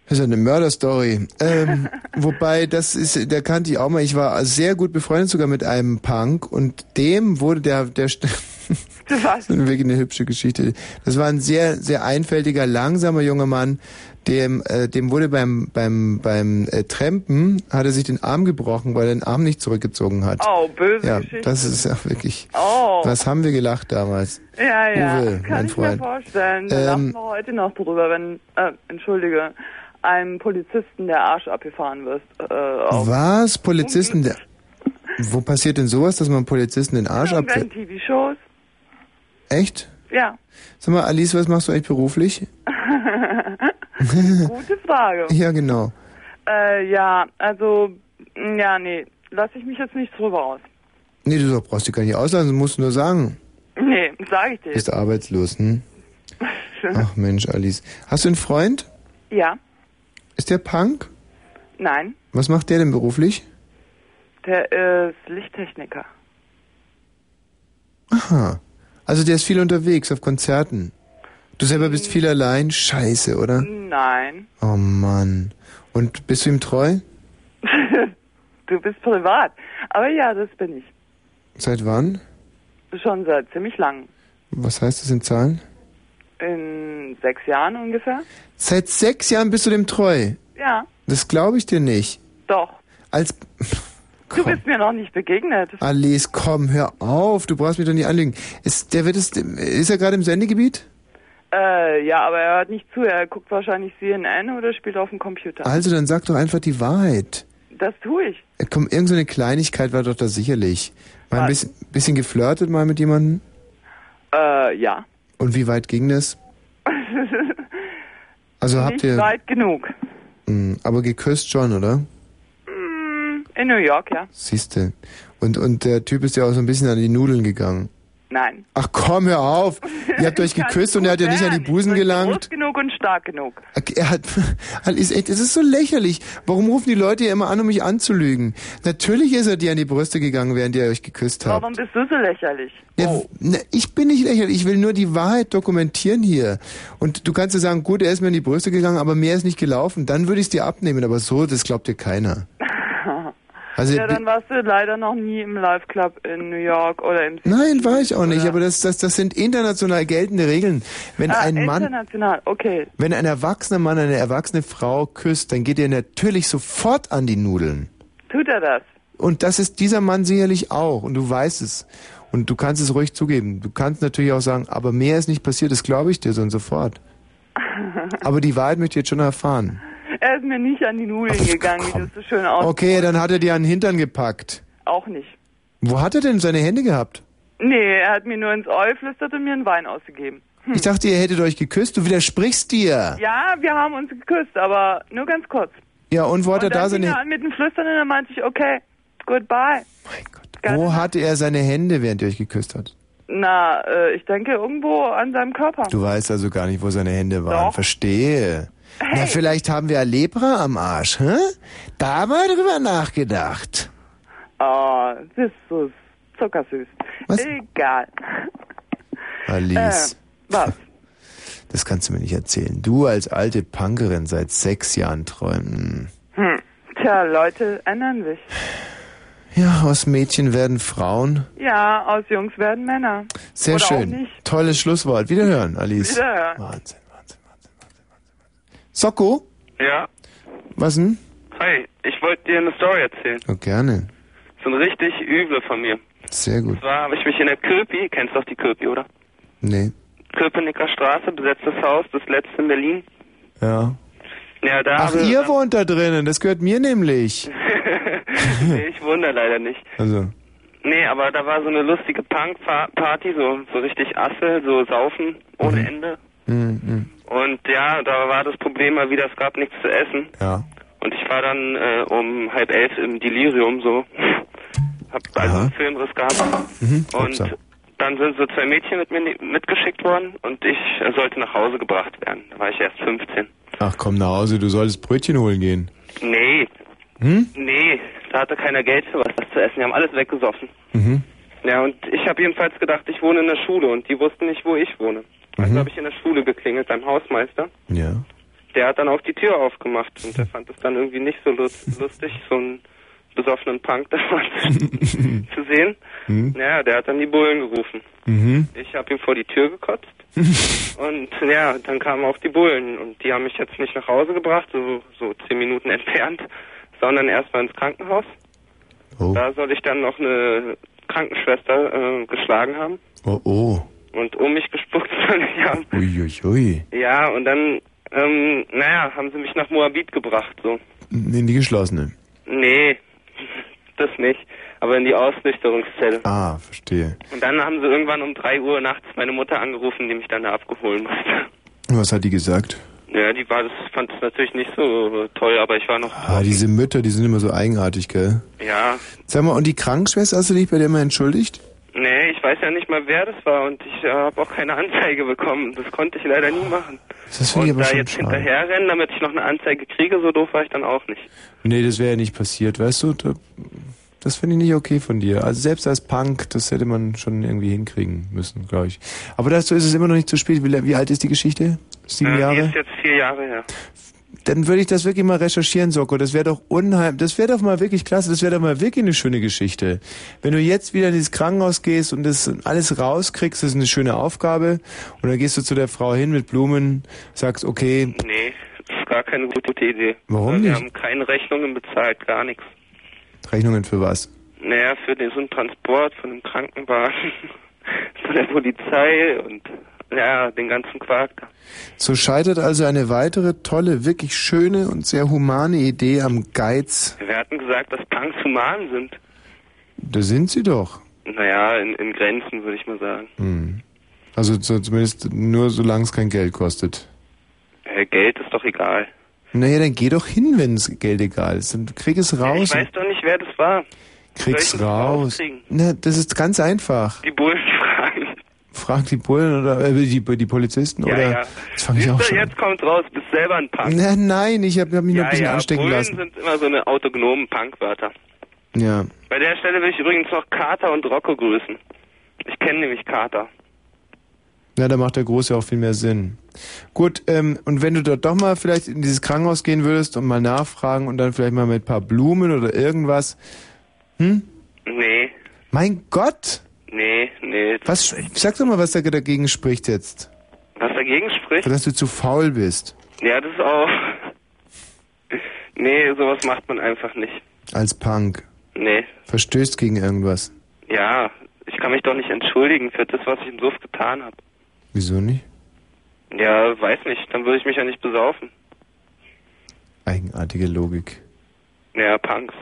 Das ist ja eine Mörderstory. Ähm, wobei, das ist, der kannte ich auch mal. Ich war sehr gut befreundet sogar mit einem Punk und dem wurde der, der, das ist wirklich eine hübsche Geschichte. Das war ein sehr, sehr einfältiger, langsamer junger Mann. Dem, äh, dem wurde beim, beim, beim äh, Trampen, hat er sich den Arm gebrochen, weil er den Arm nicht zurückgezogen hat. Oh, böse ja, Geschichte. das ist ja wirklich, Oh. was haben wir gelacht damals? Ja, ja, Uwe, kann mein ich Freund. mir vorstellen. Da Ähm, lachen wir heute noch drüber, wenn, äh, entschuldige, einem Polizisten der Arsch abgefahren wirst. Äh, Was? Polizisten? Der, wo passiert denn sowas, dass man Polizisten den Arsch irgendwelchen abfällt? TV-Shows? Echt? Ja. Sag mal, Alice, was machst du eigentlich beruflich? Gute Frage. ja, genau. Äh, ja, also, mm, ja, nee, lass ich mich jetzt nicht drüber aus. Nee, du brauchst dich gar nicht auslassen, du musst nur sagen. Nee, sag ich dir. Bist arbeitslos, hm? Ach Mensch, Alice. Hast du einen Freund? Ja, Ist der Punk? nein, Was macht der denn beruflich? der ist Lichttechniker. Aha. Also der ist viel unterwegs auf Konzerten. Du selber bist viel allein? Scheiße, oder? Nein, Oh Mann. Und bist du ihm treu? du bist privat. Aber ja, das bin ich. Seit wann? Schon seit ziemlich lang. Was heißt das in Zahlen? In sechs Jahren ungefähr? Seit sechs Jahren bist du dem treu. Ja, Das glaube ich dir nicht. doch. Als Du bist mir noch nicht begegnet. Alice, komm, hör auf. Du brauchst mich doch nicht anlügen. Ist, der wird es, ist er gerade im Sendegebiet? Äh, ja, aber er hört nicht zu. Er guckt wahrscheinlich CNN oder spielt auf dem Computer. Also, dann sag doch einfach die Wahrheit. Das tue ich. Äh, Komm, irgend so eine Kleinigkeit war doch da sicherlich. Mal ein Was? bisschen, bisschen geflirtet mal mit jemandem. Äh, ja. Und wie weit ging das? Also habt nicht ihr, weit genug. Mh, aber geküsst schon, oder? Hm, In New York, ja. Siehste. Und, und der Typ ist ja auch so ein bisschen an die Nudeln gegangen. Nein. Ach komm, hör auf. Ihr habt euch geküsst und er hat ja nicht an die Busen Groß gelangt. genug und stark genug. Er hat, Alice, echt, es ist so lächerlich. Warum rufen die Leute ja immer an, um mich anzulügen? Natürlich ist er dir an die Brüste gegangen, während ihr euch geküsst habt. Warum bist du so lächerlich? Ja, na, ich bin nicht lächerlich, ich will nur die Wahrheit dokumentieren hier. Und du kannst ja sagen, gut, er ist mir in die Brüste gegangen, aber mehr ist nicht gelaufen. Dann würde ich es dir abnehmen, aber so, das glaubt dir keiner. Also, ja, dann warst du leider noch nie im Live Club in New York oder im Nein, war ich auch nicht, Oder- aber das, das, das sind international geltende Regeln. Wenn ah, ein Mann, international, okay. wenn ein erwachsener Mann eine erwachsene Frau küsst, dann geht er natürlich sofort an die Nudeln. Tut er das? Und das ist dieser Mann sicherlich auch. Und du weißt es. Und du kannst es ruhig zugeben. Du kannst natürlich auch sagen, aber mehr ist nicht passiert, das glaube ich dir so und sofort. Aber die Wahrheit möchte ich jetzt schon erfahren. Er ist mir nicht an die Nudeln gegangen, wie das so schön aussieht. Okay, dann hat er dir an den Hintern gepackt. Auch nicht. Wo hat er denn seine Hände gehabt? Nee, er hat mir nur ins Ohr geflüstert und mir einen Wein ausgegeben. Ich dachte, ihr hättet euch geküsst. Du widersprichst dir. Ja, wir haben uns geküsst, aber nur ganz kurz. Ja, und wo hat er und dann da seine er an mit dem Flüstern und dann meinte ich, okay, goodbye. Wo hatte er seine Hände, während ihr euch geküsst habt? Na, äh, ich denke irgendwo an seinem Körper. Du weißt also gar nicht, wo seine Hände waren. Doch. Verstehe. Na, vielleicht haben wir Lepra am Arsch, hä? Da mal drüber nachgedacht. Oh, das ist so zuckersüß. Was? Egal. Alice. Äh, was? Das kannst du mir nicht erzählen. Du als alte Punkerin seit sechs Jahren träumen. Hm. Tja, Leute ändern sich. Ja, aus Mädchen werden Frauen. Ja, aus Jungs werden Männer. Sehr Oder schön. Tolles Schlusswort. Wiederhören, Alice. Wiederhören. Wahnsinn. Socko? Ja. Was denn? Hi, ich wollte dir eine Story erzählen. Oh, gerne. So eine richtig üble von mir. Sehr gut. Und zwar habe ich mich in der Köpi, kennst du doch die Köpi, oder? Nee. Köpenicker Straße, besetztes Haus, das letzte in Berlin. Ja. Ja, da Ach, ihr wohnt da drinnen, das gehört mir nämlich. nee, ich wundere leider nicht. Also. Nee, aber da war so eine lustige Punk-Party, so, so richtig Asse, so Saufen ohne Ende. Mhm. Und ja, da war das Problem mal wieder, es gab nichts zu essen. Ja. Und ich war dann äh, um halb elf im Delirium so. Hab also einen Filmriss gehabt. Mhm. Und Upsa. dann sind so zwei Mädchen mit mir mitgeschickt worden und ich äh, sollte nach Hause gebracht werden. Da war ich erst 15. Ach, komm nach Hause, du solltest Brötchen holen gehen. Nee, Hm? nee, da hatte keiner Geld für was das zu essen. Die haben alles weggesoffen. Mhm. Ja, und ich habe jedenfalls gedacht, ich wohne in der Schule und die wussten nicht, wo ich wohne. Also Mhm. habe ich in der Schule geklingelt beim Hausmeister. Ja. Der hat dann auch die Tür aufgemacht und der fand es dann irgendwie nicht so lust lustig, so einen besoffenen Punk da zu sehen. Mhm. Ja, der hat dann die Bullen gerufen. Mhm. Ich habe ihm vor die Tür gekotzt und ja, dann kamen auch die Bullen und die haben mich jetzt nicht nach Hause gebracht, so, so zehn Minuten entfernt, sondern erstmal ins Krankenhaus. Oh. Da soll ich dann noch eine Krankenschwester äh, geschlagen haben Oh, oh. Und um mich gespuckt haben. Uiuiui. Ja, und dann, ähm, naja, haben sie mich nach Moabit gebracht, so. In die geschlossene. Nee, das nicht. Aber in die Ausnüchterungszelle. Ah, verstehe. Und dann haben sie irgendwann um 3 Uhr nachts meine Mutter angerufen, die mich dann da abgeholt musste. Was hat die gesagt? Ja, die war das, fand es natürlich nicht so toll, aber ich war noch, Ah, diese Mütter, die sind immer so eigenartig, gell? ja, Sag mal, und die Krankenschwester, hast du dich bei der mal entschuldigt? Nee, ich weiß ja nicht mal, wer das war und ich äh, habe auch keine Anzeige bekommen. Das konnte ich leider nie machen. Das finde ich und aber da schon jetzt schade. hinterherrennen, damit ich noch eine Anzeige kriege, so doof war ich dann auch nicht. Nee, das wäre ja nicht passiert, weißt du? Da, das finde ich nicht okay von dir. Also selbst als Punk, das hätte man schon irgendwie hinkriegen müssen, glaube ich. Aber dazu ist es immer noch nicht zu spät. Wie, wie alt ist die Geschichte? Sieben äh, Die Jahre? ist jetzt vier Jahre her. Dann würde ich das wirklich mal recherchieren, Soko. Das wäre doch unheim, das wäre doch mal wirklich klasse. Das wäre doch mal wirklich eine schöne Geschichte. Wenn du jetzt wieder in dieses Krankenhaus gehst und das alles rauskriegst, das ist eine schöne Aufgabe. Und dann gehst du zu der Frau hin mit Blumen, sagst, okay, Nee, das ist gar keine gute Idee. Warum Weil Wir nicht? haben keine Rechnungen bezahlt, gar nichts. Rechnungen für was? Naja, für den, so einen Transport von einem Krankenwagen, von der Polizei und ja, den ganzen Quark. So scheitert also eine weitere tolle, wirklich schöne und sehr humane Idee am Geiz. Wir hatten gesagt, dass Punks human sind. Da sind sie doch. Naja, in, in Grenzen, würde ich mal sagen. Hm. Also so, zumindest nur solange es kein Geld kostet. Äh, Geld ist doch egal. Naja, dann geh doch hin, wenn es Geld egal ist. Dann krieg es raus. Ich weiß doch nicht, wer das war. Krieg's raus. Na, das ist ganz einfach. Die Bullen fragen. Frag die Bullen oder äh, die, die Polizisten Ja, oder. ja. Jetzt fange ich auch schon. jetzt kommt raus, bist selber ein Punk. Na, nein, ich habe hab mich noch ja, ein bisschen ja, anstecken Bullen lassen. sind immer so eine autonomen Punkwörter. Ja. Bei der Stelle will ich übrigens noch Carter und Rocco grüßen. Ich kenne nämlich Carter. Na, da macht der Große auch viel mehr Sinn. Gut, ähm, und wenn du dort doch mal vielleicht in dieses Krankenhaus gehen würdest und mal nachfragen und dann vielleicht mal mit ein paar Blumen oder irgendwas. Hm? Nee, Mein Gott! Nee, nee. Was, sag doch mal, was da dagegen spricht jetzt. Was dagegen spricht? Dass du zu faul bist. Ja, das auch. Nee, sowas macht man einfach nicht. Als Punk. Nee. Verstößt gegen irgendwas. Ja, ich kann mich doch nicht entschuldigen für das, was ich im Suff getan habe. Wieso nicht? Ja, weiß nicht, dann würde ich mich ja nicht besaufen. Eigenartige Logik. Ja, Punks.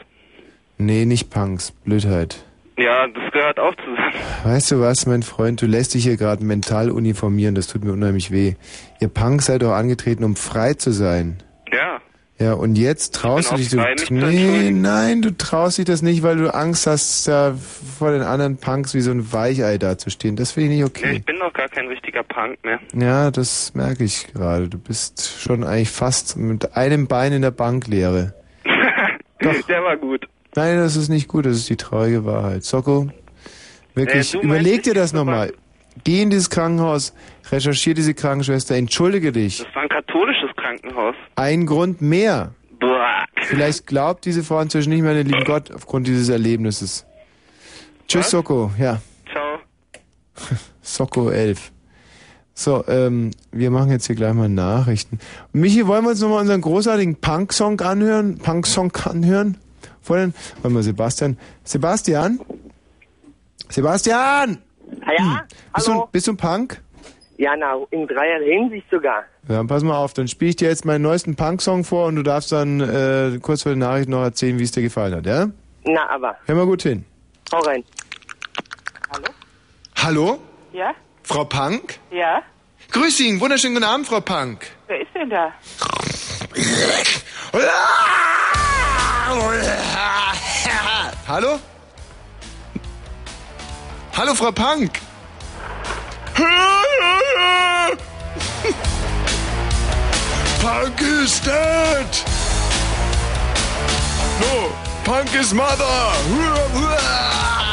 Nee, nicht Punks. Blödheit. Ja, das gehört auch zusammen. Weißt du was, mein Freund, du lässt dich hier gerade mental uniformieren, das tut mir unheimlich weh. Ihr Punks seid doch angetreten, um frei zu sein. Ja. Ja, und jetzt traust du dich, du, nee, nein, du traust dich das nicht, weil du Angst hast, da vor den anderen Punks wie so ein Weichei dazustehen. Das finde ich nicht Ja, okay. ich bin doch gar kein richtiger Punk mehr. Ja, das merke ich gerade. Du bist schon eigentlich fast mit einem Bein in der Banklehre. Der war gut. Nein, das ist nicht gut, das ist die traurige Wahrheit. Socko, wirklich, du überleg dir das nochmal. Geh in dieses Krankenhaus, recherchier diese Krankenschwester, entschuldige dich. Das war ein katholisches Krankenhaus. Ein Grund mehr. Boah. Vielleicht glaubt diese Frau inzwischen nicht mehr an den lieben Gott aufgrund dieses Erlebnisses. Tschüss, Was? Socko. Ja, Ciao. Socko 11. So, ähm, wir machen jetzt hier gleich mal Nachrichten. Michi, wollen wir uns nochmal unseren großartigen Punk-Song anhören? Punk-Song anhören? Vorhin, warte mal, Sebastian. Sebastian? Sebastian! Ja, Bist hallo. du, bist du ein Punk? Ja, na, in dreier Hinsicht sogar. Ja, dann pass mal auf, dann spiele ich dir jetzt meinen neuesten Punk-Song vor und du darfst dann äh, kurz vor der Nachricht noch erzählen, wie es dir gefallen hat, ja? Na, aber. Hör mal gut hin. Hau rein. Hallo? Ja? Frau Punk? Ja? Grüß Sie, wunderschönen guten Abend, Frau Punk. Wer ist denn da? Hallo? Hallo, Frau Punk. Punk is dead. No, Punk is mother.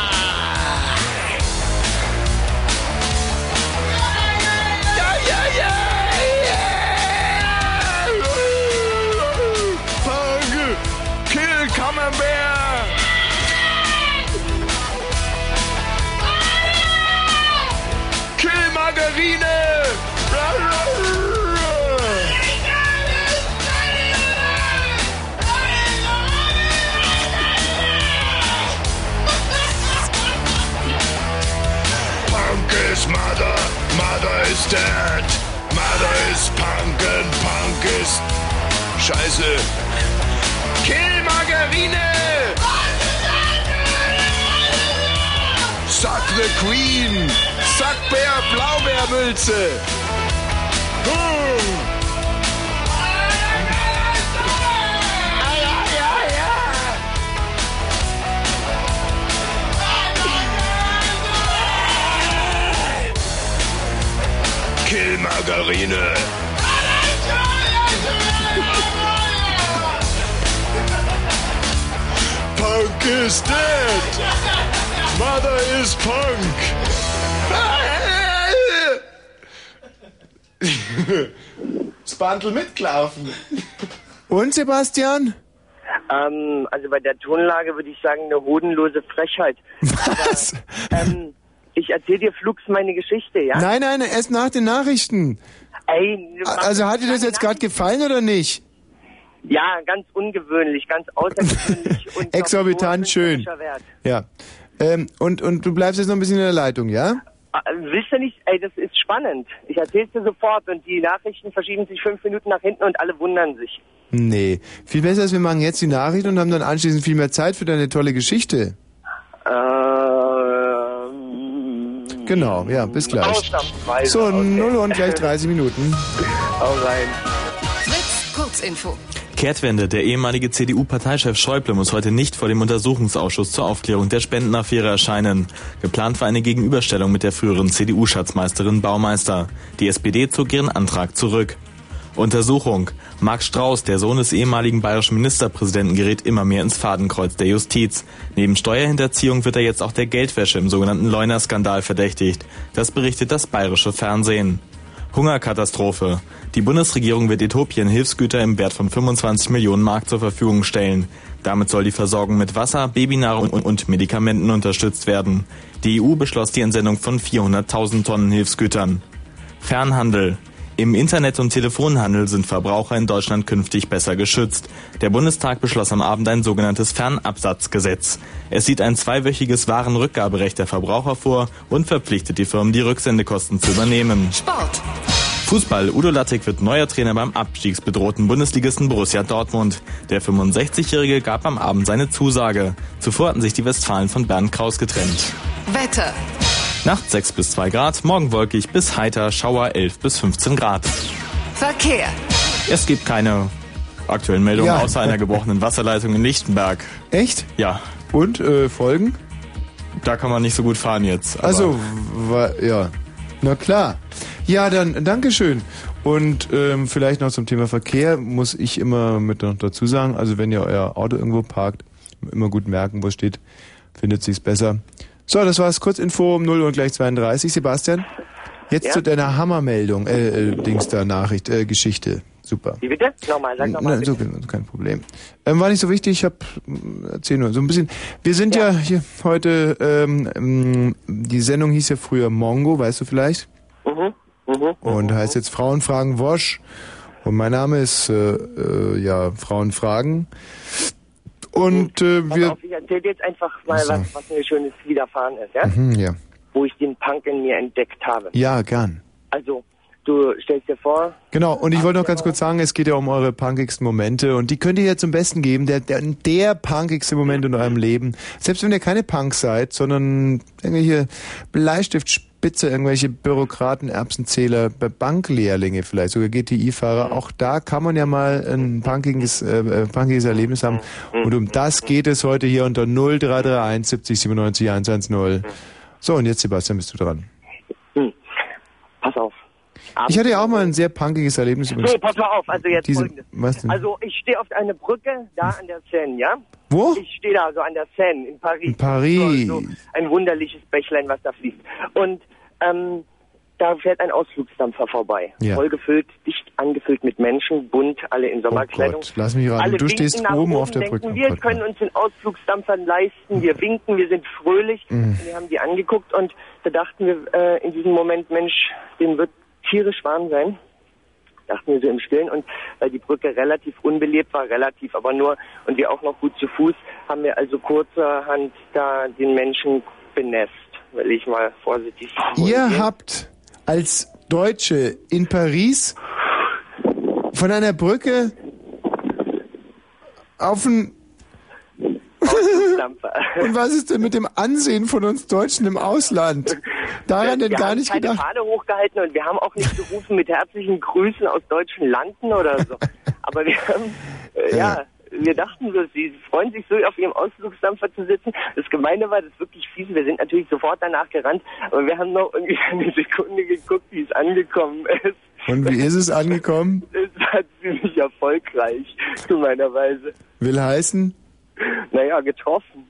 is dead. Mother is punk and punk is Scheiße. Kill Margarine! Suck the Queen! Suck Bär Blaubeermülze! Hm. Kill Margarine! Punk is dead! Mother is punk! Spandl mitgelaufen. Und Sebastian? Ähm, also bei der Tonlage würde ich sagen, eine hodenlose Frechheit. Was? Aber, ähm, ich erzähle dir flugs meine Geschichte, ja? Nein, nein, erst nach den Nachrichten. Ey, Also hat dir das jetzt gerade gefallen oder nicht? Ja, ganz ungewöhnlich, ganz außergewöhnlich und Exorbitant schön. Ja. Ähm, und, und du bleibst jetzt noch ein bisschen in der Leitung, ja? Ah, Willst du nicht? Ey, das ist spannend. Ich erzähl's dir sofort und die Nachrichten verschieben sich fünf Minuten nach hinten und alle wundern sich. Nee. Viel besser ist, wir machen jetzt die Nachricht und haben dann anschließend viel mehr Zeit für deine tolle Geschichte. Ähm, Genau, ja, bis gleich. So, okay. 0 und gleich 30 Minuten. Hau rein. Fritz, Kurzinfo. Kehrtwende. Der ehemalige CDU-Parteichef Schäuble muss heute nicht vor dem Untersuchungsausschuss zur Aufklärung der Spendenaffäre erscheinen. Geplant war eine Gegenüberstellung mit der früheren CDU-Schatzmeisterin Baumeister. Die SPD zog ihren Antrag zurück. Untersuchung. Marc Strauß, der Sohn des ehemaligen bayerischen Ministerpräsidenten, gerät immer mehr ins Fadenkreuz der Justiz. Neben Steuerhinterziehung wird er jetzt auch der Geldwäsche im sogenannten Leuner-Skandal verdächtigt. Das berichtet das bayerische Fernsehen. Hungerkatastrophe. Die Bundesregierung wird Äthiopien Hilfsgüter im Wert von 25 Millionen Mark zur Verfügung stellen. Damit soll die Versorgung mit Wasser, Babynahrung und Medikamenten unterstützt werden. Die EU beschloss die Entsendung von 400.000 Tonnen Hilfsgütern. Fernhandel. Im Internet- und Telefonhandel sind Verbraucher in Deutschland künftig besser geschützt. Der Bundestag beschloss am Abend ein sogenanntes Fernabsatzgesetz. Es sieht ein zweiwöchiges Warenrückgaberecht der Verbraucher vor und verpflichtet die Firmen, die Rücksendekosten zu übernehmen. Sport. Fußball. Udo Lattek wird neuer Trainer beim abstiegsbedrohten Bundesligisten Borussia Dortmund. Der 65-Jährige gab am Abend seine Zusage. Zuvor hatten sich die Westfalen von Bernd Kraus getrennt. Wetter. Nacht 6 bis 2 Grad, morgen wolkig bis heiter, Schauer 11 bis 15 Grad. Verkehr. Es gibt keine aktuellen Meldungen Ja. außer einer gebrochenen Wasserleitung in Lichtenberg. Echt? Ja. Und äh, Folgen? Da kann man nicht so gut fahren jetzt. aber- Also, wa- ja. Na klar. Ja, dann Dankeschön. Und ähm, vielleicht noch zum Thema Verkehr muss ich immer mit noch dazu sagen, also wenn ihr euer Auto irgendwo parkt, immer gut merken, wo es steht, findet sich's besser. So, das war's. Kurzinfo um 0 und gleich 32. Sebastian, jetzt Ja? zu deiner Hammermeldung, äh, äh, Dings da, Nachricht, äh, Geschichte. Super. Wie bitte? Nochmal, sag nochmal. Na, so, kein Problem. Ähm, war nicht so wichtig, ich hab, mh, erzähl nur so ein bisschen. Wir sind ja, hier heute, ähm, ähm, die Sendung hieß ja früher Mongo, weißt du vielleicht? Mhm. und heißt jetzt Frauen fragen Wosch. Und mein Name ist äh, äh, ja Frauen fragen. Und äh, wir auf, ich erzähle dir jetzt einfach mal, so. was, was mir Schönes widerfahren ist, ja? mhm, ja. Wo ich den Punk in mir entdeckt habe. ja gern. Also, du stellst dir vor, Genau, und ich wollte noch ganz kurz sagen, es geht ja um eure punkigsten Momente und die könnt ihr ja zum Besten geben. Der, der, der punkigste Moment in eurem Leben. Selbst wenn ihr keine Punks seid, sondern irgendwelche Bleistiftspitze, irgendwelche Bürokraten, Erbsenzähler, Banklehrlinge vielleicht, sogar GTI-Fahrer, auch da kann man ja mal ein punkiges, äh, äh, punkiges Erlebnis haben. Und um das geht es heute hier unter 0331 70 97 110. So, und jetzt Sebastian, bist du dran. pass auf. Ich hatte ja auch mal ein sehr punkiges Erlebnis übrigens. So, pass mal auf, also jetzt Diese- folgendes. was denn? Also ich stehe auf einer Brücke da an der Seine, ja? Wo? Ich stehe da so an der Seine in Paris. In Paris. So, so ein wunderliches Bächlein, was da fließt. Und ähm, da fährt ein Ausflugsdampfer vorbei. Ja. Voll gefüllt, dicht angefüllt mit Menschen, bunt, alle in Sommerkleidung. Gott, lass mich raten. Du stehst oben auf der Brücke. Oh Wir Gott, können uns den Ausflugsdampfer leisten, wir winken, wir sind fröhlich. Mhm. Wir haben die angeguckt und da dachten wir äh, in diesem Moment, Mensch, dem wird tierisch warm sein. Dachten wir so im Stillen und weil die Brücke relativ unbelebt war, relativ aber nur und wir auch noch gut zu Fuß, haben wir also kurzerhand da den Menschen benässt, will ich mal vorsichtig Ihr habt als Deutsche in Paris von einer Brücke auf Ausflugsdampfer. Und was ist denn mit dem Ansehen von uns Deutschen im Ausland? Daran denn wir gar haben nicht keine gedacht. Fahne hochgehalten und wir haben auch nicht gerufen mit herzlichen Grüßen aus deutschen Landen oder so. Aber wir haben, äh, ja, wir dachten so, sie freuen sich so auf ihrem Ausflugsdampfer zu sitzen. Das Gemeine war, das ist wirklich fies. Wir sind natürlich sofort danach gerannt, aber wir haben noch irgendwie eine Sekunde geguckt, wie es angekommen ist. Und wie ist es angekommen? Es war ziemlich erfolgreich, zu meiner Weise. Will heißen? Naja, getroffen.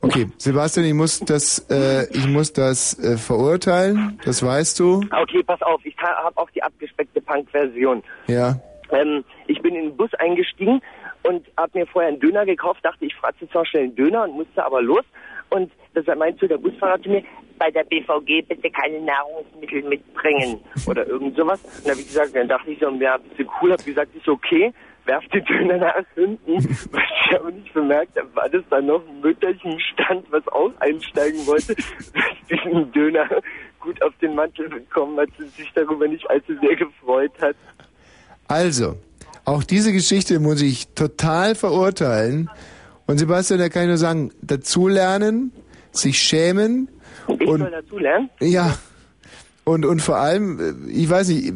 Okay, Sebastian, ich muss das, äh, ich muss das äh, verurteilen. Das weißt du. Okay, pass auf, ich habe auch die abgespeckte Punk-Version. Ja. Ähm, ich bin in den Bus eingestiegen und habe mir vorher einen Döner gekauft, dachte, ich fratze zwar schnell einen Döner und musste aber los. Und das meinte der Busfahrer zu mir, bei der BVG bitte keine Nahrungsmittel mitbringen oder irgend sowas. Und da habe ich gesagt, dann dachte ich so, ja, bist du cool, habe gesagt, ist okay, werf den Döner nach hinten. Was ich aber nicht bemerkt habe, war, dass da noch ein Mütterchen stand, was auch einsteigen wollte, das diesen Döner gut auf den Mantel bekommen hat und sich darüber nicht allzu sehr gefreut hat. Also, auch diese Geschichte muss ich total verurteilen. Und Sebastian, da kann ich nur sagen, dazulernen, sich schämen. Ich und soll dazulernen? Ja. Und, und vor allem, äh, ich weiß nicht,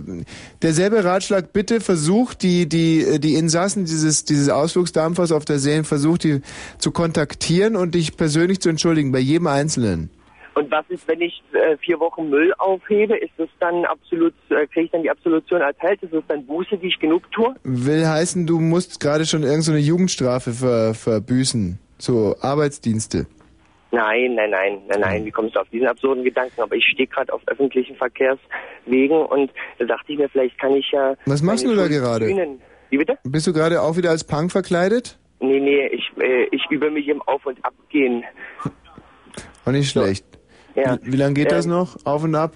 derselbe Ratschlag, bitte versucht die, die, äh, die Insassen dieses, dieses Ausflugsdampfers auf der See, versucht die zu kontaktieren und dich persönlich zu entschuldigen, bei jedem Einzelnen. Und was ist, wenn ich äh, vier Wochen Müll aufhebe? Ist das dann absolut, äh, kriege ich dann die Absolution erteilt? Ist das dann Buße, die ich genug tue? Will heißen, du musst gerade schon irgendeine so eine Jugendstrafe ver, verbüßen. So Arbeitsdienste. Nein, nein, nein, nein, nein. Wie kommst du auf diesen absurden Gedanken? Aber ich stehe gerade auf öffentlichen Verkehrswegen und da dachte ich mir, vielleicht kann ich ja. Was machst du da Schuld gerade? sühnen. Wie bitte? Bist du gerade auch wieder als Punk verkleidet? Nee, nee, ich, äh, ich übe mich im Auf- und Abgehen. Auch nicht schlecht. Ja. Wie, wie lange geht das Ähm, noch? Auf und ab?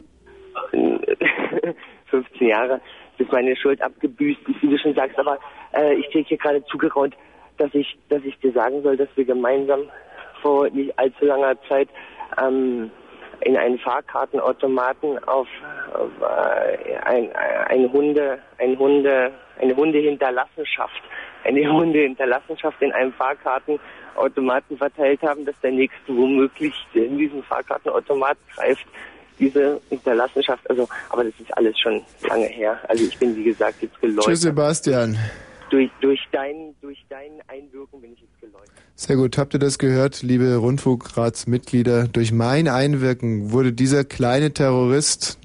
15 Jahre, bis meine Schuld abgebüßt ist, wie du schon sagst. Aber äh, ich kriege hier gerade zugeraunt, dass ich, dass ich dir sagen soll, dass wir gemeinsam vor nicht allzu langer Zeit ähm, in einen Fahrkartenautomaten auf, auf äh, ein, ein Hunde, ein Hunde, eine Hundehinterlassenschaft, eine Hundehinterlassenschaft in einem Fahrkartenautomaten verteilt haben, dass der nächste womöglich in diesen Fahrkartenautomat greift diese Hinterlassenschaft, also, aber das ist alles schon lange her. Also ich bin, wie gesagt, jetzt geläutert. Tschüss, Sebastian. Durch, durch, dein, durch dein Einwirken bin ich jetzt geläutert. Sehr gut. Habt ihr das gehört, liebe Rundfunkratsmitglieder? Durch mein Einwirken wurde dieser kleine Terrorist,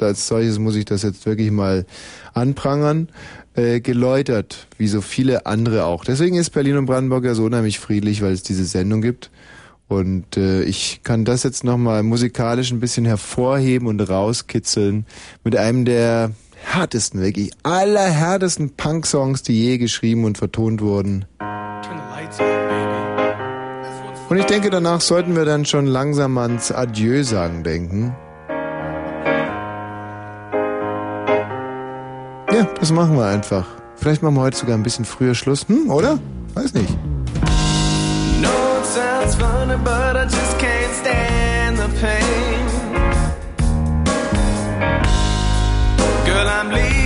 als solches muss ich das jetzt wirklich mal anprangern, äh, geläutert, wie so viele andere auch. Deswegen ist Berlin und Brandenburg ja so unheimlich friedlich, weil es diese Sendung gibt. Und äh, ich kann das jetzt nochmal musikalisch ein bisschen hervorheben und rauskitzeln mit einem der härtesten, wirklich allerhärtesten Punk-Songs, die je geschrieben und vertont wurden. Und ich denke, danach sollten wir dann schon langsam ans Adieu sagen denken. Das machen wir einfach. Vielleicht machen wir heute sogar ein bisschen früher Schluss, hm, oder? Weiß nicht. No, it sounds funny, but I just can't stand the pain. Girl, I'm leaving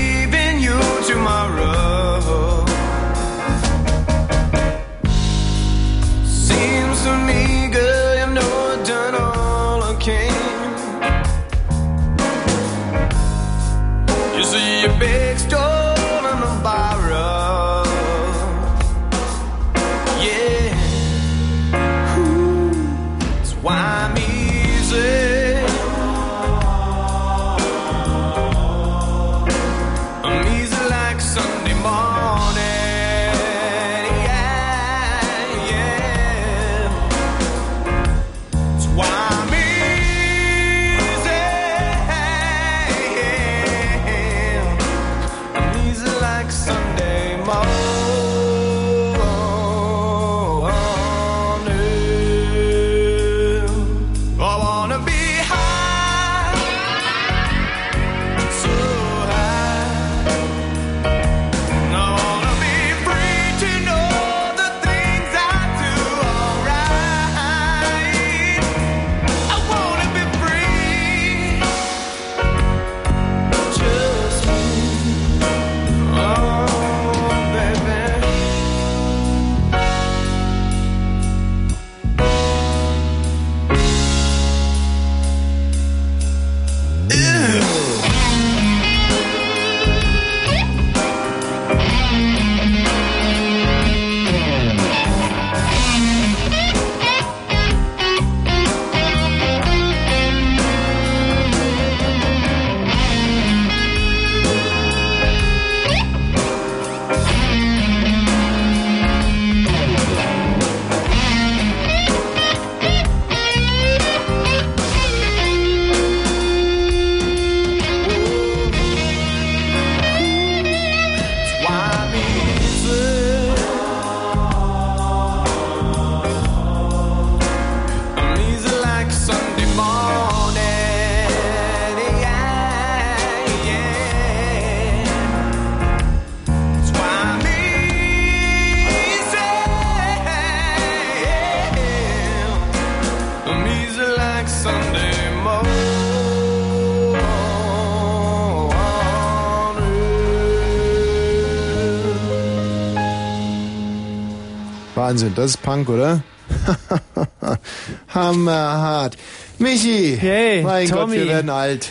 Wahnsinn, das ist Punk, oder? Hammerhart. Michi, hey, mein Tommy. Gott, wir werden alt.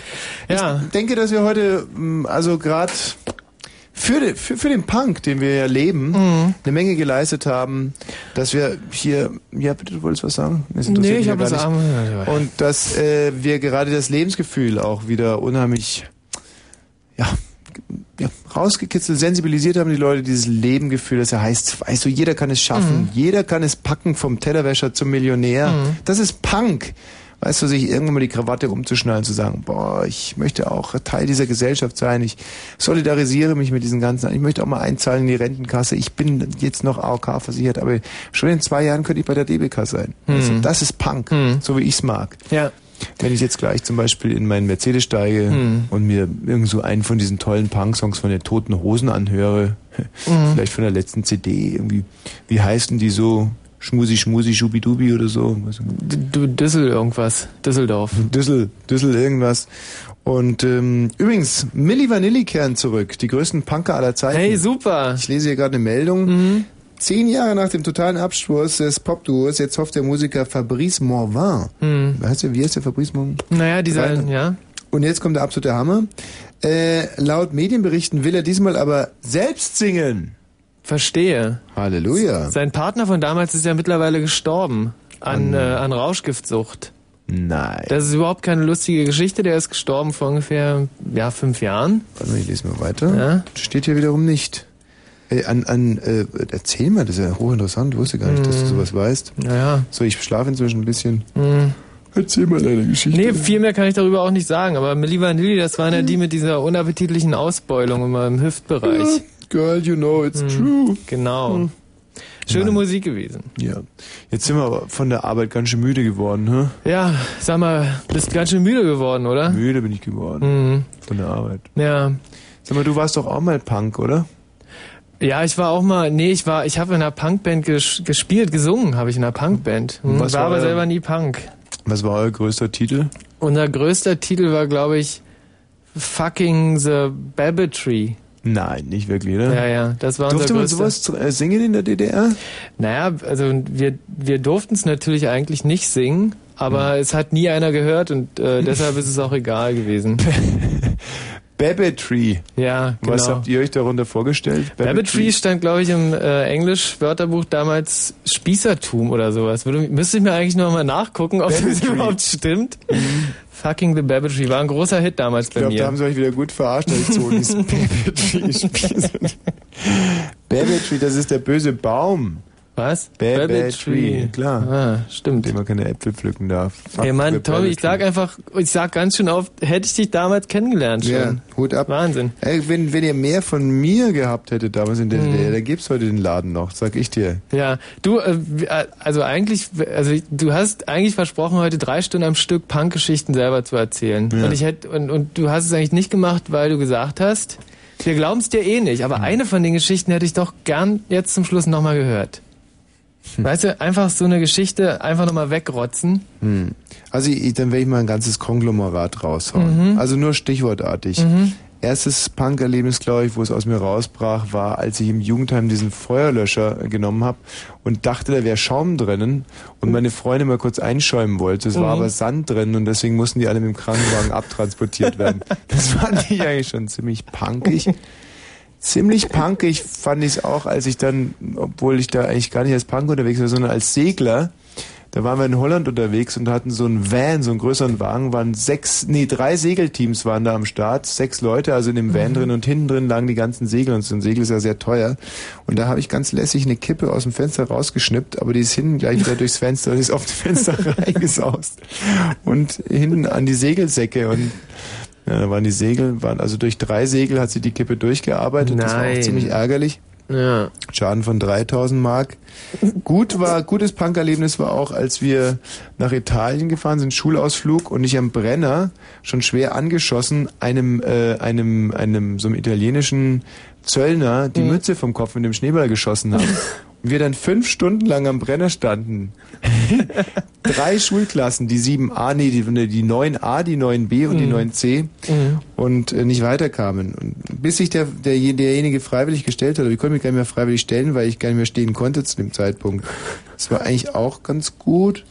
Ja. Ich denke, dass wir heute, mh, also gerade für, den- für, für den Punk, den wir ja leben, Mhm. eine Menge geleistet haben, dass wir hier, ja bitte, du wolltest was sagen? Das Nee, ich mich hab ja was sagen. Und dass äh, wir gerade das Lebensgefühl auch wieder unheimlich, ja, ja, rausgekitzelt, sensibilisiert haben die Leute dieses Lebengefühl, das ja heißt, weißt du, jeder kann es schaffen, Mhm. jeder kann es packen vom Tellerwäscher zum Millionär. Mhm. Das ist Punk. Weißt du, sich irgendwann mal die Krawatte umzuschnallen, zu sagen, boah, ich möchte auch Teil dieser Gesellschaft sein, ich solidarisiere mich mit diesen ganzen, ich möchte auch mal einzahlen in die Rentenkasse, ich bin jetzt noch AOK versichert, aber schon in zwei Jahren könnte ich bei der DBK sein. Mhm. das ist Punk, so wie ich's mag. Ja. Wenn ich jetzt gleich zum Beispiel in meinen Mercedes steige Mhm. und mir irgend so einen von diesen tollen Punk-Songs von den Toten Hosen anhöre, Mhm. vielleicht von der letzten CD, irgendwie, wie heißen die so? Schmusi, Schmusi, Schubidubi oder so. Du Düssel irgendwas. Düsseldorf. Düssel, Düssel irgendwas. Und ähm, übrigens, Milli Vanillikern zurück, die größten Punker aller Zeiten. Hey, super. Ich lese hier gerade eine Meldung. Zehn Jahre nach dem totalen Absturz des Popduos, jetzt hofft der Musiker Fabrice Morvin. Mhm. Weißt du, wie heißt der Fabrice Morvin? Naja, dieser, Rein- ja. Und jetzt kommt der absolute Hammer. Äh, laut Medienberichten will er diesmal aber selbst singen. Verstehe. Halleluja. Sein Partner von damals ist ja mittlerweile gestorben. An, An- äh, an Rauschgiftsucht. Nein. Das ist überhaupt keine lustige Geschichte. Der ist gestorben vor ungefähr, ja, fünf Jahren. Warte mal, ich lese mal weiter. Ja. Steht hier wiederum nicht. Äh, an, an, äh, erzähl mal, das ist ja hochinteressant. Ich wusste gar nicht, dass du Mhm. sowas weißt. Naja. So, ich schlafe inzwischen ein bisschen. Mhm. Erzähl mal deine Geschichte. Nee, viel mehr kann ich darüber auch nicht sagen. Aber Milli Vanilli, das waren ja die mit dieser unappetitlichen Ausbeulung immer im Hüftbereich. Girl, you know it's Mhm. true. Genau. Mhm. Schöne Mann. Musik gewesen. Ja. Jetzt sind wir aber von der Arbeit ganz schön müde geworden, hä? Ja, sag mal, bist ganz schön müde geworden, oder? Müde bin ich geworden. Mhm. Von der Arbeit. Ja. Sag mal, du warst doch auch mal Punk, oder? Ja, ich war auch mal, nee, ich war, ich habe in einer Punkband ges gespielt, gesungen habe ich in einer Punkband. Hm, Was war war aber selber nie Punk. Was war euer größter Titel? Unser größter Titel war, glaube ich, Fucking the Babbitry. Nein, nicht wirklich, ne? Ja, ja, das war Durfte unser man sowas äh, singen in der DDR? Naja, also wir, wir durften es natürlich eigentlich nicht singen, aber es hat nie einer gehört und äh, deshalb ist es auch egal gewesen. Babbitry. Ja, genau. Was habt ihr euch darunter vorgestellt? Babbitry stand, glaube ich, im äh, Englisch-Wörterbuch damals Spießertum oder sowas. Würde, müsste ich mir eigentlich noch mal nachgucken, ob das Babbitry. überhaupt stimmt. Fucking the Babbitry war ein großer Hit damals Ich bei glaube, mir. da haben sie euch wieder gut verarscht, als so dieses sind. Babbitry, das ist der böse Baum. Was? Babbitry, klar. Ah, stimmt. Dem man keine Äpfel pflücken darf. Fuck Hey Mann, Tommy, ich sag einfach, ich sag ganz schön oft, hätte ich dich damals kennengelernt schon. Ja, Hut ab. Wahnsinn. Ey, wenn, wenn ihr mehr von mir gehabt hättet damals in der Mhm. DDR, dann gibt's heute den Laden noch, sag ich dir. Ja, du, äh, äh, also eigentlich, also du hast eigentlich versprochen, heute drei Stunden am Stück Punkgeschichten selber zu erzählen. Ja. Und ich hätte, und, und du hast es eigentlich nicht gemacht, weil du gesagt hast, wir glauben es dir eh nicht, aber eine von den Geschichten hätte ich doch gern jetzt zum Schluss nochmal gehört. Weißt du, einfach so eine Geschichte einfach nochmal wegrotzen. Hm. Also ich, dann werde ich mal ein ganzes Konglomerat raushauen. Mhm. Also nur stichwortartig. Mhm. Erstes Punk-Erlebnis, glaube ich, wo es aus mir rausbrach, war, als ich im Jugendheim diesen Feuerlöscher genommen habe und dachte, da wäre Schaum drinnen und meine Freundin mal kurz einschäumen wollte. Es war Mhm. aber Sand drin und deswegen mussten die alle mit dem Krankenwagen abtransportiert werden. Das fand ich eigentlich schon ziemlich punkig. Ziemlich punkig fand ich es auch, als ich dann, obwohl ich da eigentlich gar nicht als Punk unterwegs war, sondern als Segler, da waren wir in Holland unterwegs und hatten so einen Van, so einen größeren Wagen, waren sechs, nee, drei Segelteams waren da am Start, sechs Leute, also in dem Van drin und hinten drin lagen die ganzen Segel und so ein Segel ist ja sehr teuer. Und da habe ich ganz lässig eine Kippe aus dem Fenster rausgeschnippt, aber die ist hinten gleich wieder durchs Fenster und ist auf das Fenster reingesaust. Und hinten an die Segelsäcke und ja, da waren die Segel, waren also durch drei Segel hat sie die Kippe durchgearbeitet. Das war auch Nein. ziemlich ärgerlich. Ja. Schaden von 3000 Mark. Gut war, gutes Punkerlebnis war auch, als wir nach Italien gefahren sind, Schulausflug und ich am Brenner schon schwer angeschossen einem, äh, einem, einem, so einem italienischen Zöllner die Mütze vom Kopf mit dem Schneeball geschossen habe. Wir dann fünf Stunden lang am Brenner standen. Drei Schulklassen, die 7a, nee, die, die 9a, die 9b und die Mhm. 9c Mhm. und äh, nicht weiterkamen. Und bis sich der, der, derjenige freiwillig gestellt hat, aber ich konnte mich gar nicht mehr freiwillig stellen, weil ich gar nicht mehr stehen konnte zu dem Zeitpunkt. Das war eigentlich auch ganz gut.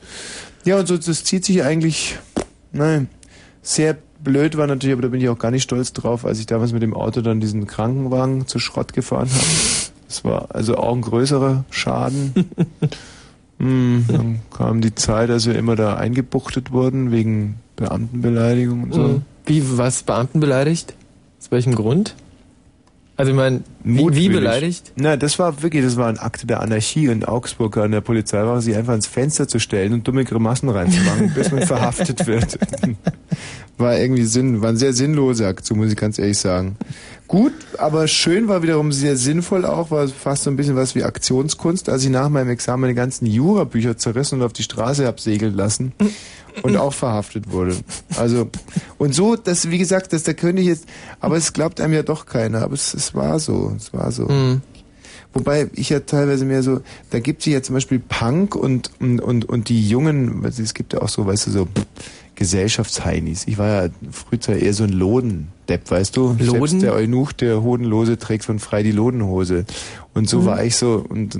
Ja, und so, das zieht sich eigentlich, nein, sehr blöd war natürlich, aber da bin ich auch gar nicht stolz drauf, als ich damals mit dem Auto dann diesen Krankenwagen zu Schrott gefahren habe. Das war also auch ein größerer Schaden. Hm, dann kam die Zeit, als wir immer da eingebuchtet wurden wegen Beamtenbeleidigung und so. Mhm. Wie, was, Beamten beleidigt? Aus welchem Grund? Also ich meine, wie, wie Mutwillig. beleidigt? Na, das war wirklich, das war ein Akte der Anarchie in Augsburg an der Polizeiwache, sich einfach ins Fenster zu stellen und dumme Grimassen reinzumachen, bis man verhaftet wird. War irgendwie Sinn, war eine sehr sinnlose Aktion, muss ich ganz ehrlich sagen. Gut, aber schön war wiederum sehr sinnvoll auch, war fast so ein bisschen was wie Aktionskunst, als ich nach meinem Examen meine ganzen Jurabücher zerrissen und auf die Straße hab segeln lassen und auch verhaftet wurde. Also, und so, das, wie gesagt, das, da könnte ich jetzt, aber es glaubt einem ja doch keiner, aber es, es war so, es war so. Mhm. Wobei ich ja teilweise mehr so, da gibt es ja zum Beispiel Punk und, und, und, und die Jungen, es gibt ja auch so, weißt du, so Gesellschaftsheinis. Ich war ja früher eher so ein Lodendepp, weißt du? Loden? Selbst der Eunuch, der Hodenlose, trägt von frei die Lodenhose. Und so Mhm. war ich so, und,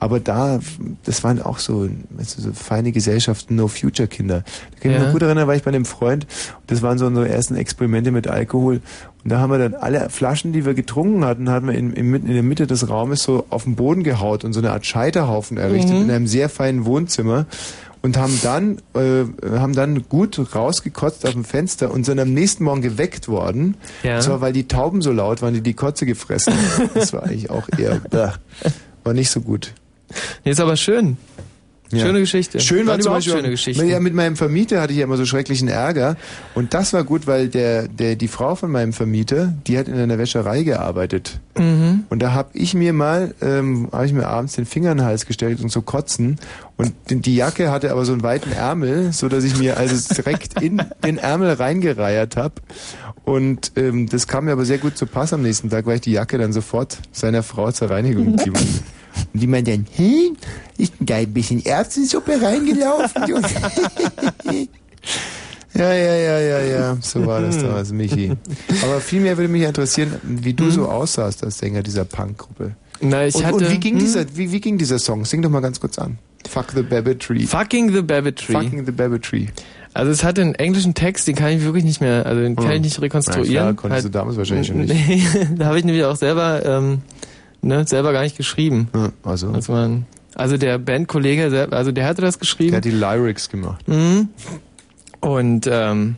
aber da, das waren auch so, weißt du, so feine Gesellschaften, No-Future-Kinder. Da kann ich Ja. mich gut erinnern, war ich bei einem Freund, und das waren so unsere ersten Experimente mit Alkohol. Und da haben wir dann alle Flaschen, die wir getrunken hatten, hatten wir in, in, in der Mitte des Raumes so auf den Boden gehaut und so eine Art Scheiterhaufen errichtet Mhm. in einem sehr feinen Wohnzimmer und haben dann äh, haben dann gut rausgekotzt auf dem Fenster und sind am nächsten Morgen geweckt worden. Ja. Und zwar weil die Tauben so laut waren, die die Kotze gefressen haben. Das war eigentlich auch eher war nicht so gut. Ist aber schön. Ja. Schöne Geschichte. Schön war Waren zum Beispiel, schöne Geschichten. Ja, mit meinem Vermieter hatte ich ja immer so schrecklichen Ärger. Und das war gut, weil der, der, die Frau von meinem Vermieter, die hat in einer Wäscherei gearbeitet. Mhm. Und da habe ich mir mal, ähm, habe ich mir abends den Finger in den Hals gestellt und so kotzen. Und die- Jacke hatte aber so einen weiten Ärmel, so dass ich mir also direkt in den Ärmel reingereiert habe. Und ähm, das kam mir aber sehr gut zu Pass am nächsten Tag, weil ich die Jacke dann sofort seiner Frau zur Reinigung gebe. Und die meint dann, hä, ist denn da ein bisschen Erbsensuppe reingelaufen? Junge?" ja, ja, ja, ja, ja, so war das damals, Michi. Aber vielmehr würde mich interessieren, wie du so aussahst als Sänger dieser Punkgruppe. Na, ich und, hatte- und wie ging hm? dieser, wie, wie ging dieser Song? Sing doch mal ganz kurz an. Fuck the Babbitry. Fucking the Babbitry. Fucking the Babbitry. Also es hatte einen englischen Text, den kann ich wirklich nicht mehr, also den kann Hm. ich nicht rekonstruieren. Klar, konntest du damals wahrscheinlich schon nicht. Nee, da habe ich nämlich auch selber, ähm, ne, selber gar nicht geschrieben. also. Das man, also der Bandkollege, also der hatte das geschrieben. Der hat die Lyrics gemacht. Mhm. Und ähm,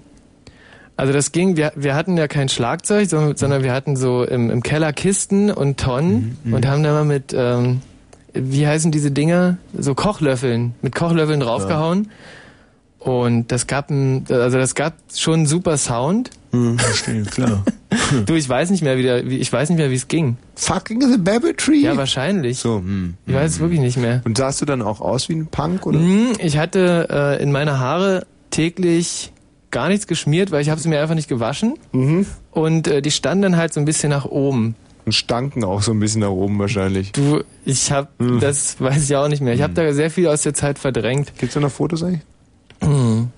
also das ging, wir, wir hatten ja kein Schlagzeug, sondern, sondern wir hatten so im, im Keller Kisten und Tonnen Mhm, und haben da mal mit, ähm, wie heißen diese Dinger? So Kochlöffeln, mit Kochlöffeln draufgehauen. Und das gab ein, also das gab schon einen super Sound. Verstehe, klar. du, ich weiß nicht mehr, wie, der, wie ich weiß nicht mehr, wie es ging. Fucking the Babbitry? Ja, wahrscheinlich. So, hm. Ich weiß es wirklich nicht mehr. Und sahst du dann auch aus wie ein Punk oder? Mhm, Ich hatte äh, in meine Haare täglich gar nichts geschmiert, weil ich habe sie mir einfach nicht gewaschen. Mhm. Und äh, die standen dann halt so ein bisschen nach oben. Und stanken auch so ein bisschen nach oben wahrscheinlich. Du, ich habe, Mhm. das weiß ich auch nicht mehr. Ich habe da sehr viel aus der Zeit verdrängt. Gibt's da noch Fotos eigentlich? Mhm.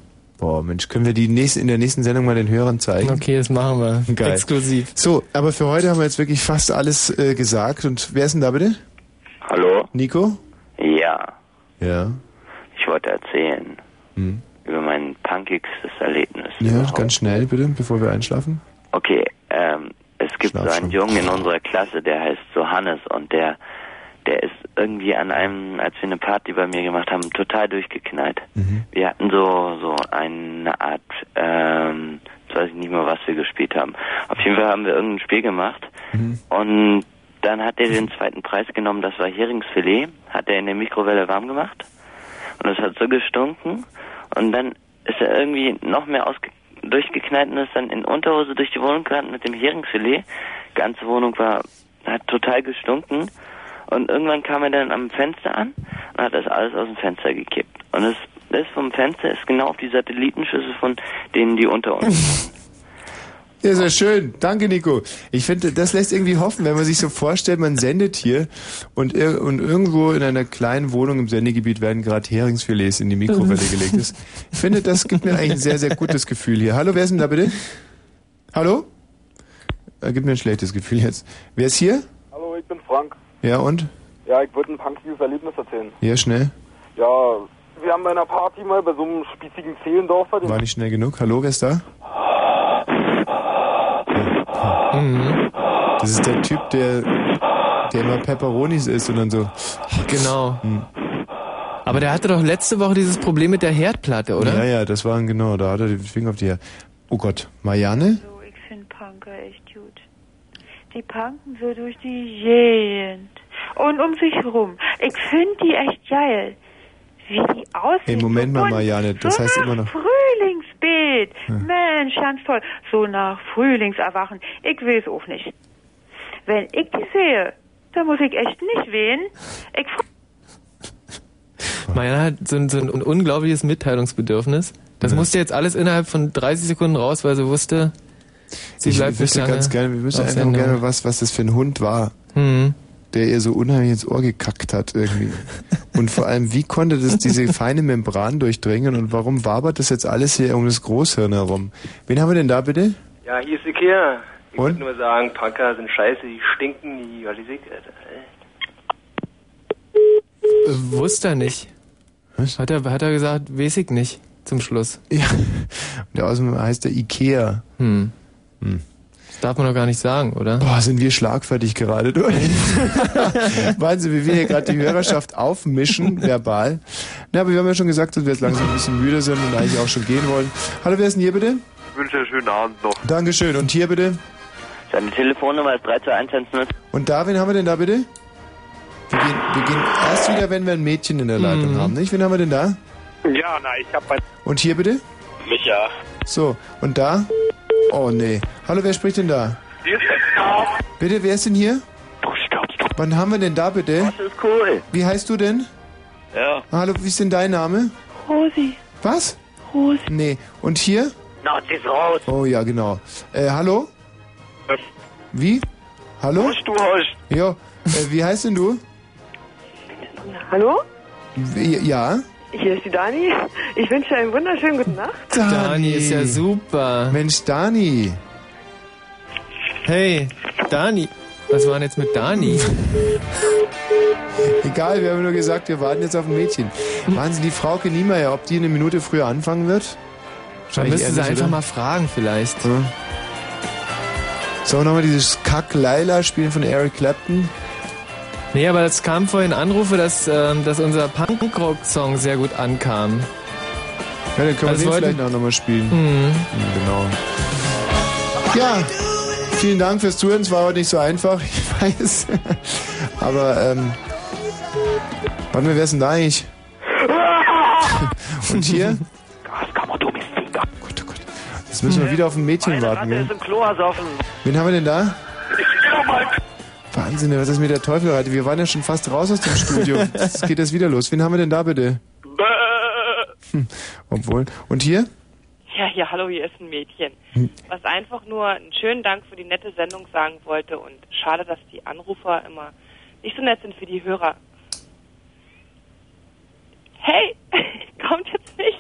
Boah, Mensch, können wir die nächste, in der nächsten Sendung mal den Hörern zeigen? Okay, das machen wir. Geil. Exklusiv. So, aber für heute haben wir jetzt wirklich fast alles äh, gesagt. Und wer ist denn da bitte? Hallo? Nico? Ja, Ja. ich wollte erzählen Hm. über mein punkigstes Erlebnis. Ja, überhaupt. ganz schnell bitte, bevor wir einschlafen. Okay, ähm, es gibt so einen Jungen in unserer Klasse, der heißt so Hannes und der, der ist irgendwie an einem, als wir eine Party bei mir gemacht haben, total durchgeknallt. Wir hatten so, so eine Art, ähm, jetzt weiß ich nicht mehr, was wir gespielt haben. Auf jeden Fall haben wir irgendein Spiel gemacht und dann hat er den zweiten Preis genommen, das war Heringsfilet, hat er in der Mikrowelle warm gemacht und es hat so gestunken und dann ist er irgendwie noch mehr ausge durchgeknallt und ist dann in Unterhose durch die Wohnung gerannt mit dem Heringsfilet. Die ganze Wohnung war, hat total gestunken und irgendwann kam er dann am Fenster an und hat das alles aus dem Fenster gekippt. Und das, das vom Fenster ist genau auf die Satellitenschüssel von denen, die unter uns wohnen. Ja, sehr schön. Danke, Nico. Ich finde, das lässt irgendwie hoffen, wenn man sich so vorstellt, man sendet hier und, ir und irgendwo in einer kleinen Wohnung im Sendegebiet werden gerade Heringsfilets in die Mikrowelle gelegt. Das, ich finde, das gibt mir eigentlich ein sehr, sehr gutes Gefühl hier. Hallo, wer ist denn da bitte? Hallo? Äh, gibt mir ein schlechtes Gefühl jetzt. Wer ist hier? Hallo, ich bin Frank. Ja, und? Ja, ich wollte ein punkiges Erlebnis erzählen. Ja, schnell. Ja, wir haben bei einer Party mal bei so einem spießigen Zehlendorfer War nicht schnell genug. Hallo, wer ist da? Das ist der Typ, der, der immer Pepperonis isst und dann so. Genau. Hm. Aber der hatte doch letzte Woche dieses Problem mit der Herdplatte, oder? Ja, ja, das waren genau, da hat er den Finger auf die. Oh Gott, Marianne? So, ich finde Punker echt. Die punken so durch die Gegend und um sich rum. Ich finde die echt geil. Wie die aussehen. Hey, Moment mal, Und Marianne, das so heißt nach immer noch. Frühlingsbeet. Ja. Mensch, ganz toll. So nach Frühlingserwachen. Ich will es auch nicht. Wenn ich die sehe, dann muss ich echt nicht wehen. Ich Marianne hat so ein, so ein unglaubliches Mitteilungsbedürfnis. Das musste jetzt alles innerhalb von 30 Sekunden raus, weil sie wusste, sie ich bleibt wüsste ganz gerne, wir wüssten auf einfach gerne, was, was das für ein Hund war, Mhm. der ihr so unheimlich ins Ohr gekackt hat irgendwie. Und vor allem, wie konnte das diese feine Membran durchdringen und warum wabert das jetzt alles hier um das Großhirn herum? Wen haben wir denn da bitte? Ja, hier ist Ikea. Ich Und? wollte nur sagen, Punker sind scheiße, die stinken, die, was ich Äh, Wusste er nicht. Hat er, hat er gesagt, weiß ich nicht, zum Schluss. Ja. Und der außerdem heißt der Ikea. Hm. Hm. Das darf man doch gar nicht sagen, oder? Boah, sind wir schlagfertig gerade durch. Wahnsinn, wie wir hier gerade die Hörerschaft aufmischen, verbal. Na, aber wir haben ja schon gesagt, dass wir jetzt langsam ein bisschen müde sind und eigentlich auch schon gehen wollen. Hallo, wer ist denn hier bitte? Ich wünsche einen schönen Abend noch. Dankeschön. Und hier bitte? Seine Telefonnummer ist 32110. Und da, wen haben wir denn da bitte? Wir gehen, wir gehen erst wieder, wenn wir ein Mädchen in der Leitung haben, nicht? Wen haben wir denn da? Ja, na, ich hab bei Und hier bitte? Micha. So, und da? Oh nee. Hallo, wer spricht denn da? Hier ist Bitte, wer ist denn hier? Wann haben wir denn da bitte? Das ist cool. Wie heißt du denn? Ja. Hallo, wie ist denn dein Name? Rosi. Was? Rosi. Nee. Und hier? Nazis raus. Oh ja, genau. Äh, hallo? Wie? Hallo? Husch, du Husch. Ja, äh, wie heißt denn du? Hallo? Wie, ja? Hier ist die Dani. Ich wünsche einen wunderschönen guten Nacht. Dani ist ja super. Mensch, Dani. Hey, Dani. Was war denn jetzt mit Dani? Egal, wir haben nur gesagt, wir warten jetzt auf ein Mädchen. Wahnsinn, die Frauke Niemeyer, ob die eine Minute früher anfangen wird? Dann müssten sie einfach oder? mal fragen vielleicht. Ja. Sollen wir nochmal dieses Kack-Laila spielen von Eric Clapton? Nee, aber es kam vorhin Anrufe, dass, ähm, dass unser Punkrock-Song sehr gut ankam. Ja, dann können wir Also den wollte- vielleicht auch nochmal spielen. Mhm. Mhm, Genau. Ja, vielen Dank fürs Zuhören. Es war heute nicht so einfach, ich weiß. Aber, ähm, warte mal, wer ist denn da eigentlich? Und hier? Gut, oh Gott. Jetzt müssen wir wieder auf ein Mädchen warten. Der Gell? ist im Klo ersoffen. Wen haben wir denn da? Wahnsinn, was ist mit der Teufel heute? Wir waren ja schon fast raus aus dem Studio. Jetzt geht das wieder los. Wen haben wir denn da bitte? Hm, obwohl. Und hier? Ja, ja, hallo, hier ist ein Mädchen, Hm. was einfach nur einen schönen Dank für die nette Sendung sagen wollte und schade, dass die Anrufer immer nicht so nett sind für die Hörer. Hey, kommt jetzt nicht.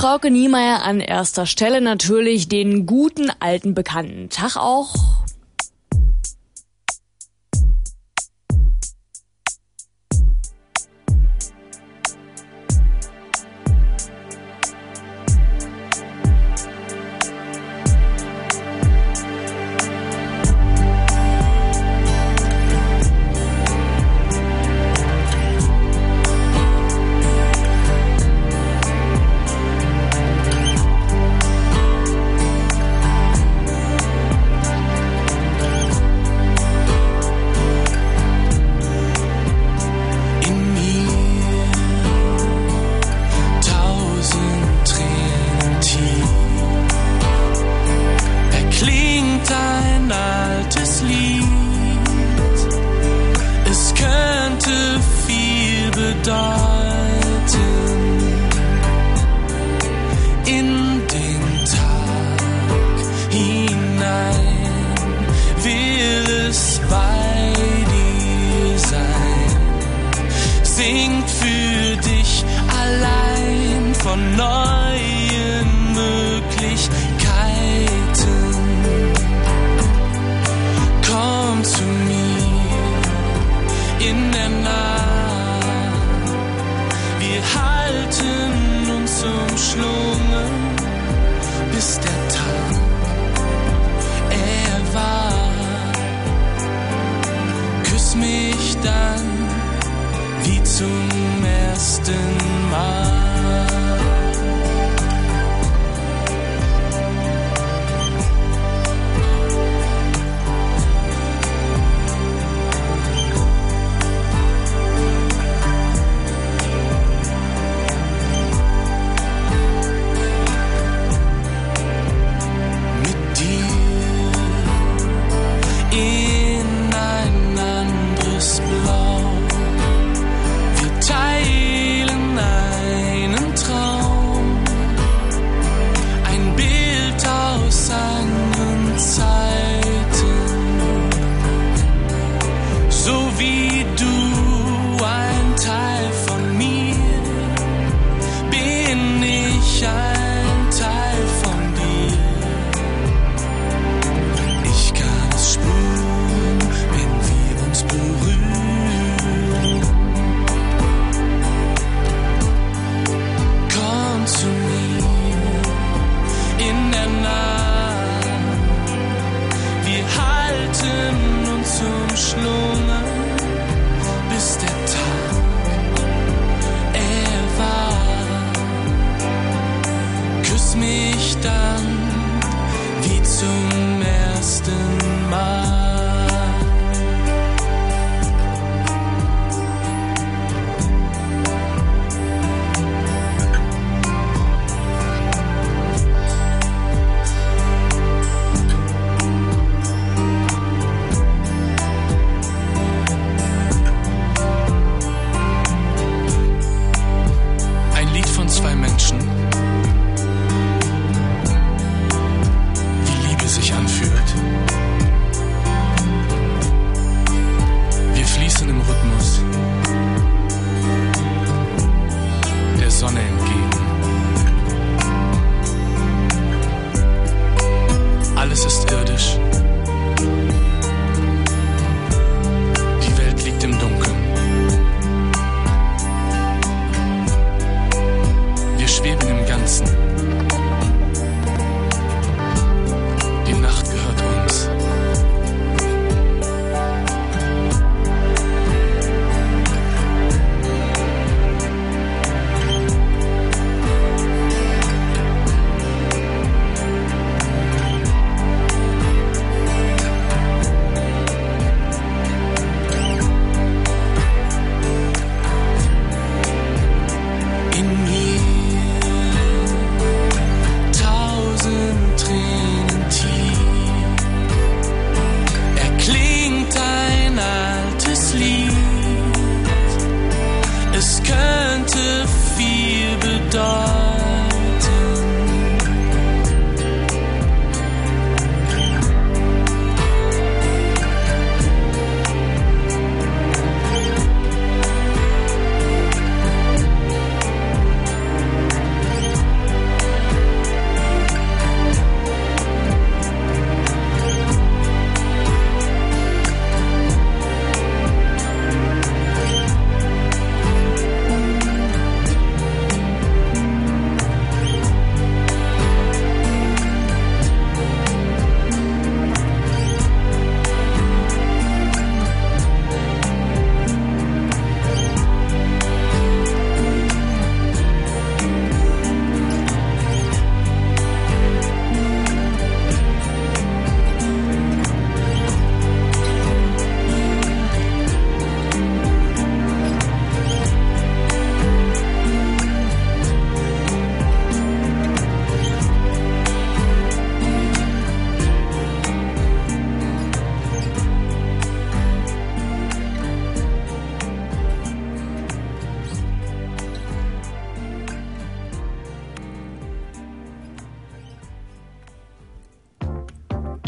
Frauke Niemeyer an erster Stelle natürlich den guten alten Bekannten. Tag auch.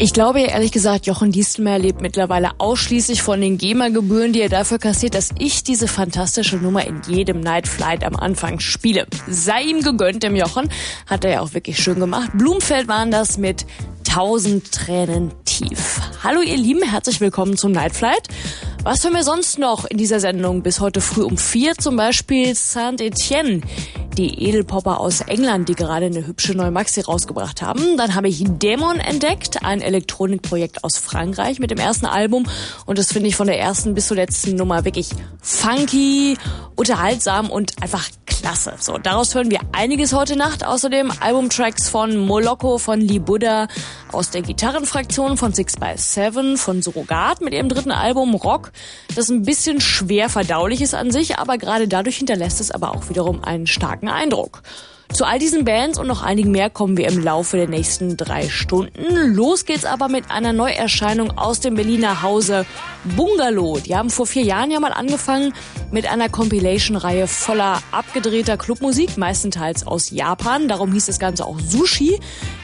Ich glaube ehrlich gesagt, Jochen Diestelmeier lebt mittlerweile ausschließlich von den GEMA-Gebühren, die er dafür kassiert, dass ich diese fantastische Nummer in jedem Night Flight am Anfang spiele. Sei ihm gegönnt, dem Jochen. Hat er ja auch wirklich schön gemacht. Blumfeld waren das mit 1000 Tränen tief. Hallo ihr Lieben, herzlich willkommen zum Night Flight. Was hören wir sonst noch in dieser Sendung? Bis heute früh um vier zum Beispiel Saint-Etienne, die Edelpopper aus England, die gerade eine hübsche neue Maxi rausgebracht haben. Dann habe ich Dämon entdeckt, ein Elektronikprojekt aus Frankreich mit dem ersten Album. Und das finde ich von der ersten bis zur letzten Nummer wirklich funky, unterhaltsam und einfach klasse. So, daraus hören wir einiges heute Nacht. Außerdem Albumtracks von Moloko, von Lee Buddha, aus der Gitarrenfraktion von Six by Seven, von Surrogat mit ihrem dritten Album Rock, das ein bisschen schwer verdaulich ist an sich, aber gerade dadurch hinterlässt es aber auch wiederum einen starken Eindruck. Zu all diesen Bands und noch einigen mehr kommen wir im Laufe der nächsten drei Stunden. Los geht's aber mit einer Neuerscheinung aus dem Berliner Hause Bungalow. Die haben vor vier Jahren ja mal angefangen mit einer Compilation-Reihe voller abgedrehter Clubmusik, meistenteils aus Japan. Darum hieß das Ganze auch Sushi.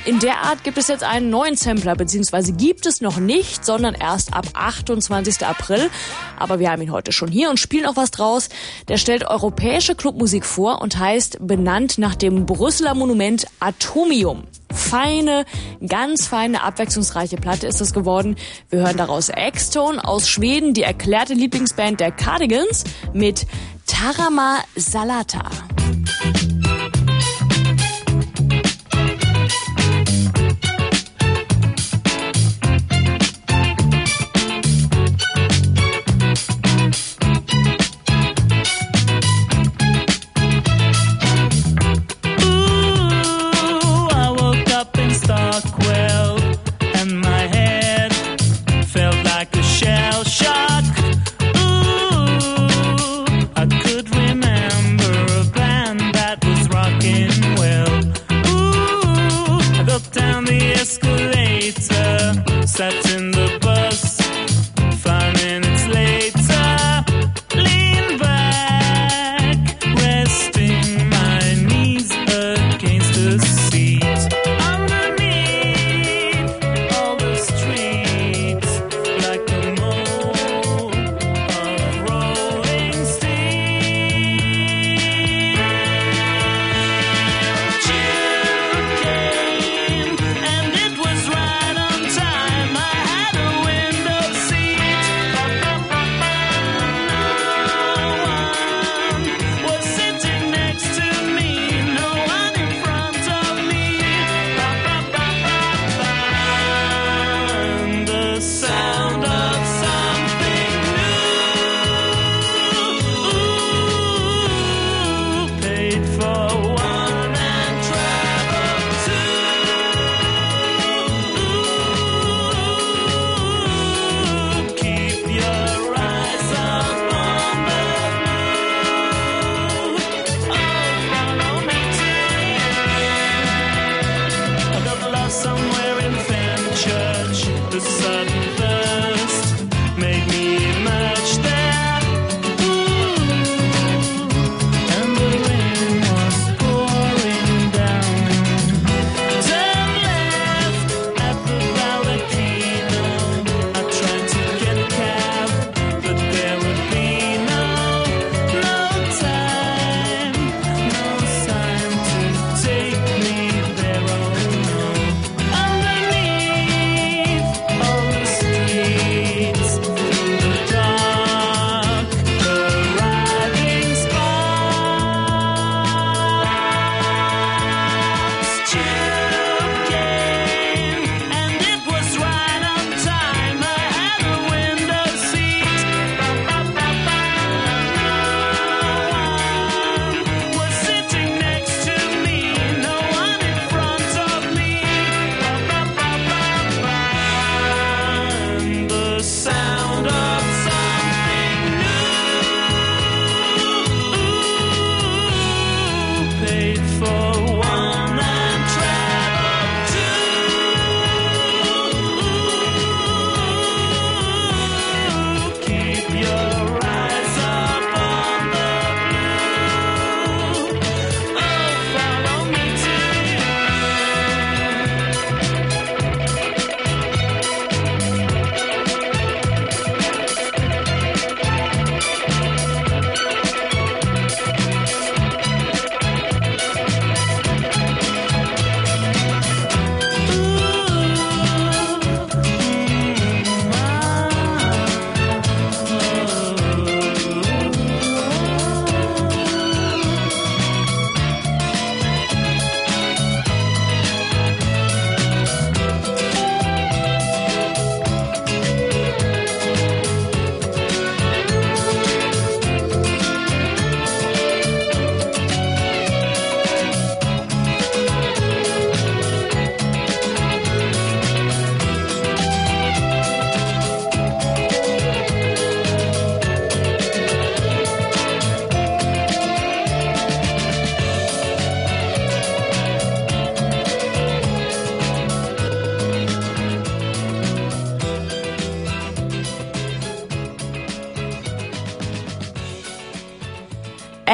In der Art gibt es jetzt einen neuen Sampler, beziehungsweise gibt es noch nicht, sondern erst ab 28. April. Aber wir haben ihn heute schon hier und spielen auch was draus. Der stellt europäische Clubmusik vor und heißt benannt nach dem Brüsseler Monument Atomium. Feine, ganz feine, abwechslungsreiche Platte ist es geworden. Wir hören daraus X-Tone aus Schweden, die erklärte Lieblingsband der Cardigans mit Tarama Salata. sets.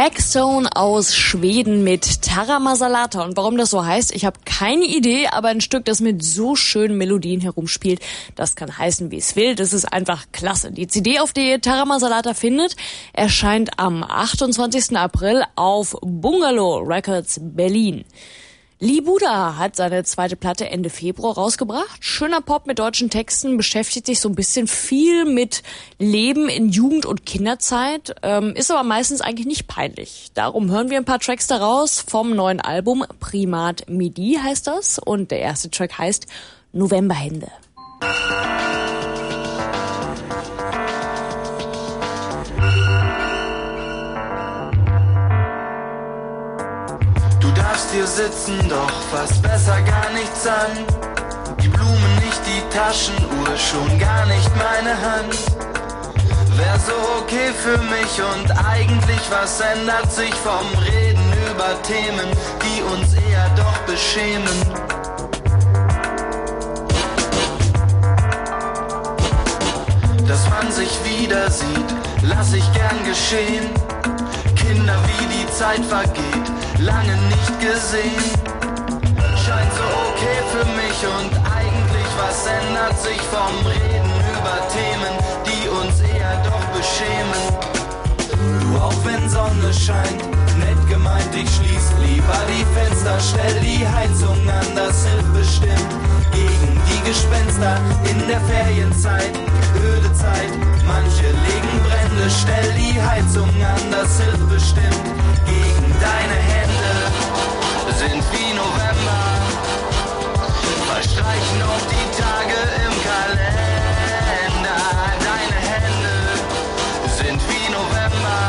Eggstone aus Schweden mit Tara Masalata. Und warum das so heißt, ich habe keine Idee, aber ein Stück, das mit so schönen Melodien herumspielt, das kann heißen, wie es will. Das ist einfach klasse. Die CD, auf der ihr Tara Masalata findet, erscheint am 28. April auf Bungalow Records Berlin. Lee Buda hat seine zweite Platte Ende Februar rausgebracht. Schöner Pop mit deutschen Texten, beschäftigt sich so ein bisschen viel mit Leben in Jugend- und Kinderzeit, ähm, ist aber meistens eigentlich nicht peinlich. Darum hören wir ein paar Tracks daraus vom neuen Album Primat Midi heißt das und der erste Track heißt Novemberhände. Hier sitzen, doch fast besser gar nichts an. Die Blumen nicht die Taschenuhr, schon gar nicht meine Hand. Wär so okay für mich und eigentlich was ändert sich vom Reden über Themen, die uns eher doch beschämen. Dass man sich wieder sieht, lass ich gern geschehen. Kinder, wie die Zeit vergeht, lange nicht gesehen. Scheint so okay für mich und eigentlich was ändert sich vom Reden über Themen, die uns eher doch beschämen. Du auch wenn Sonne scheint, nett gemeint, ich schließ lieber die Fenster, stell die Heizung an, das hilft bestimmt. Gegen die Gespenster in der Ferienzeit, öde Zeit, manche legen Brände, stell die Heizung an, das hilft bestimmt. Gegen deine Hände sind wie November, verstreichen auch die Tage im Kalender. Deine Hände sind wie November,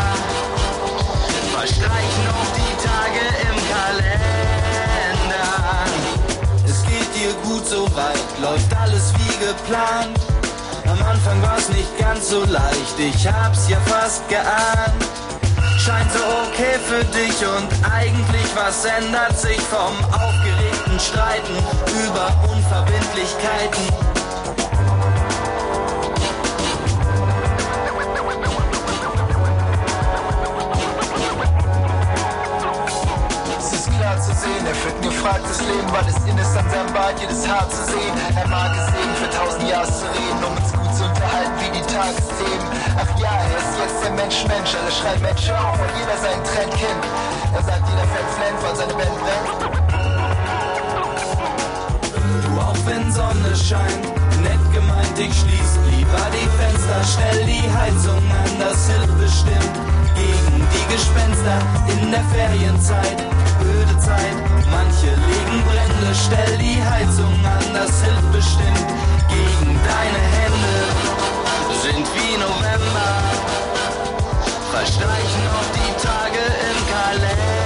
verstreichen auch die Tage im Kalender. Es geht dir gut soweit, läuft alles wie geplant. Am Anfang war's nicht ganz so leicht, ich hab's ja fast geahnt. Scheint so okay für dich und eigentlich was ändert sich vom aufgeregten Streiten über Unverbindlichkeiten. Ist klar zu sehen, er führt ein gefragtes Leben, weil es in ist an seinem Bart jedes Haar zu sehen. Er mag es eben für tausend Jahre zu reden, um uns gut zu unterhalten wie die Tagesthemen. Ach ja, er ist jetzt der Mensch Mensch, alle schreiben Mensch auf, weil jeder seinen Trend kennt. Er sagt, jeder fährt Flenn, weil seine Band brennt. Du auch wenn Sonne scheint, nett gemeint, ich schließ lieber die Fenster, stell die Heizung an, das hilft bestimmt. Gegen die Gespenster in der Ferienzeit, öde Zeit, manche legen Brände, stell die Heizung an, das hilft bestimmt. Gegen deine Hände sind wie November, verstreichen auch die Tage im Kalender.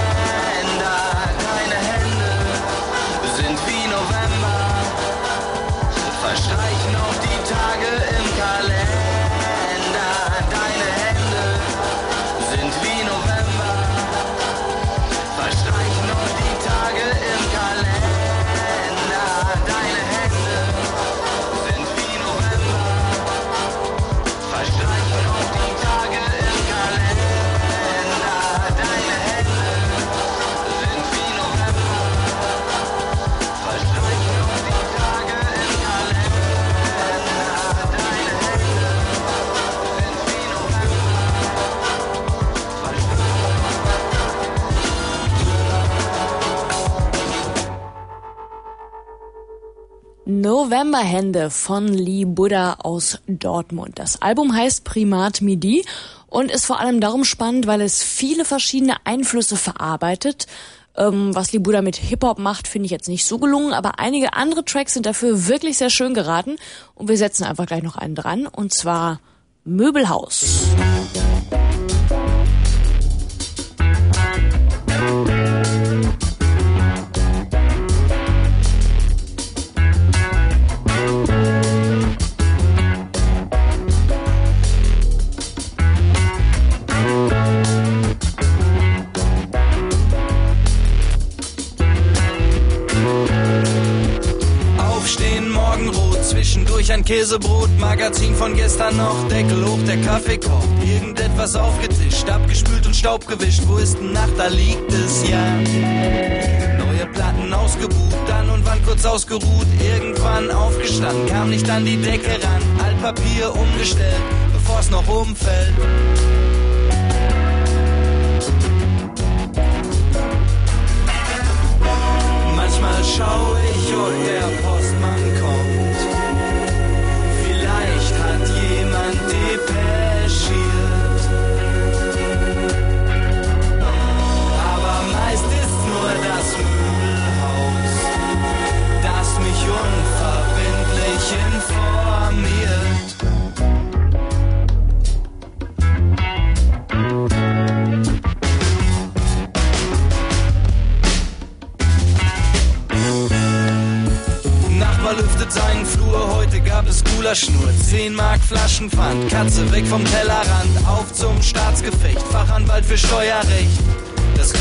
Novemberhände von Lee Buddha aus Dortmund. Das Album heißt Primat Midi und ist vor allem darum spannend, weil es viele verschiedene Einflüsse verarbeitet. Ähm, was Lee Buddha mit Hip-Hop macht, finde ich jetzt nicht so gelungen, aber einige andere Tracks sind dafür wirklich sehr schön geraten und wir setzen einfach gleich noch einen dran und zwar Möbelhaus. Zwischendurch ein Käsebrot, Magazin von gestern noch, Deckel hoch, der Kaffee kocht, irgendetwas aufgetischt, abgespült und Staub gewischt, wo ist denn Nacht, da liegt es ja. Neue Platten ausgebucht, dann und wann kurz ausgeruht, irgendwann aufgestanden, kam nicht an die Decke ran, Altpapier umgestellt, bevor's noch umfällt. Manchmal schau ich und der Postmann kommt. Unverbindlich informiert. Nachbar lüftet seinen Flur, heute gab es Gulasch nur 10 Mark Flaschenpfand, Katze weg vom Tellerrand, auf zum Staatsgefecht, Fachanwalt für Steuerrecht. Das